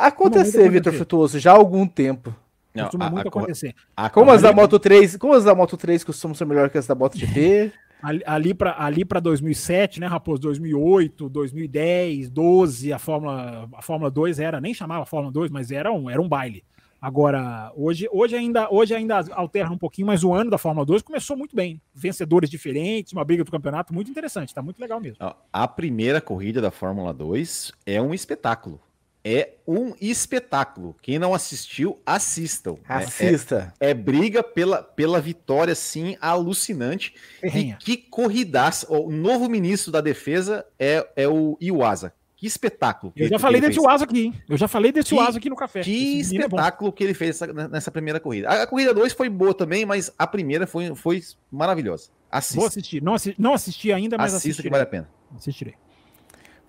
acontecer. Vitor Frutuoso, já há algum tempo. Não, Costuma a- muito a acontecer. a Como as da Moto 3, como as da Moto 3 costumam ser melhores que as da MotoGP. Ali, ali para ali pra 2007, né, Raposo? 2008, 2010, 12, a Fórmula, a Fórmula 2 era, nem chamava Fórmula 2, mas era um, era um baile. Agora, hoje, hoje, ainda, hoje ainda alterna um pouquinho, mas o ano da Fórmula 2 começou muito bem. Vencedores diferentes, uma briga do campeonato muito interessante, tá muito legal mesmo. A primeira corrida da Fórmula 2 é um espetáculo. É um espetáculo. Quem não assistiu, assistam. É- Assista. É, é briga pela, pela vitória, sim, alucinante. E que corridaça. O novo ministro da Defesa é, é o Iwasa. Que espetáculo. Eu que- já que falei ele desse. Uasa aqui, hein? Eu já falei desse Que- Uasa aqui no café. Que é espetáculo que ele fez essa- nessa primeira corrida. A, a corrida 2 foi boa também, mas a primeira foi, foi maravilhosa. Vou Assista. assistir. Não assisti, não assisti ainda, mas Assista que assistirei. vale a pena. assistirei.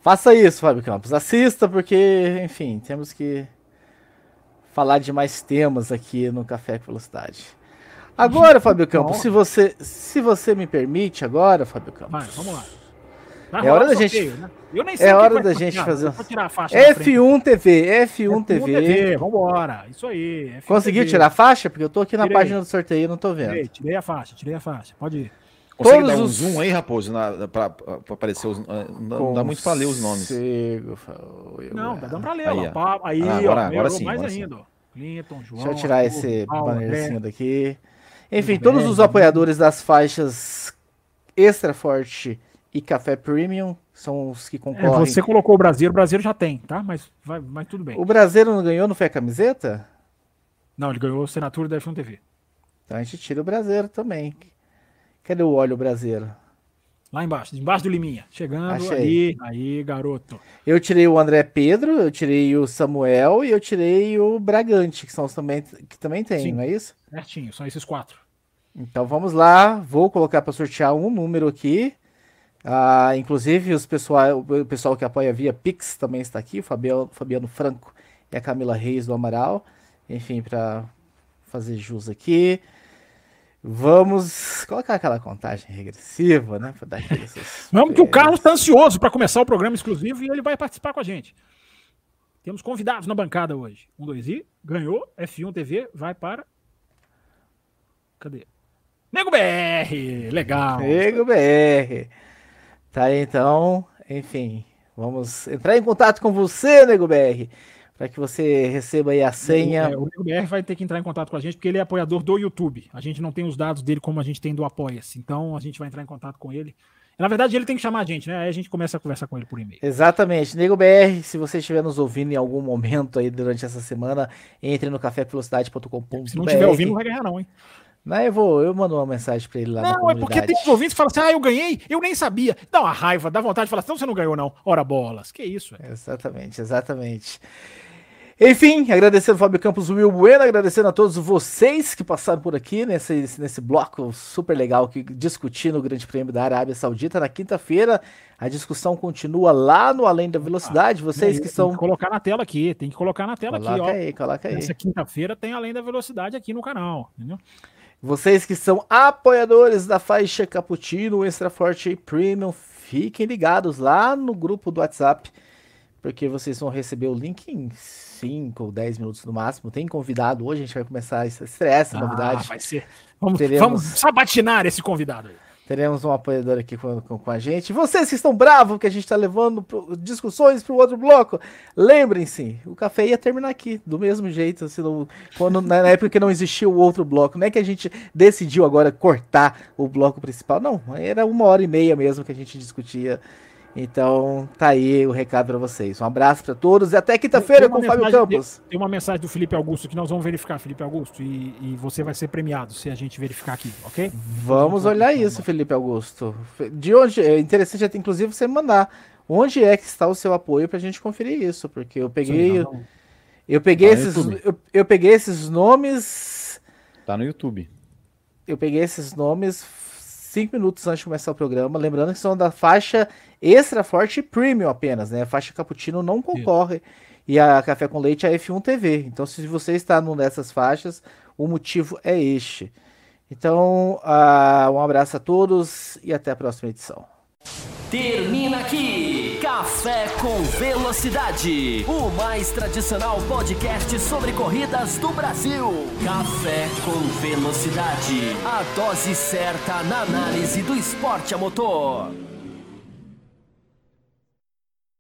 Faça isso, Fábio Campos. Assista, porque, enfim, temos que falar de mais temas aqui no Café com Velocidade. Agora, Fábio Campos, se você, se você me permite, agora, Fábio Campos. Vai, vamos lá. Vai É hora da gente- né? Eu nem é o que hora da gente fazer um- Vou tirar a faixa da frente. F1 TV, F1 TV. TV, vambora. Isso aí. F1 Conseguiu TV. tirar a faixa? Porque eu tô aqui na Tirei. página do sorteio e não tô vendo. Tirei, tirei a faixa, tirei a faixa. Pode ir. Consegue Todos dar um os- zoom aí, Raposo, pra aparecer os. Não, não dá muito pra ler os nomes. Não, tá dando pra ler, Aí, ó. ó. Pá, Aí, Ah, ó. agora- agora melhorou sim, mais agora sim. ainda, ó. Clinton, João. Deixa eu tirar Arthur, esse Paulo, bannerzinho André. daqui. Enfim, todos os tudo apoiadores das faixas Extra Forte e Café Premium são os que É, concorrem. você colocou o brasileiro, o brasileiro já tem, tá? Mas, vai, mas tudo bem. O brasileiro não ganhou, não foi a camiseta? Não, ele ganhou a assinatura da F1 TV. Então a gente tira o brasileiro também. Cadê o óleo brasileiro? Lá embaixo, embaixo do Liminha. Chegando Achei. aí, aí, garoto. Eu tirei o André Pedro, eu tirei o Samuel e eu tirei o Bragante, que são os também que também tem, Sim. não é isso? Certinho, são esses quatro. Então vamos lá, vou colocar para sortear um número aqui. Ah, inclusive os pessoal, o pessoal que apoia via Pix também está aqui, o Fabiano, Fabiano Franco e a Camila Reis do Amaral. Enfim, para fazer jus aqui. Vamos colocar aquela contagem regressiva, né? Pra dar aquele Vamos que o. Carlos está ansioso para começar o programa exclusivo e ele vai participar com a gente. Temos convidados na bancada hoje. Um, dois e ganhou. F1 TV vai para. Cadê? Nego BR! Legal. Nego BR. Tá então, enfim, vamos entrar em contato com você, Nego BR, para que você receba aí a senha. É, o Nego BR vai ter que entrar em contato com a gente porque ele é apoiador do YouTube. A gente não tem os dados dele como a gente tem do Apoia-se. Então a gente vai entrar em contato com ele. Na verdade, ele tem que chamar a gente, né? Aí a gente começa a conversar com ele por e-mail. Exatamente, Nego BR, se você estiver nos ouvindo em algum momento aí durante essa semana, entre no cafévelocidade.com.br. Se não estiver ouvindo, não vai ganhar, não, hein? Não, eu vou, eu mando uma mensagem para ele lá Não, é porque tem ouvintes que falam assim: ah, eu ganhei, eu nem sabia. Dá uma raiva, dá vontade de falar assim: não, você não ganhou, não. Ora bolas. Que isso, é. Exatamente, exatamente. Enfim, agradecendo ao Fábio Campos, Will Bueno, agradecendo a todos vocês que passaram por aqui nesse, nesse bloco super legal que discutindo o Grande Prêmio da Arábia Saudita. Na quinta-feira, a discussão continua lá no Além da Velocidade. Vocês que Tem são. que colocar na tela aqui, tem que colocar na tela aqui, Coloca ó. aí, coloca aí. Essa quinta-feira tem Além da Velocidade aqui no canal, entendeu? Vocês que são apoiadores da faixa Cappuccino Extra Forte Premium, fiquem ligados lá no grupo do WhatsApp, porque vocês vão receber o link em 5 ou 10 minutos no máximo. Tem convidado hoje, a gente vai começar a estrear essa novidade. Ah, vai ser. Vamos, Teremos- vamos sabatinar esse convidado aí. Teremos um apoiador aqui com, com, com a gente. Vocês que estão bravos que a gente está levando pro- discussões para o outro bloco, lembrem-se, o café ia terminar aqui, do mesmo jeito, se não- quando, na época que não existia o outro bloco. Não é que a gente decidiu agora cortar o bloco principal, não. Era uma hora e meia mesmo que a gente discutia. Então, tá aí o recado para vocês. Um abraço para todos e até quinta-feira com o Fábio Campos. Tem uma mensagem do Felipe Augusto que nós vamos verificar, Felipe Augusto, e, e você vai ser premiado se a gente verificar aqui, ok? Vamos olhar isso, Felipe Augusto. De onde é interessante até inclusive você mandar onde é que está o seu apoio para a gente conferir isso, porque eu peguei, Sim, não- eu peguei Tá esses, eu, eu peguei esses nomes, Tá no YouTube. eu peguei esses nomes cinco minutos antes de começar o programa, lembrando que são da faixa extra forte premium apenas, né? A faixa cappuccino não concorre e a café com leite é F1 TV. Então, se você está numa dessas faixas, o motivo é este. Então, ah, um abraço a todos e até a próxima edição. Termina aqui Café com Velocidade, o mais tradicional podcast sobre corridas do Brasil. Café com Velocidade, a dose certa na análise do esporte a motor.